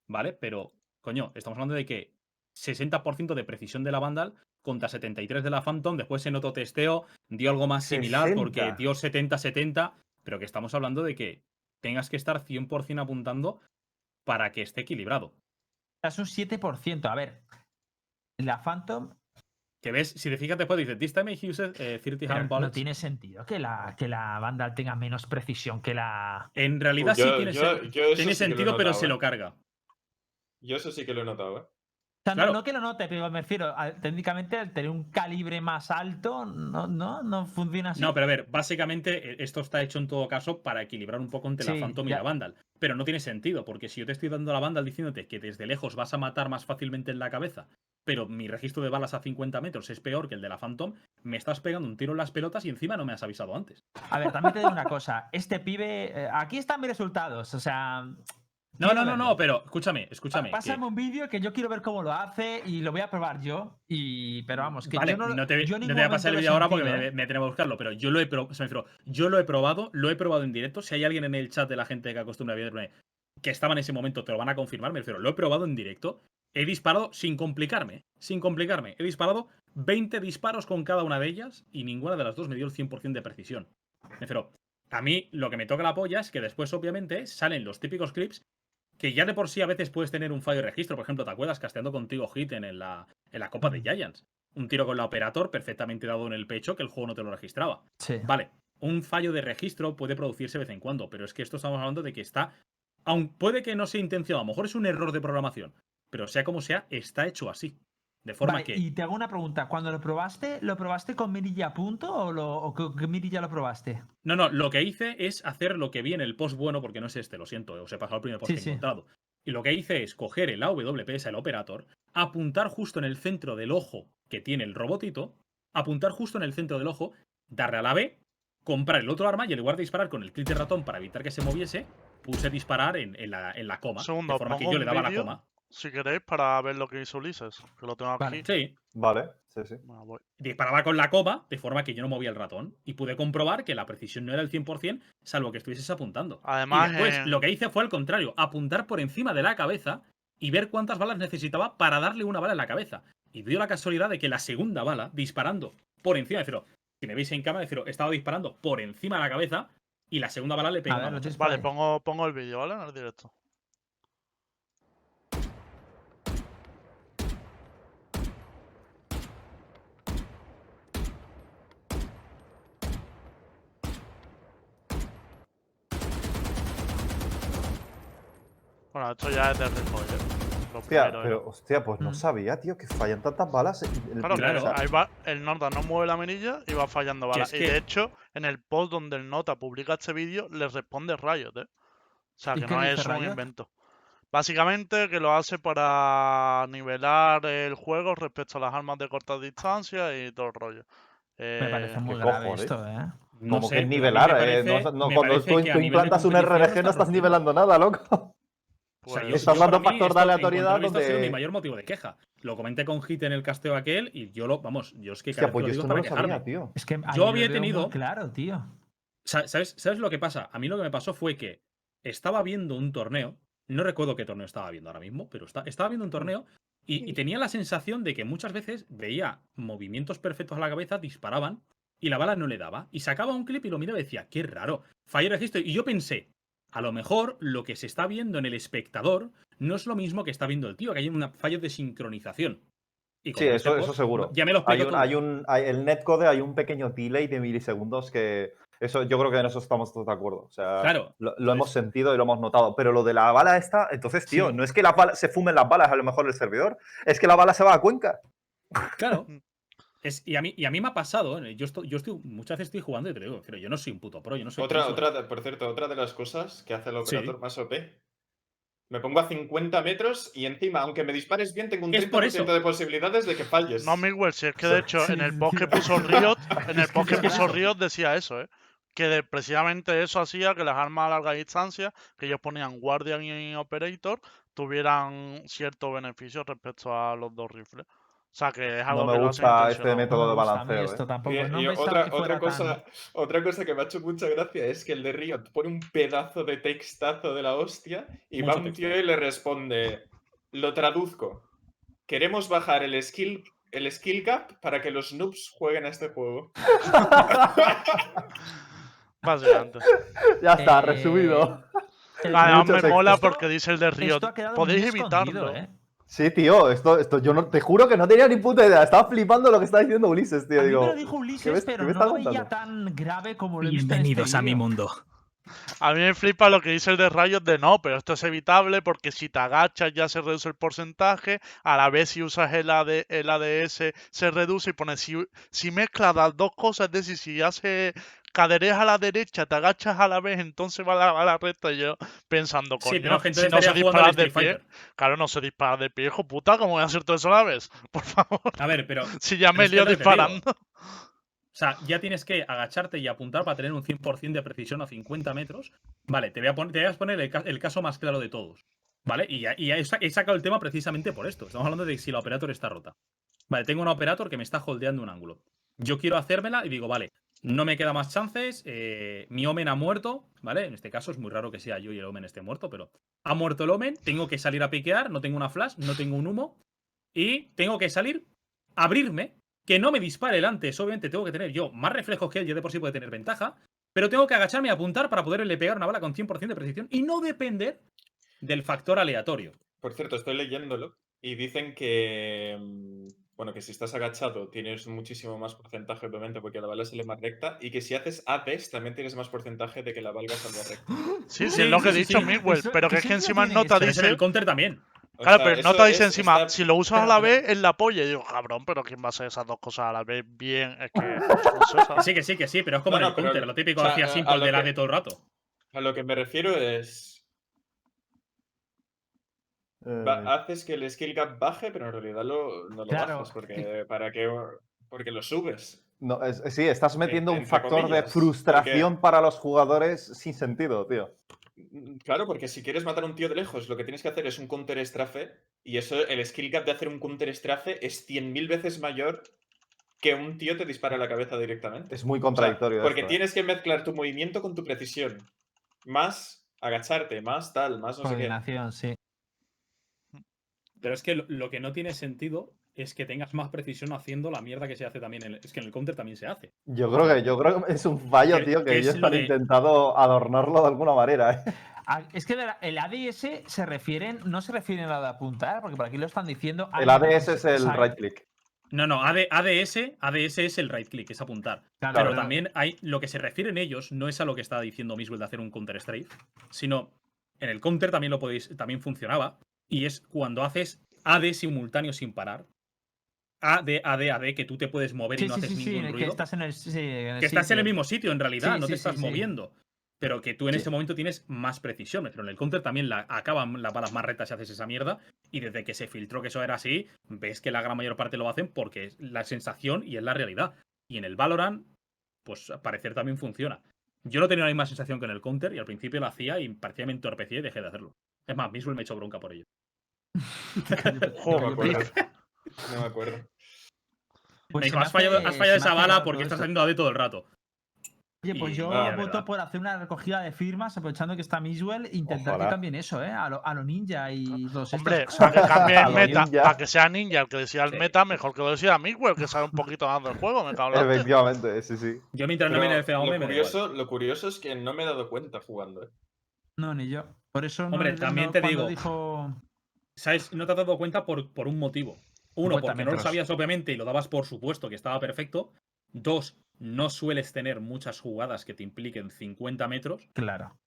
E: ¿vale? Pero, coño, estamos hablando de que 60% de precisión de la Vandal contra 73 de la Phantom. Después en otro testeo dio algo más similar porque
D: 60.
E: dio 70-70, pero que estamos hablando de que tengas que estar 100% apuntando para que esté equilibrado.
C: Es un 7%. A ver, la Phantom
E: Que ves, si te fijas después dice, this time I used eh, 30
C: pero
E: hand
C: no
E: bullets".
C: tiene sentido que la, que la Vandal tenga menos precisión que la.
E: En realidad
F: Yo-
E: sí tiene,
F: yo-
E: tiene
F: sí
E: sentido, pero se
F: ¿eh?
E: lo carga.
F: Yo eso sí que lo he notado, ¿eh?
C: O sea, no-
E: Claro.
C: no, que lo note, pero me refiero, a- técnicamente al tener un calibre más alto, no, no, no funciona así.
E: No, pero a ver, básicamente eh, esto está hecho en todo caso para equilibrar un poco entre
C: Sí,
E: la Phantom y
C: ya.
E: la Vandal. Pero no tiene sentido, porque si yo te estoy dando la Vandal diciéndote que desde lejos vas a matar más fácilmente en la cabeza, pero mi registro de balas a 50 metros es peor que el de la Phantom, me estás pegando un tiro en las pelotas y encima no me has avisado antes.
C: A ver, también te digo una cosa. Este pibe. eh, aquí están mis resultados. O sea.
E: No, no, no, no, pero escúchame, escúchame. que-
C: Pásame un vídeo que yo quiero ver cómo lo hace y lo voy a probar yo. Y, pero vamos, que
E: vale,
C: yo no,
E: no, te,
C: yo
E: no te voy a pasar el vídeo ahora porque me, me tengo que buscarlo, pero yo lo he refiero, yo lo he probado, lo he probado en directo. Si hay alguien en el chat de la gente que acostumbra a verme que estaba en ese momento, te lo van a confirmar, me refiero, lo he probado en directo. He disparado sin complicarme, sin complicarme. He disparado 20 disparos con cada una de ellas y ninguna de las dos me dio el 100% de precisión. Me refiero, a mí lo que me toca la polla es que después, obviamente, salen los típicos clips que ya de por sí a veces puedes tener un fallo de registro. Por ejemplo, ¿te acuerdas casteando contigo Hit en, la, en la Copa de Giants? Un tiro con la Operator perfectamente dado en el pecho que el juego no te lo registraba.
C: Sí.
E: Vale, un fallo de registro puede producirse de vez en cuando, pero es que esto estamos hablando de que está. Aun puede que no sea intencionado, a lo mejor es un error de programación, pero sea como sea, está hecho así. De forma
C: Vale,
E: que.
C: Y te hago una pregunta. Cuando lo probaste, ¿lo probaste con mirilla a punto o, lo, o con qué mirilla lo probaste?
E: No, no, lo que hice es hacer lo que vi en el post bueno, porque no es este, lo siento, os he pasado el primer post
C: Sí,
E: que he
C: sí.
E: encontrado. Y lo que hice es coger el AWPS, el Operator, apuntar justo en el centro del ojo que tiene el robotito, apuntar justo en el centro del ojo, darle a la B, comprar el otro arma y en lugar de disparar con el clic de ratón para evitar que se moviese, puse disparar en, en la, en la coma.
A: Segundo,
E: de forma que yo le daba la coma.
A: Si queréis, para ver lo que hizo Ulises, que lo tengo aquí.
C: Vale.
E: Sí,
D: Vale, sí, sí.
A: Bueno, voy.
E: disparaba con la coma, de forma que yo no movía el ratón. Y pude comprobar que la precisión no era el 100%, salvo que estuvieses apuntando.
A: Además,
E: y después,
A: en-
E: lo que hice fue al contrario, apuntar por encima de la cabeza y ver cuántas balas necesitaba para darle una bala en la cabeza. Y dio la casualidad de que la segunda bala, disparando por encima, de si me veis en cámara, decir, estaba disparando por encima de la cabeza y la segunda bala le pegó.
A: Vale, pongo, pongo el vídeo, ¿vale? En el directo. Bueno, esto ya es de Ripoll, ¿eh? Lo
D: Hostia,
A: primero,
D: pero, hostia, pues no
C: Mm.
D: sabía, tío, que fallan tantas balas. en el
A: Claro,
E: claro.
D: set.
A: ahí va, el nota no mueve la mirilla y va fallando balas. Y
E: que-
A: de hecho, en el post donde el nota publica este vídeo, le responde Riot, ¿eh? O sea,
C: ¿Y
A: que no es un
C: Riot?
A: invento. Básicamente que lo hace para nivelar el juego respecto a las armas de corta distancia y todo el rollo.
C: Me parece
A: Eh,
C: muy
D: qué
C: grave
D: cojones.
C: esto, ¿eh?
E: No
D: Como
E: sé,
D: que nivelar, eh,
E: parece-
D: no- no,
E: me
D: cuando
E: parece
D: tú, tú implantas un RRG no
E: está
D: estás nivelando nada, loco.
E: O sea, yo-
A: pues,
D: Estás dando factor de aleatoriedad
E: esto ha sido
D: donde-
E: mi mayor motivo de queja. Lo comenté con Hit en el casteo aquel y yo lo, vamos, yo es que
D: Hostia,
E: cada vez
D: pues yo
E: lo
D: no
E: es
D: lo sabía, tío.
C: Es que
E: Yo había tenido-
C: Claro, tío.
E: Sa- ¿Sabes, ¿Sabes lo que pasa? A mí lo que me pasó fue que estaba viendo un torneo, no recuerdo qué torneo estaba viendo ahora mismo, pero está- estaba viendo un torneo y, y tenía la sensación de que muchas veces veía movimientos perfectos a la cabeza, disparaban y la bala no le daba. Y sacaba un clip y lo miraba y decía, qué raro, fallo registro. Y yo pensé, a lo mejor lo que se está viendo en el espectador no es lo mismo que está viendo el tío, que hay un fallo de sincronización. Y
D: Sí, eso, seguro.
E: Ya me lo
D: Hay un,
E: todo.
D: hay un, hay- el netcode hay un pequeño delay de milisegundos que eso yo creo que en eso estamos todos de acuerdo. O sea,
E: Claro.
D: lo, lo hemos sentido y lo hemos notado. Pero lo de la bala esta, entonces, tío,
E: Sí.
D: no es que se fumen las balas a lo mejor el servidor, es que la bala se va a Cuenca.
E: Claro. *laughs* Es, y, a mí, y a mí me ha pasado, ¿eh? yo, estoy, yo estoy, muchas veces estoy jugando y te digo, pero yo no soy un puto pro, yo no soy
F: Otra,
E: pro,
F: otra, de- por cierto, otra de las cosas que hace el
E: Sí.
F: operador más OP. Me pongo a 50 metros y encima, aunque me dispares bien, tengo un
E: Es por
F: 30%
E: eso.
F: de posibilidades de que falles.
A: No, Miguel, si es que de hecho en el
C: sí,
A: post que
C: tío.
A: puso Riot, *laughs* en el
C: que
A: post que
C: es
A: puso. Riot decía eso, ¿eh? Que de- precisamente eso hacía que las armas a larga distancia, que ellos ponían Guardian y Operator, tuvieran cierto beneficio respecto a los dos rifles. O sea que es algo
D: No me
A: que
D: gusta este método
C: No
D: de balanceo.
C: esto
D: eh.
C: tampoco. No
F: otra, cosa,
C: tan-
F: otra cosa que me ha hecho mucha gracia es que el de Riot pone un pedazo de textazo de la hostia y va un
E: texto.
F: tío y le responde, lo traduzco, queremos bajar el skill, el skill cap para que los noobs jueguen a este juego. *laughs*
A: Básicamente.
D: Ya está,
C: Eh,
D: resumido.
A: Además me mola
C: Esto-
A: porque dice el de Riot, podéis evitarlo.
C: ¿eh?
D: Sí, tío, esto, esto yo no, te juro que no tenía ni puta idea. Estaba flipando lo que estaba diciendo Ulises, tío.
C: A mí me lo dijo
D: ¿qué
C: Ulises, pero no lo veía tan grave como lo este
E: Bienvenidos a mi mundo.
A: A mí me flipa lo que dice el de Riot de no, pero esto es evitable porque si te agachas ya se reduce el porcentaje, a la vez si usas el, AD el ADS se reduce y pone si, si mezclas las dos cosas, es decir, si haces cadereas a la derecha, te agachas a la vez, entonces va a la, a la recta y yo pensando, coño,
E: Sí, pero gente
A: si no se
E: estaría jugando al
A: dispara de pie, claro, no se dispara de pie, hijo puta, ¿cómo voy a hacer todo eso a la vez? *laughs* Por favor,
E: A ver, pero
A: si ya me lío disparando.
E: O sea, ya tienes que agacharte y apuntar para tener un 100% de precisión a 50 metros. Vale, te voy a, pon- te voy a poner el, ca- el caso más claro de todos. ¿Vale? Y, ya- y ya he sacado el tema precisamente por esto. Estamos hablando de si la operator está rota. Vale, tengo una operator que me está holdeando un ángulo. Yo quiero hacérmela y digo, vale, no me queda más chances. eh, mi Omen ha muerto, ¿vale? En este caso es muy raro que sea yo y el Omen esté muerto, pero ha muerto el Omen. Tengo que salir a piquear, no tengo una flash, no tengo un humo. Y tengo que salir, abrirme, que no me dispare el antes. Obviamente tengo que tener yo más reflejos que él, ya de por sí puede tener ventaja. Pero tengo que agacharme y apuntar para poderle pegar una bala con 100% de precisión y no depender del factor aleatorio.
F: Por cierto, estoy leyéndolo y dicen que, mm, bueno, que si estás agachado tienes muchísimo más porcentaje, obviamente, porque la bala sale más recta y que si haces APES también tienes más porcentaje de que la bala salga *gasps* recta.
A: Sí, sí, es lo
E: sí,
A: que he dicho,
E: sí.
A: Miguel,
C: Eso-
A: pero
C: que
A: es que encima nota dice...
E: el counter también.
F: O
A: Claro,
F: sea,
A: pero nota dice encima, si lo usas a la vez, es la polla. Y digo, cabrón, pero ¿quién va a hacer esas dos cosas a la vez bien? Es que. *laughs*
E: sí, que sí, que sí, pero es como
F: No,
E: en el
F: no, pero-
E: counter, lo típico
F: o sea,
E: hacía simple de la
F: que-
E: de todo el rato.
F: A lo que me refiero es, va-
D: Eh,
F: haces que el skill gap baje, pero en realidad lo, no lo
C: Claro.
F: bajas, porque, *laughs* ¿para qué? porque lo subes.
D: no, es- sí, estás metiendo un factor de frustración para los jugadores sin sentido, tío.
F: Mm, Claro, porque si quieres matar a un tío de lejos, lo que tienes que hacer es un counter estrafe, y eso, el skill gap de hacer un counter estrafe es 100.000 veces mayor que un tío te dispara a la cabeza directamente.
D: Es muy
F: O sea,
D: contradictorio.
F: porque
D: esto, eh.
F: tienes que mezclar tu movimiento con tu precisión. Más agacharte, más tal, más no sé qué.
C: Sí.
E: Pero es que lo, lo que no tiene sentido es que tengas más precisión haciendo la mierda que se hace también. En el- es que en el counter también se hace.
D: Yo creo que, yo creo que es un fallo,
E: ¿Qué-
D: tío, que ellos
E: lo
D: han
E: de-
D: intentado adornarlo de alguna manera. ¿eh?
C: Ah, Es que el ADS se refieren, no se refieren a la de apuntar, porque por aquí lo están diciendo.
D: El ADS es el
C: Exacto.
D: right click.
E: No, no, AD- ADS, ADS es el right click, es apuntar.
C: Claro,
E: Pero
C: claro.
E: también hay. Lo que se refieren ellos no es a lo que está diciendo Miswell de hacer un counter strike, sino en el counter también lo podéis. también funcionaba. Y es cuando haces AD simultáneo sin parar. AD, AD, AD, que tú te puedes mover y no
C: sí,
E: haces
C: sí,
E: ningún
C: que
E: ruido.
C: estás en el,
E: que estás en el mismo sitio en realidad, no te estás moviendo. Pero que tú en este momento tienes más precisión. Pero en el counter también la, acaban las balas más rectas si haces esa mierda. Y desde que se filtró que eso era así, ves que la gran mayor parte lo hacen porque es la sensación y es la realidad. Y en el Valorant, pues al parecer también funciona. Yo no tenía la misma sensación que en el counter y al principio lo hacía y parecía me entorpecía y dejé de hacerlo. Es más, Miswell me echó bronca por ello. *laughs* *laughs*
F: No me acuerdo. No me acuerdo.
C: Pues
E: me dijo,
C: me
E: has fallado, has
C: me
E: esa bala porque estás haciendo AD todo el rato.
C: Oye, pues
E: Y-
C: yo voto
E: verdad.
C: por hacer una recogida de firmas, aprovechando que está Miswell, intentar que también eso, ¿eh? A lo, a lo ninja y los
A: Hombre,
C: estos.
A: para que cambie el meta,
D: ninja.
A: para que sea ninja el que decida el
E: Sí.
A: meta, mejor que lo decida Miguel, que sabe un poquito más del juego, me cago en.
D: Efectivamente, sí, sí.
E: Yo mientras no
F: Pero
E: el FAOM
F: lo,
E: me
F: curioso, lo curioso es que no me he dado cuenta jugando. ¿eh?
C: No, ni yo. Por eso no-
E: Hombre,
C: no-
E: también te digo-
C: dijo.
E: ¿Sabes? No te has dado cuenta por, por un motivo. Uno, porque no lo sabías obviamente y lo dabas por supuesto que estaba perfecto. Dos, no sueles tener muchas jugadas que te impliquen 50 metros.
C: Claro.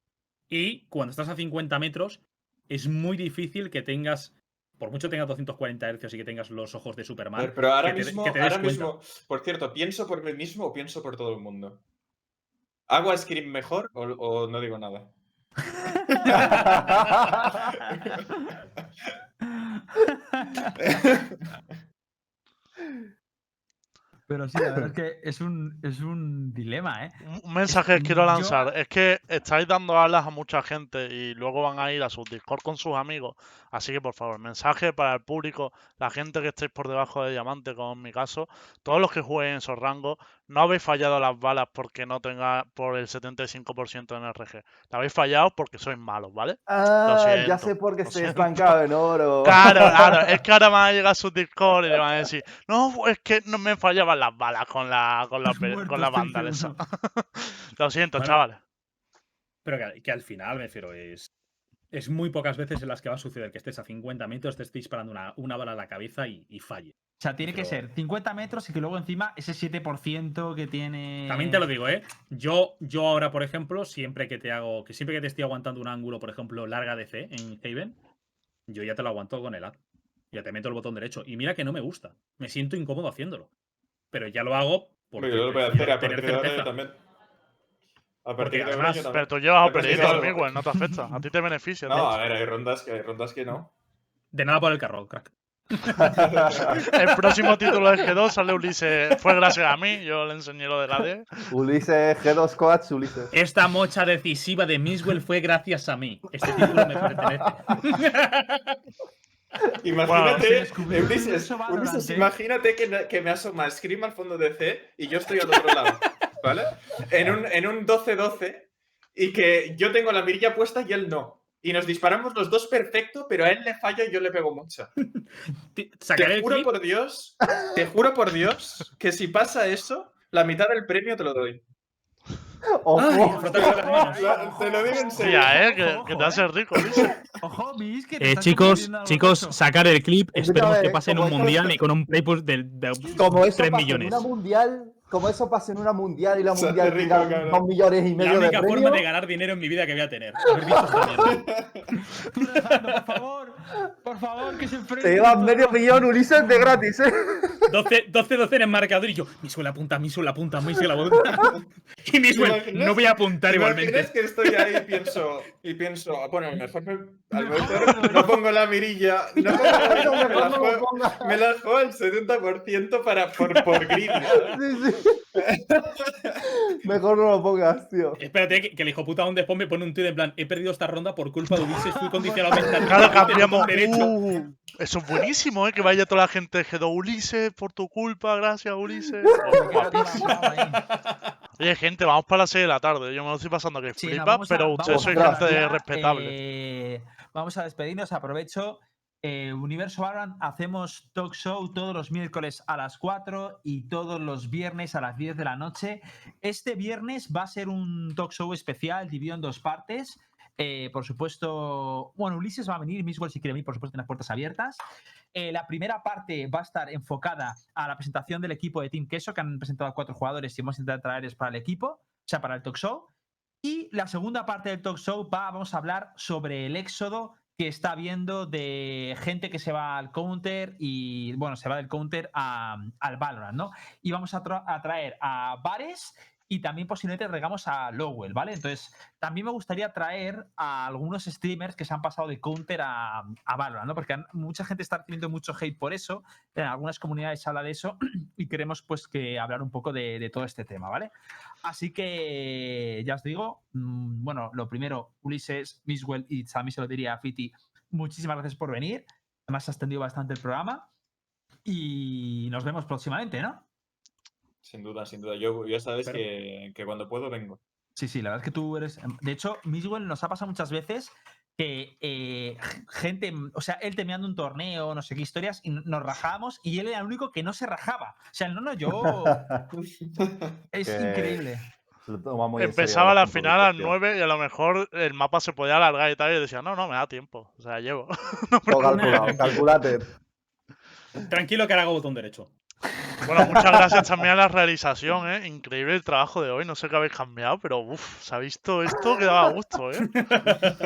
E: Y cuando estás a 50 metros, es muy difícil que tengas, por mucho tengas 240 Hz y que tengas los ojos de Superman.
F: pero ahora
E: que te-
F: mismo,
E: que te
F: ahora mismo, por cierto, ¿pienso por mí mismo o pienso por todo el mundo? ¿Hago a Scream mejor o, o no digo nada? *laughs*
C: Pero sí, la verdad es que es un, es un dilema, ¿eh?
A: Un- mensaje que quiero
C: Yo-
A: lanzar es que estáis dando alas a mucha gente y luego van a ir a sus Discord con sus amigos. Así que, por favor, mensaje para el público, la gente que estéis por debajo de diamante, como en mi caso, todos los que jueguen en esos rangos, no habéis fallado las balas porque no tenga por el 75% en RG. La habéis fallado porque sois malos, ¿vale?
D: Ah, ya
A: siento,
D: sé por qué
A: lo
D: estoy
A: siento.
D: estancado en oro. *laughs*
A: Claro, claro, es que ahora van a llegar a sus Discord y le van a decir, no, es que no me fallaban las balas con la, con la, *laughs* con la
C: estoy
A: banda esa.
C: seguro. *laughs*
A: Lo siento,
E: Bueno,
A: chavales.
E: Pero que, que al final, me refiero, es, es muy pocas veces en las que va a suceder que estés a 50 metros, te estés disparando una, una bala a la cabeza y, y falle.
C: O sea, tiene que
E: Pero-
C: ser 50 metros y que luego encima ese 7% que tiene.
E: También te lo digo, ¿eh? Yo, yo ahora, por ejemplo, siempre que te hago, que siempre que te estoy aguantando un ángulo, por ejemplo, larga DC en Haven, yo ya te lo aguanto con el A. Ya te meto el botón derecho. Y mira que no me gusta. Me siento incómodo haciéndolo. Pero ya lo hago porque
F: Hombre, yo lo voy a hacer a
E: tener
F: partir de ahora también. A
E: Porque
F: partir de ahora
E: además-
F: yo
A: Pero
F: también.
A: tú llevas operito,
F: algo.
A: Miguel, no te afecta. A ti te beneficia.
F: No,
A: tío.
F: a ver, hay rondas que hay rondas que no.
E: De nada por el carro, crack. *laughs*
A: El próximo título de G2 sale Ulises. Fue gracias a mí, yo le enseñé lo de la D.
D: Ulises, G2 Coach, Ulises.
E: Esta mocha decisiva de Miswell fue gracias a mí. Este título me pertenece. *laughs*
F: Imagínate,
C: un
F: Ulises, Ulises, imagínate que, me- que me asoma Scream al fondo de C y yo estoy al otro lado, ¿vale? En un, en un 12-12 y que yo tengo la mirilla puesta y él no. Y nos disparamos los dos perfecto, pero a él le falla y yo le pego
E: Sacaré
F: Te juro por Dios, te juro por Dios, que si pasa eso, la mitad del premio te lo doy.
D: Ojo.
E: Ay,
F: Te lo digo en serio.
A: Eh, que,
C: Ojo,
A: que te
C: eh.
A: hace rico, Ulises.
C: Ojo, Miss, que te
G: Eh, chicos, chicos, sacar el clip. Esperemos que pase en un mundial y con un play de, de
D: Como eso
G: 3
D: pasa
G: millones.
D: en una mundial, como eso pasa en una mundial y la mundial
F: rico,
D: tenga dos millones y
E: La
D: medio de
E: única forma
D: premio.
E: de ganar dinero en mi vida que voy a tener. Haber visto esta mierda.
C: Por favor, por favor, que se enfrente.
D: Te llevas medio millón Ulises de gratis, ¿eh?
E: 12, 12 12 en el marcador y yo, Miswell apunta, Miswell apunta, Miswell apunta. Y Miswell,
F: imaginas?
E: no voy a apuntar
F: ¿Te
E: igualmente.
F: imaginas que estoy ahí y pienso, y pienso, ah, bueno, mejor, me- a lo mejor no pongo la mirilla, no pongo la mirilla, me la
D: No lo
F: juego,
D: pongas.
F: me la juego al 70% para, por, por greedy, ¿sabes?
D: Sí, sí. *laughs* Mejor no lo pongas, tío.
E: Espérate, que, que el hijo puta donde después me pone un tío en plan, he perdido esta ronda por culpa de Ulises, fui *laughs* condicionado mentalmente.
A: Claro, cambiamos.
E: derecho.
A: Uh, eso es buenísimo, ¿eh? Que vaya toda la gente de G2 Ulises, por tu culpa, gracias, Ulises. *laughs* Oh, guapísimo. Oye, gente, vamos para las 6 de la tarde. Yo me lo estoy pasando que
C: Sí, no,
A: flipa, pero ustedes sois gente respetable.
C: eh, vamos a despedirnos. Aprovecho. Eh, Universo Valorant hacemos talk show todos los miércoles a las 4 y todos los viernes a las 10 de la noche. Este viernes va a ser un talk show especial dividido en dos partes. Eh, por supuesto, bueno, Ulises va a venir, Miswell si quiere venir, por supuesto, tiene las puertas abiertas. Eh, la primera parte va a estar enfocada a la presentación del equipo de Team Queso, que han presentado a cuatro jugadores y hemos intentado traerles para el equipo, o sea, para el talk show. Y la segunda parte del talk show va, vamos a hablar sobre el éxodo que está habiendo de gente que se va al counter y, bueno, se va del counter a- al Valorant, ¿no? Y vamos a, a traer a Vares y también posiblemente regamos a Lowell, ¿vale? Entonces, también me gustaría traer a algunos streamers que se han pasado de counter a, a Valorant, ¿no? Porque mucha gente está recibiendo mucho hate por eso, en algunas comunidades se habla de eso *clears throat* y queremos pues que hablar un poco de, de todo este tema, ¿vale? Así que ya os digo, mm, bueno, lo primero, Ulises, Miswell y también se lo diría a Fiti, muchísimas gracias por venir. Además, ha extendido bastante el programa y nos vemos próximamente, ¿no?
F: Sin duda, sin duda. Yo ya sabes
E: Pero-
F: que, que cuando puedo vengo.
C: Sí, sí, la verdad es que tú eres. em, De hecho, Miswell nos ha pasado muchas veces que eh, gente, mm, o sea, él terminando un torneo, no sé qué historias, y nos rajábamos y él era el único que no se rajaba. O sea, no, no, yo. *laughs* Es
D: Que
C: increíble.
A: Empezaba la final a las
D: cuestión.
A: 9 y a lo mejor el mapa se podía alargar y tal. Y decía, no, no, me da tiempo. O sea, llevo. *laughs*
D: Calculado, calculate.
E: Tranquilo que ahora hago botón derecho.
A: Bueno, muchas gracias también a la realización, ¿eh? Increíble el trabajo de hoy. No sé qué habéis cambiado, pero uff, se ha visto esto que daba gusto, ¿eh?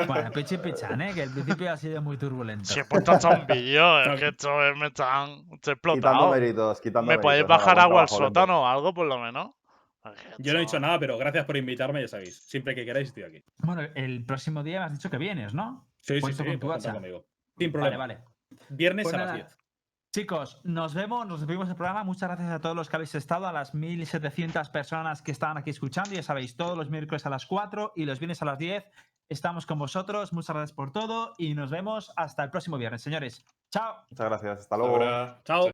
C: Bueno, Peche Pechan, ¿eh? que el principio ha sido muy turbulento.
A: Si he puesto hasta un vídeo, es que esto es- me están. Estoy
D: Quitando méritos, quitando
A: ¿Me podéis bajar agua al sótano o algo, por lo menos?
E: Yo no he dicho nada, pero gracias por invitarme, ya sabéis. Siempre que queráis estoy aquí.
C: Bueno, el próximo día me has dicho que vienes, ¿no?
E: Sí, sí, sí,
C: con tu
E: conmigo. Sin
C: Vale,
E: problema.
C: vale.
E: Viernes
C: Pues
E: a las
C: nada,
E: 10.
C: Chicos, nos vemos, nos despedimos del programa. Muchas gracias a todos los que habéis estado, a las 1700 personas que estaban aquí escuchando. Ya sabéis, todos los miércoles a las 4 y los viernes a las 10 estamos con vosotros. Muchas gracias por todo y nos vemos hasta el próximo viernes, señores. Chao.
D: Muchas gracias, hasta luego.
E: Chao.